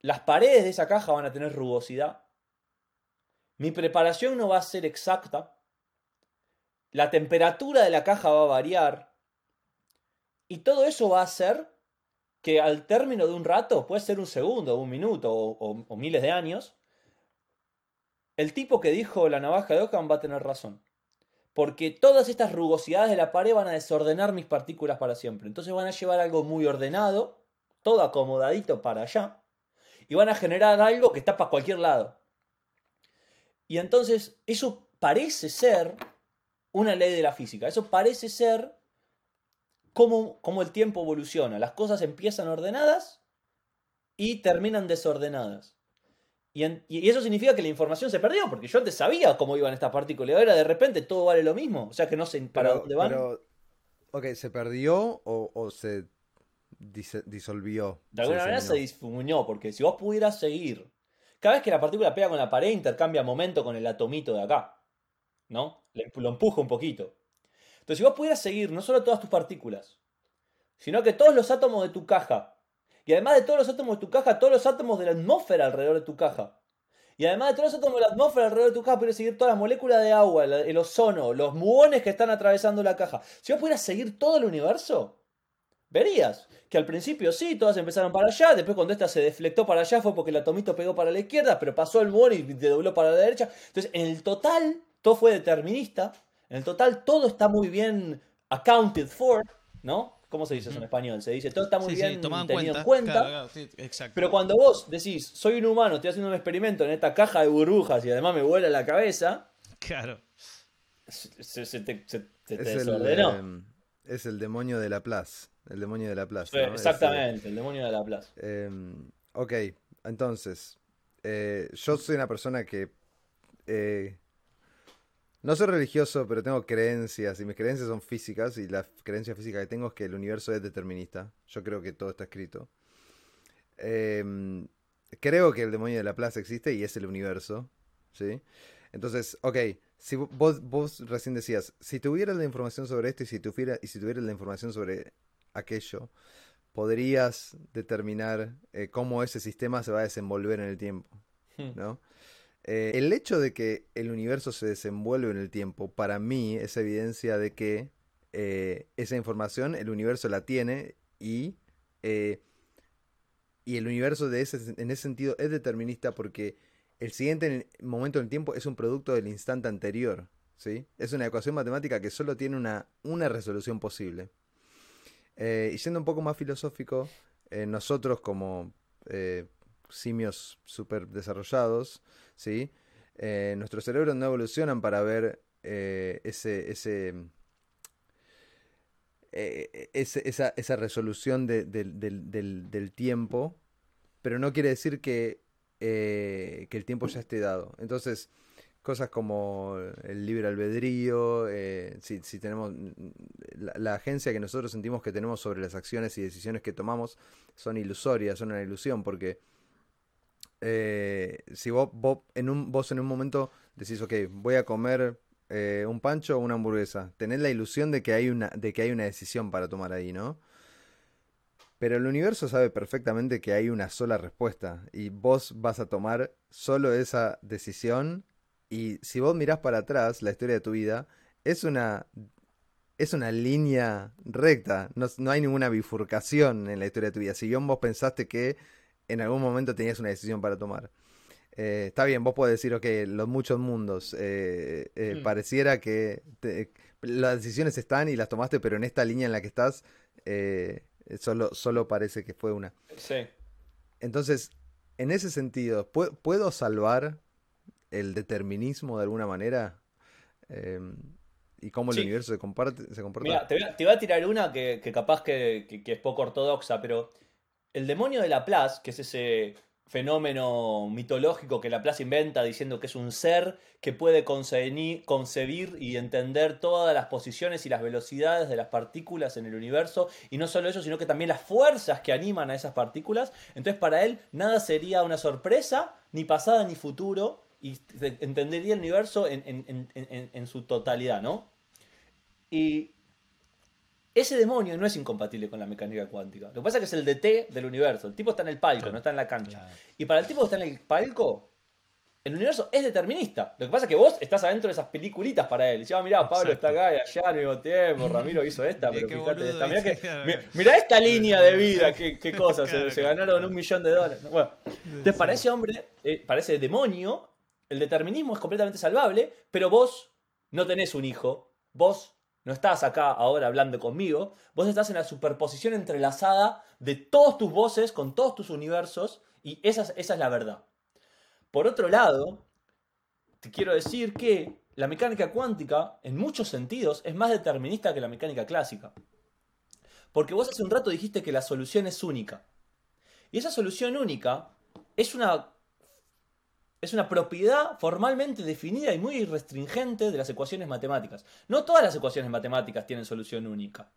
las paredes de esa caja van a tener rugosidad. Mi preparación no va a ser exacta. La temperatura de la caja va a variar. Y todo eso va a hacer que al término de un rato, puede ser un segundo, un minuto o, miles de años, el tipo que dijo la navaja de Ockham va a tener razón. Porque todas estas rugosidades de la pared van a desordenar mis partículas para siempre. Entonces van a llevar algo muy ordenado, todo acomodadito para allá, y van a generar algo que está para cualquier lado. Y entonces eso parece ser una ley de la física. Eso parece ser cómo, cómo el tiempo evoluciona. Las cosas empiezan ordenadas y terminan desordenadas. Y, en- y eso significa que la información se perdió, porque yo antes sabía cómo iban estas partículas y ahora de repente todo vale lo mismo. O sea que no sé para Pero- dónde van. pero, ok, ¿se perdió o, o se dise- disolvió? de alguna Se manera se difuminó, porque si vos pudieras seguir, cada vez que la partícula pega con la pared, intercambia momento con el atomito de acá. ¿No? Lo empuja un poquito. Entonces, si vos pudieras seguir no solo todas tus partículas, sino que todos los átomos de tu caja, y además de todos los átomos de tu caja, todos los átomos de la atmósfera alrededor de tu caja, y además de todos los átomos de la atmósfera alrededor de tu caja, pudieras seguir todas las moléculas de agua, el ozono, los muones que están atravesando la caja. Si vos pudieras seguir todo el universo, verías que al principio sí, todas empezaron para allá, después cuando esta se deflectó para allá fue porque el atomito pegó para la izquierda, pero pasó el muón y te dobló para la derecha. Entonces, en el total, todo fue determinista, en el total todo está muy bien accounted for, ¿no? ¿Cómo se dice eso en español? Se dice, todo está muy Sí, sí, bien tomado en tenido cuenta. en cuenta. Claro, claro, sí, exacto. Pero cuando vos decís, soy un humano, estoy haciendo un experimento en esta caja de burbujas y además me vuela la cabeza, Claro. se, se te, se- se te Es el, desordenó. em, es el demonio de Laplace. El demonio de. Sí, ¿no? Ese- Exactamente, el demonio de la plaza. Em, ok, entonces, eh, yo soy una persona que eh, no soy religioso, pero tengo creencias y mis creencias son físicas y la creencia física que tengo es que el universo es determinista. Yo creo que todo está escrito. Em, creo que el demonio de la plaza existe y es el universo, ¿sí? Entonces, ok, si vo- vos, vos recién decías, si tuvieras la información sobre esto y si, tuviera, y si tuvieras la información sobre aquello, podrías determinar eh, cómo ese sistema se va a desenvolver en el tiempo, Hmm. ¿no? Eh, el hecho de que el universo se desenvuelve en el tiempo, para mí es evidencia de que eh, esa información el universo la tiene y, eh, y el universo de ese, en ese sentido es determinista porque el siguiente momento en el tiempo es un producto del instante anterior, ¿sí? Es una ecuación matemática que solo tiene una, una resolución posible. Y siendo un poco más filosófico, nosotros como simios super desarrollados, ¿sí? Eh, nuestros cerebros no evolucionan para ver eh, ese, ese, eh, ese- esa, esa resolución de- del- del- tiempo, pero no quiere decir que, que el tiempo ya esté dado. Entonces, cosas como el libre albedrío, si, si tenemos la agencia que nosotros sentimos que tenemos sobre las acciones y decisiones que tomamos son ilusorias, son una ilusión, porque eh, si vos, en un, vos en un momento decís, ok, voy a comer eh, un pancho o una hamburguesa, tenés la ilusión de que hay una, de que hay una decisión para tomar ahí, ¿no? Pero el universo sabe perfectamente que hay una sola respuesta y vos vas a tomar solo esa decisión y si vos mirás para atrás la historia de tu vida, es una, es una línea recta, no, no hay ninguna bifurcación en la historia de tu vida. Si bien vos pensaste que en algún momento tenías una decisión para tomar. Eh, está bien, vos podés decir, ok, los muchos mundos, eh, eh, Hmm. pareciera que te- las decisiones están y las tomaste, pero en esta línea en la que estás, solo, solo parece que fue una. Sí. Entonces, en ese sentido, ¿pue- ¿puedo salvar el determinismo de alguna manera? Eh, y cómo el Sí. universo se, comparte, se comporta. Mira, te, voy a- te voy a tirar una que, que capaz que, que- que es poco ortodoxa, pero el demonio de Laplace, que es ese fenómeno mitológico que Laplace inventa diciendo que es un ser que puede concebir y entender todas las posiciones y las velocidades de las partículas en el universo, y no solo eso, sino que también las fuerzas que animan a esas partículas, entonces para él nada sería una sorpresa, ni pasada ni futuro, y te- entendería el universo en- en- en su totalidad, ¿no? Y ese demonio no es incompatible con la mecánica cuántica. Lo que pasa es que es el DT del universo. El tipo está en el palco, Claro. no está en la cancha. Claro. Y para el tipo que está en el palco, el universo es determinista. Lo que pasa es que vos estás adentro de esas peliculitas para él. Dice, ah, mirá, Pablo Exacto. está acá y allá al mismo tiempo, Ramiro hizo esta, [LAUGHS] Mirá pero fíjate esta. Mirá, que, mirá esta línea de vida, qué, qué cosa, se- Claro, se, ganaron un millón de dólares. Bueno, entonces para ese hombre, eh, para ese demonio, el determinismo es completamente salvable, pero vos no tenés un hijo, vos no estás acá ahora hablando conmigo, vos estás en la superposición entrelazada de todos tus voces con todos tus universos y esa es, esa es la verdad. Por otro lado, te quiero decir que la mecánica cuántica, en muchos sentidos, es más determinista que la mecánica clásica. Porque vos hace un rato dijiste que la solución es única. Y esa solución única es una, es una propiedad formalmente definida y muy restringente de las ecuaciones matemáticas. No todas las ecuaciones matemáticas tienen solución única.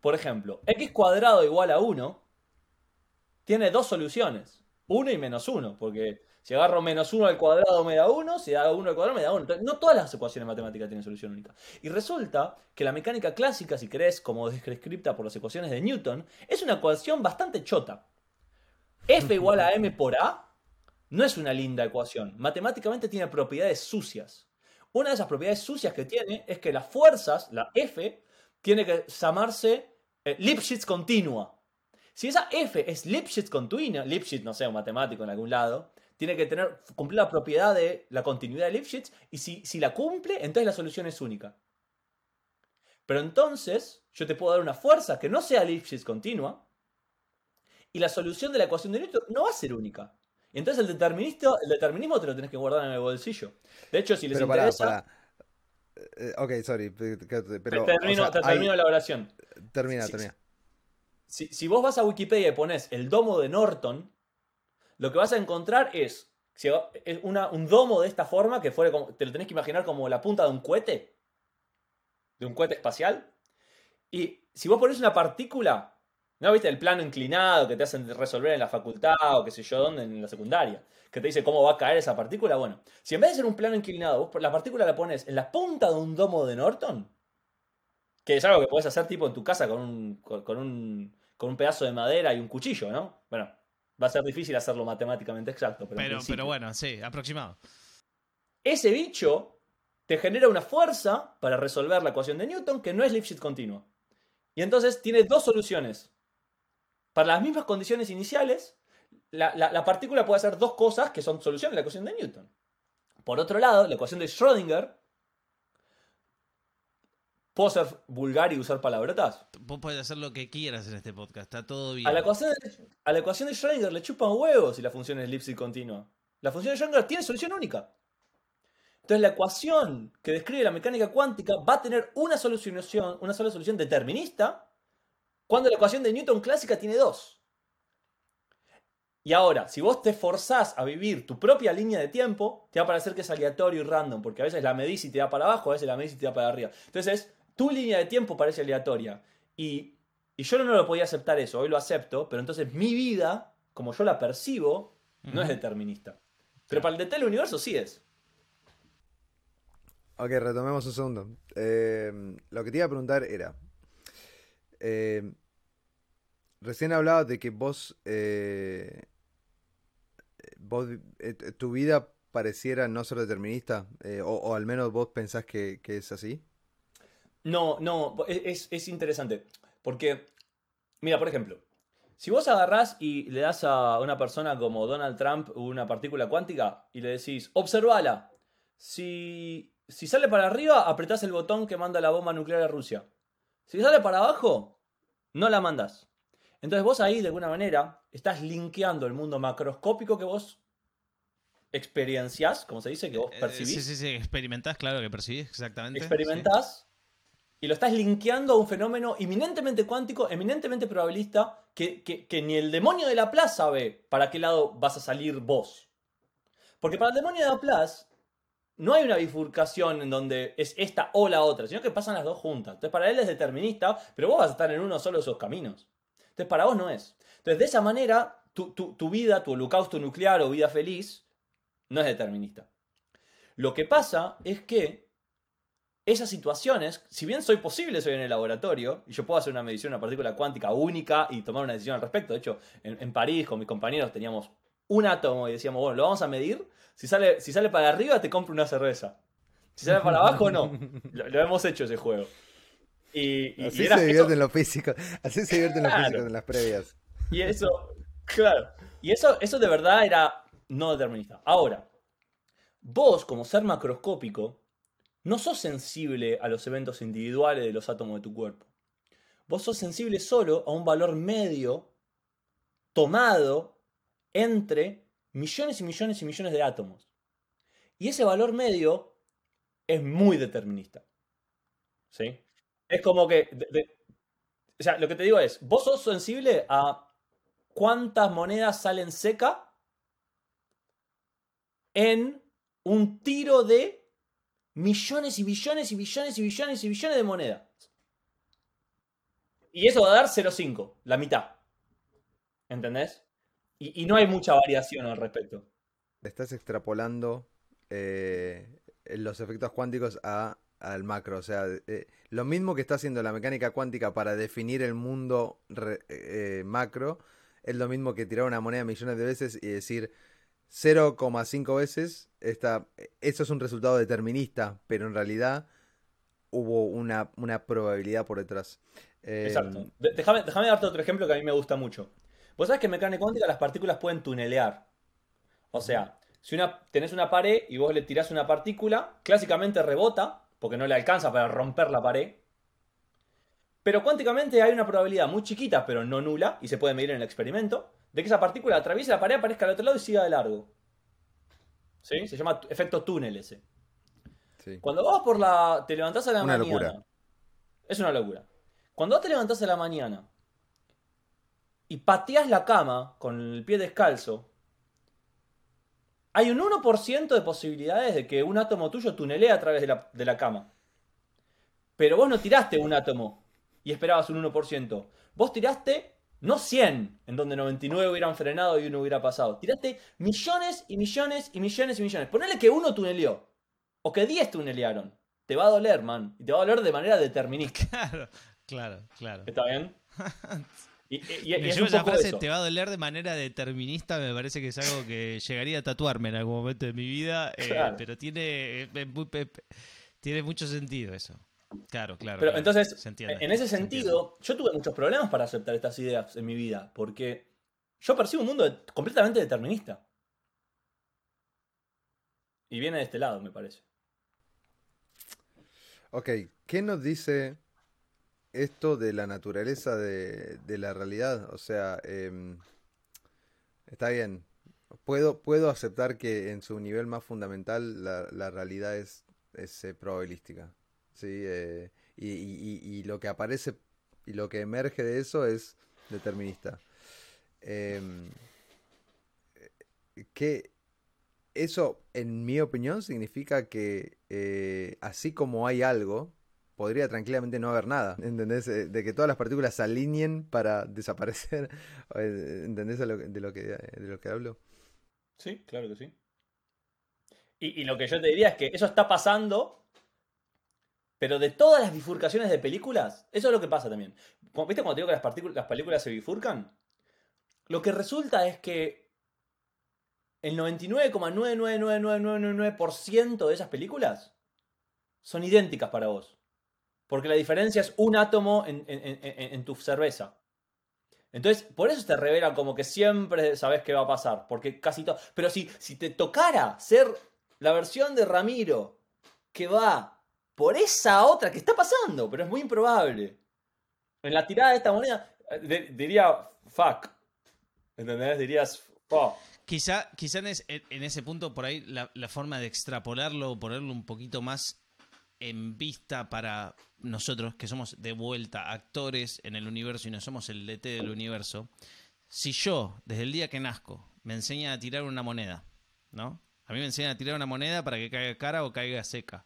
Por ejemplo, x cuadrado igual a 1 tiene dos soluciones. 1 y menos 1. Porque si agarro menos 1 al cuadrado me da 1, si hago 1 al cuadrado me da 1. Entonces, no todas las ecuaciones matemáticas tienen solución única. Y resulta que la mecánica clásica, si querés, como descripta por las ecuaciones de Newton, es una ecuación bastante chota. F igual a m por a no es una linda ecuación. Matemáticamente tiene propiedades sucias. Una de esas propiedades sucias que tiene es que las fuerzas, la F, tiene que llamarse eh, Lipschitz continua. Si esa F es Lipschitz continua, Lipschitz, no sé, un matemático en algún lado, tiene que tener, cumplir la propiedad de la continuidad de Lipschitz, y si, si la cumple, entonces la solución es única. Pero entonces, yo te puedo dar una fuerza que no sea Lipschitz continua, y la solución de la ecuación de Newton no va a ser única. Entonces el determinismo, el determinismo te lo tenés que guardar en el bolsillo. De hecho, si les pero interesa, pará. Eh, ok, sorry. te, Pero, termino, o sea, te hay- termino la oración. Termina, termina. Si, si vos vas a Wikipedia y pones el domo de Norton, lo que vas a encontrar es, si- es una- un domo de esta forma, que fuera como- te lo tenés que imaginar como la punta de un cohete, de un cohete espacial. Y si vos pones una partícula, ¿no viste el plano inclinado que te hacen resolver en la facultad o qué sé yo dónde, en la secundaria? Que te dice cómo va a caer esa partícula. Bueno, si en vez de ser un plano inclinado, vos la partícula la pones en la punta de un domo de Norton, que es algo que podés hacer tipo en tu casa con un, con, con un, con un pedazo de madera y un cuchillo, ¿no? Bueno, va a ser difícil hacerlo matemáticamente exacto, pero, pero bueno, sí, aproximado. Ese bicho te genera una fuerza para resolver la ecuación de Newton que no es Lipschitz continua. Y entonces tiene dos soluciones. Para las mismas condiciones iniciales, la, la- la partícula puede hacer dos cosas que son soluciones de la ecuación de Newton. Por otro lado, la ecuación de Schrödinger. ¿Puedo ser vulgar y usar palabrotas? Vos podés hacer lo que quieras en este podcast, está todo bien. A la, ecuación de, a la ecuación de Schrödinger le chupan huevos si la función es Lipschitz continua. La función de Schrödinger tiene solución única. Entonces la ecuación que describe la mecánica cuántica va a tener una solución, una sola solución determinista, cuando la ecuación de Newton clásica tiene dos. Y ahora, si vos te forzás a vivir tu propia línea de tiempo, te va a parecer que es aleatorio y random, porque a veces la medís y te da para abajo, a veces la medís y te da para arriba. Entonces, tu línea de tiempo parece aleatoria. Y, y yo no lo podía aceptar eso, hoy lo acepto, pero entonces mi vida, como yo la percibo, no es determinista. Pero para el DT del universo sí es. Ok, retomemos un segundo. Eh, lo que te iba a preguntar era. eh, recién hablabas de que vos. eh, eh, tu vida pareciera no ser determinista. eh, o, al menos vos pensás que, es así. No, no, es, es interesante. Porque, mira, por ejemplo, si vos agarrás y le das a una persona como Donald Trump una partícula cuántica y le decís, observala, si, si sale para arriba, apretás el botón que manda la bomba nuclear a Rusia. Si sale para abajo, no la mandás. Entonces vos ahí, de alguna manera, estás linkeando el mundo macroscópico que vos experienciás, como se dice, que vos Eh, percibís sí, sí, sí, experimentás, claro que percibís, exactamente. experimentás y lo estás linkeando a un fenómeno eminentemente cuántico, eminentemente probabilista, que, que- que ni el demonio de Laplace sabe para qué lado vas a salir vos. Porque para el demonio de Laplace no hay una bifurcación en donde es esta o la otra, sino que pasan las dos juntas. Entonces para él es determinista, pero vos vas a estar en uno solo de esos caminos. Entonces para vos no es. Entonces de esa manera, tu, tu- tu vida, tu holocausto nuclear o vida feliz, no es determinista. Lo que pasa es que esas situaciones, si bien soy posible, soy en el laboratorio, y yo puedo hacer una medición de una partícula cuántica única y tomar una decisión al respecto. De hecho, en, en París con mis compañeros teníamos un átomo y decíamos, bueno, lo vamos a medir. Si sale, si sale para arriba, te compro una cerveza. Si sale para abajo, no. [LAUGHS] Lo, lo hemos hecho ese juego. Y, Así se eso- divierten los físicos. Así se divierten los físicos en las previas. y eso, claro. Y eso, eso de verdad era no determinista. Ahora, vos, como ser macroscópico, no sos sensible a los eventos individuales de los átomos de tu cuerpo. Vos sos sensible solo a un valor medio tomado entre millones y millones y millones de átomos. Y ese valor medio es muy determinista. ¿Sí? Es como que... o sea, lo que te digo es, vos sos sensible a cuántas monedas salen seca en un tiro de millones y billones y billones y billones y billones de monedas. Y eso va a dar 0,5, la mitad. ¿Entendés? Y, y no hay mucha variación al respecto. Estás extrapolando eh, los efectos cuánticos a, al macro. O sea, eh, lo mismo que está haciendo la mecánica cuántica para definir el mundo re- eh, macro, es lo mismo que tirar una moneda millones de veces y decir 0,5 veces. Esta, eso es un resultado determinista, pero en realidad hubo una, una probabilidad por detrás. Eh, Exacto. De- Déjame, déjame darte otro ejemplo que a mí me gusta mucho. Vos sabés que en mecánica cuántica las partículas pueden tunelear. O sea, si una, tenés una pared y vos le tirás una partícula, clásicamente rebota, porque no le alcanza para romper la pared. Pero cuánticamente hay una probabilidad muy chiquita, pero no nula, y se puede medir en el experimento, de que esa partícula atraviese la pared, aparezca al otro lado y siga de largo. ¿Sí? Se llama efecto túnel ese. sí. Cuando vos por la. te levantás a la Una mañana. locura. Es una locura. Cuando vos te levantás a la mañana y pateás la cama con el pie descalzo, hay un 1% de posibilidades de que un átomo tuyo tunelee a través de la, de la cama. Pero vos no tiraste un átomo y esperabas un 1%. Vos tiraste, no 100, en donde 99 hubieran frenado y uno hubiera pasado. Tiraste millones y millones y millones y millones. Ponele que uno tuneleó. O que 10 tunelearon. Te va a doler, man. Y te va a doler de manera determinista. [LAUGHS] Claro, claro, claro. ¿Está bien? [LAUGHS] Y, y- y- es un esa poco frase, eso. te va a doler de manera determinista, me parece que es algo que llegaría a tatuarme en algún momento de mi vida, eh, pero tiene, eh, pe- tiene mucho sentido eso. Claro, claro. Pero claro. entonces, Se entiende, en ese se sentido, yo tuve muchos problemas para aceptar estas ideas en mi vida, porque yo percibo un mundo completamente determinista. Y viene de este lado, me parece. Ok, ¿qué nos dice esto de la naturaleza de, la realidad? O sea, em, está bien. Puedo, puedo aceptar que en su nivel más fundamental la, la realidad es, es, eh, probabilística. ¿sí? Eh, y, y- y- y lo que aparece y lo que emerge de eso es determinista. Em, que eso, en mi opinión, significa que eh, así como hay algo, podría tranquilamente no haber nada. ¿Entendés? Eh, De que todas las partículas se alineen para [LAUGHS] desaparecer. Eh, ¿Entendés de, lo que, de lo que hablo? Sí, claro que sí. Y, y lo que yo te diría es que eso está pasando, pero de todas las bifurcaciones de películas, eso es lo que pasa también. ¿Viste cuando te digo que las, las películas se bifurcan? Lo que resulta es que el 99,99999% de esas películas son idénticas para vos. Porque la diferencia es un átomo en, en- tu cerveza. Entonces, por eso te revela como que siempre sabes qué va a pasar. Porque casi todo. Pero si, si te tocara ser la versión de Ramiro que va por esa otra que está pasando, pero es muy improbable. En la tirada de esta moneda, eh, diría fuck. ¿Entendés? Dirías fuck. Quizá, quizá en, en- ese punto por ahí la forma de extrapolarlo o ponerlo un poquito más en vista para nosotros, que somos de vuelta actores en el universo y no somos el DT del universo, si yo, desde el día que nazco, me enseña a tirar una moneda, ¿no? A mí me enseñan a tirar una moneda para que caiga cara o caiga seca.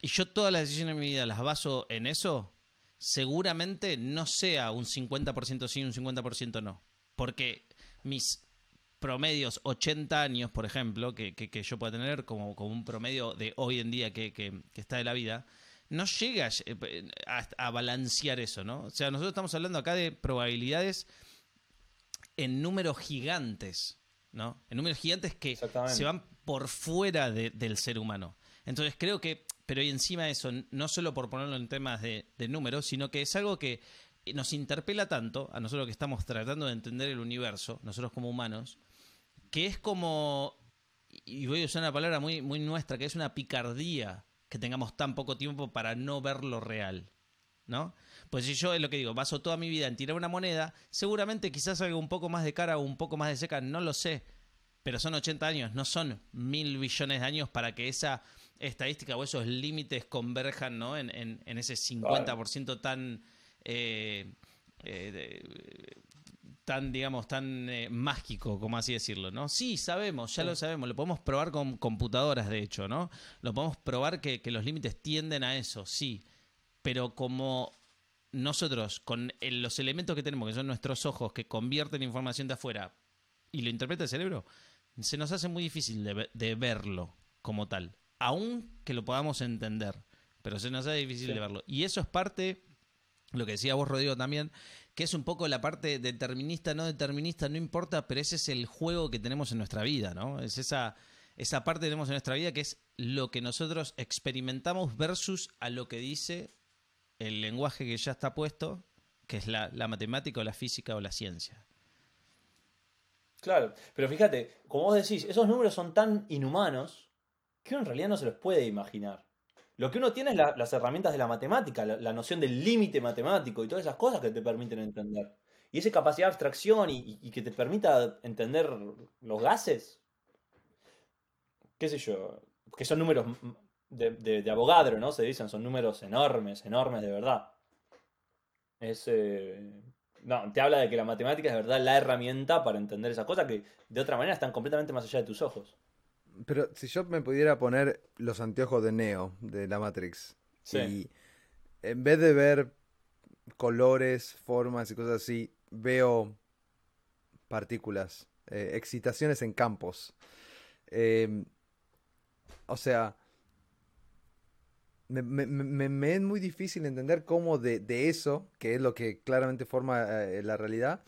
Y yo todas las decisiones de mi vida las baso en eso, seguramente no sea un 50% sí, un 50% no. Porque mis promedios 80 años, por ejemplo, que, que, yo pueda tener como, como, un promedio de hoy en día que, que, está de la vida, no llega a, a, balancear eso, ¿no? O sea, nosotros estamos hablando acá de probabilidades en números gigantes, ¿no? En números gigantes que se van por fuera del ser humano. Entonces creo que, pero y encima de eso, no solo por ponerlo en temas de, de números, sino que es algo que nos interpela tanto a nosotros que estamos tratando de entender el universo, nosotros como humanos, que es como, y voy a usar una palabra muy, muy nuestra, que es una picardía que tengamos tan poco tiempo para no ver lo real, ¿no? Pues si yo es lo que digo, baso toda mi vida en tirar una moneda, seguramente quizás salga un poco más de cara o un poco más de seca, no lo sé, pero son 80 años, no son mil billones de años para que esa estadística o esos límites converjan ¿no? en, en, ese 50% tan... Eh, eh, tan, digamos, tan eh, mágico, como así decirlo, ¿no? Sí, sabemos, ya lo sabemos, lo podemos probar con computadoras, de hecho, ¿no? Lo podemos probar que, los límites tienden a eso, sí, pero como nosotros, con los elementos que tenemos, que son nuestros ojos, que convierten información de afuera y lo interpreta el cerebro, se nos hace muy difícil de, verlo como tal, aun que lo podamos entender, pero se nos hace difícil de verlo. Y eso es parte, lo que decía vos, Rodrigo, también, que es un poco la parte determinista, no determinista, no importa, pero ese es el juego que tenemos en nuestra vida, ¿no? Es esa, esa parte que tenemos en nuestra vida que es lo que nosotros experimentamos versus a lo que dice el lenguaje que ya está puesto, que es la, matemática o la física o la ciencia. Claro, pero fíjate, como vos decís, esos números son tan inhumanos que uno en realidad no se los puede imaginar. Lo que uno tiene es las herramientas de la matemática, la, noción del límite matemático y todas esas cosas que te permiten entender. Y esa capacidad de abstracción y, que te permita entender los gases, qué sé yo, que son números de, de, abogadro, ¿no? Se dicen, son números enormes, enormes de verdad. Es, eh, no, te habla de que la matemática es de verdad la herramienta para entender esas cosas que de otra manera están completamente más allá de tus ojos. Pero si yo me pudiera poner los anteojos de Neo, de la Matrix, y en vez de ver colores, formas y cosas así, veo partículas, eh, excitaciones en campos. Em, o sea, me, es muy difícil entender cómo de, eso, que es lo que claramente forma eh, la realidad,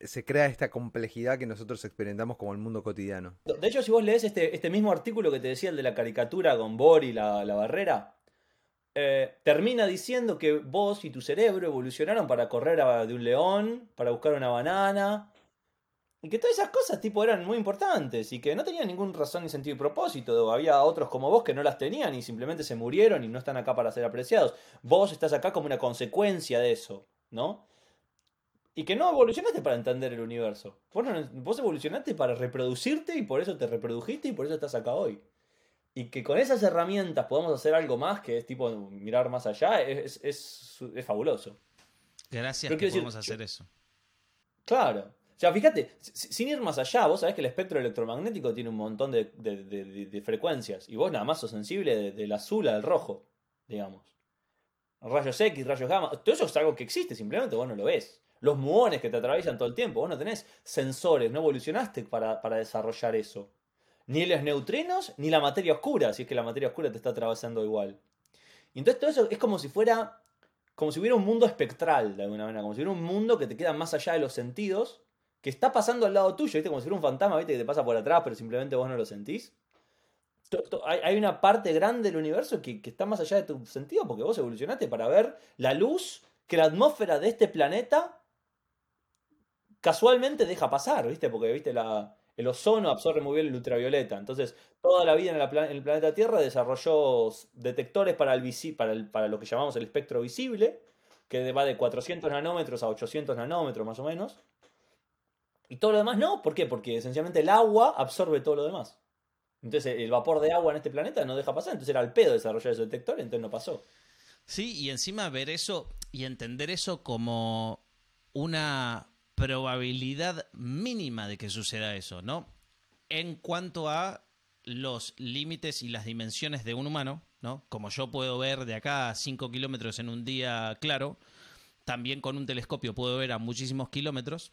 se crea esta complejidad que nosotros experimentamos como el mundo cotidiano. De hecho, si vos lees este, este mismo artículo que te decía, el de la caricatura con Bori, la, la barrera, eh, termina diciendo que vos y tu cerebro evolucionaron para correr de un león, para buscar una banana, y que todas esas cosas tipo eran muy importantes y que no tenían ningún razón ni sentido y propósito. Había otros como vos que no las tenían y simplemente se murieron y no están acá para ser apreciados. Vos estás acá como una consecuencia de eso, ¿no? Y que no evolucionaste para entender el universo. Vos, evolucionaste para reproducirte y por eso te reprodujiste y por eso estás acá hoy. Y que con esas herramientas podamos hacer algo más, que es tipo mirar más allá, es, es, fabuloso. Gracias que podemos hacer eso. Claro. O sea, fíjate, sin ir más allá, vos sabés que el espectro electromagnético tiene un montón de, frecuencias. Y vos nada más sos sensible del azul al rojo, digamos. Rayos X, rayos gamma. Todo eso es algo que existe, simplemente vos no lo ves los muones que te atraviesan todo el tiempo. Vos no tenés sensores, no evolucionaste para, desarrollar eso. Ni los neutrinos, ni la materia oscura, si es que la materia oscura te está atravesando igual. Y entonces todo eso es como si fuera, como si hubiera un mundo espectral, de alguna manera, como si hubiera un mundo que te queda más allá de los sentidos, que está pasando al lado tuyo, ¿viste? Como si fuera un fantasma, ¿viste? Que te pasa por atrás, pero simplemente vos no lo sentís. Hay una parte grande del universo que, que está más allá de tu sentido porque vos evolucionaste para ver la luz que la atmósfera de este planeta casualmente deja pasar, ¿viste? Porque, ¿viste? La, el ozono absorbe muy bien el ultravioleta. Entonces, toda la vida en, el planeta Tierra desarrolló detectores para, el, para, para lo que llamamos el espectro visible, que va de 400 nanómetros a 800 nanómetros más o menos. Y todo lo demás no, ¿por qué? Porque esencialmente el agua absorbe todo lo demás. Entonces el vapor de agua en este planeta no deja pasar, entonces era el pedo desarrollar ese detector, entonces no pasó. Sí, y encima ver eso y entender eso como una probabilidad mínima de que suceda eso, ¿no? En cuanto a los límites y las dimensiones de un humano, ¿no? Como yo puedo ver de acá a 5 kilómetros en un día claro, también con un telescopio puedo ver a muchísimos kilómetros,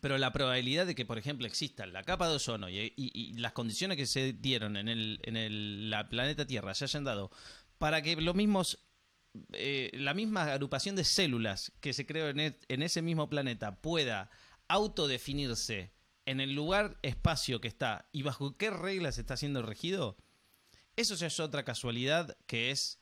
pero la probabilidad de que, por ejemplo, exista la capa de ozono y, las condiciones que se dieron en el, la planeta Tierra se hayan dado para que los mismos eh, la misma agrupación de células que se creó en, e, en ese mismo planeta pueda autodefinirse en el lugar, espacio que está y bajo qué reglas está siendo regido, eso ya es otra casualidad que es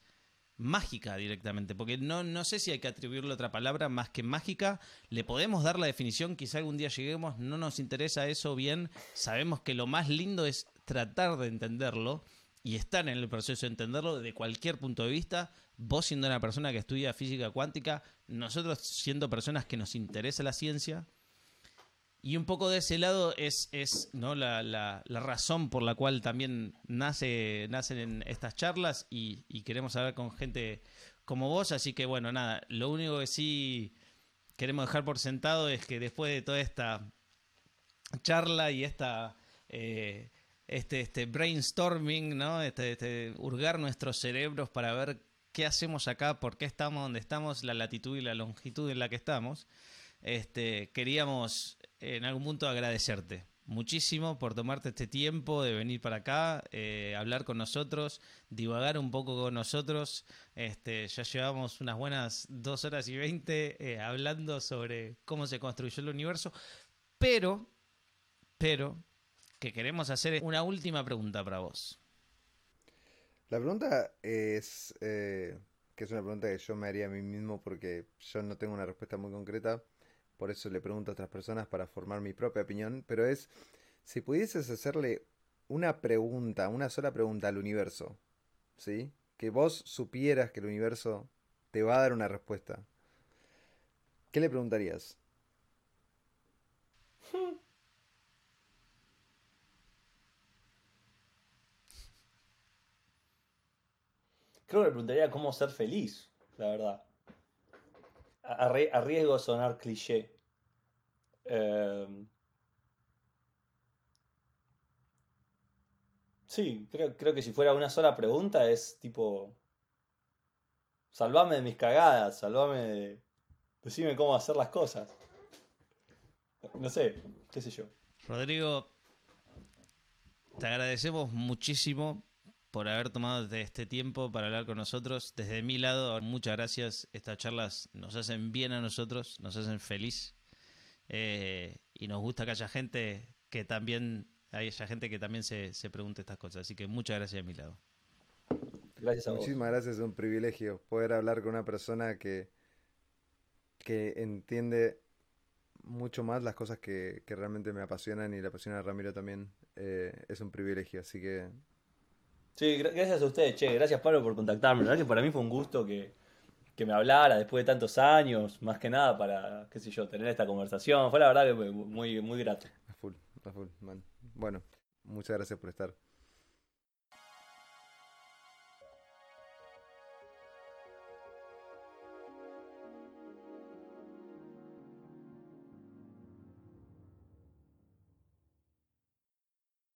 mágica directamente, porque no, no sé si hay que atribuirle otra palabra más que mágica, le podemos dar la definición, quizá algún día lleguemos, no nos interesa eso bien, sabemos que lo más lindo es tratar de entenderlo y estar en el proceso de entenderlo desde cualquier punto de vista, vos siendo una persona que estudia física cuántica, nosotros siendo personas que nos interesa la ciencia, y un poco de ese lado es, es ¿no? La, la, razón por la cual también nace, nacen estas charlas y, queremos hablar con gente como vos. Así que bueno, nada, lo único que sí queremos dejar por sentado es que después de toda esta charla y esta... Eh, este, este brainstorming, ¿no? Este, este, hurgar nuestros cerebros para ver qué hacemos acá, por qué estamos donde estamos, la latitud y la longitud en la que estamos. Este, queríamos en algún punto agradecerte muchísimo por tomarte este tiempo de venir para acá, eh, hablar con nosotros, divagar un poco con nosotros. Este, ya llevamos unas buenas dos horas y veinte eh, hablando sobre cómo se construyó el universo, pero, pero, que queremos hacer una última pregunta para vos. La pregunta es, eh, que es una pregunta que yo me haría a mí mismo porque yo no tengo una respuesta muy concreta por eso le pregunto a otras personas para formar mi propia opinión, pero es si pudieses hacerle una pregunta, una sola pregunta al universo, ¿sí? Que vos supieras que el universo te va a dar una respuesta. ¿Qué le preguntarías? [LAUGHS] Creo que le preguntaría cómo ser feliz, la verdad. A, riesgo de sonar cliché. Em, sí, creo, creo que si fuera una sola pregunta es tipo. Salvame de mis cagadas, salvame de. Decime cómo hacer las cosas. No sé, qué sé yo. Rodrigo, te agradecemos muchísimo por haber tomado este tiempo para hablar con nosotros. Desde mi lado, muchas gracias. Estas charlas nos hacen bien a nosotros, nos hacen feliz. Eh, y nos gusta que haya gente que también, haya gente que también se, se pregunte estas cosas. Así que muchas gracias de mi lado. Gracias a Muchísimas gracias, es un privilegio poder hablar con una persona que, que entiende mucho más las cosas que, realmente me apasionan y le apasiona a Ramiro también. Eh, es un privilegio, así que Sí, gracias a ustedes, che. Gracias, Pablo, por contactarme. La verdad que para mí fue un gusto que, me hablara después de tantos años, más que nada para, qué sé yo, tener esta conversación. Fue la verdad que muy, muy grato. A full, a full, man. Bueno, muchas gracias por estar.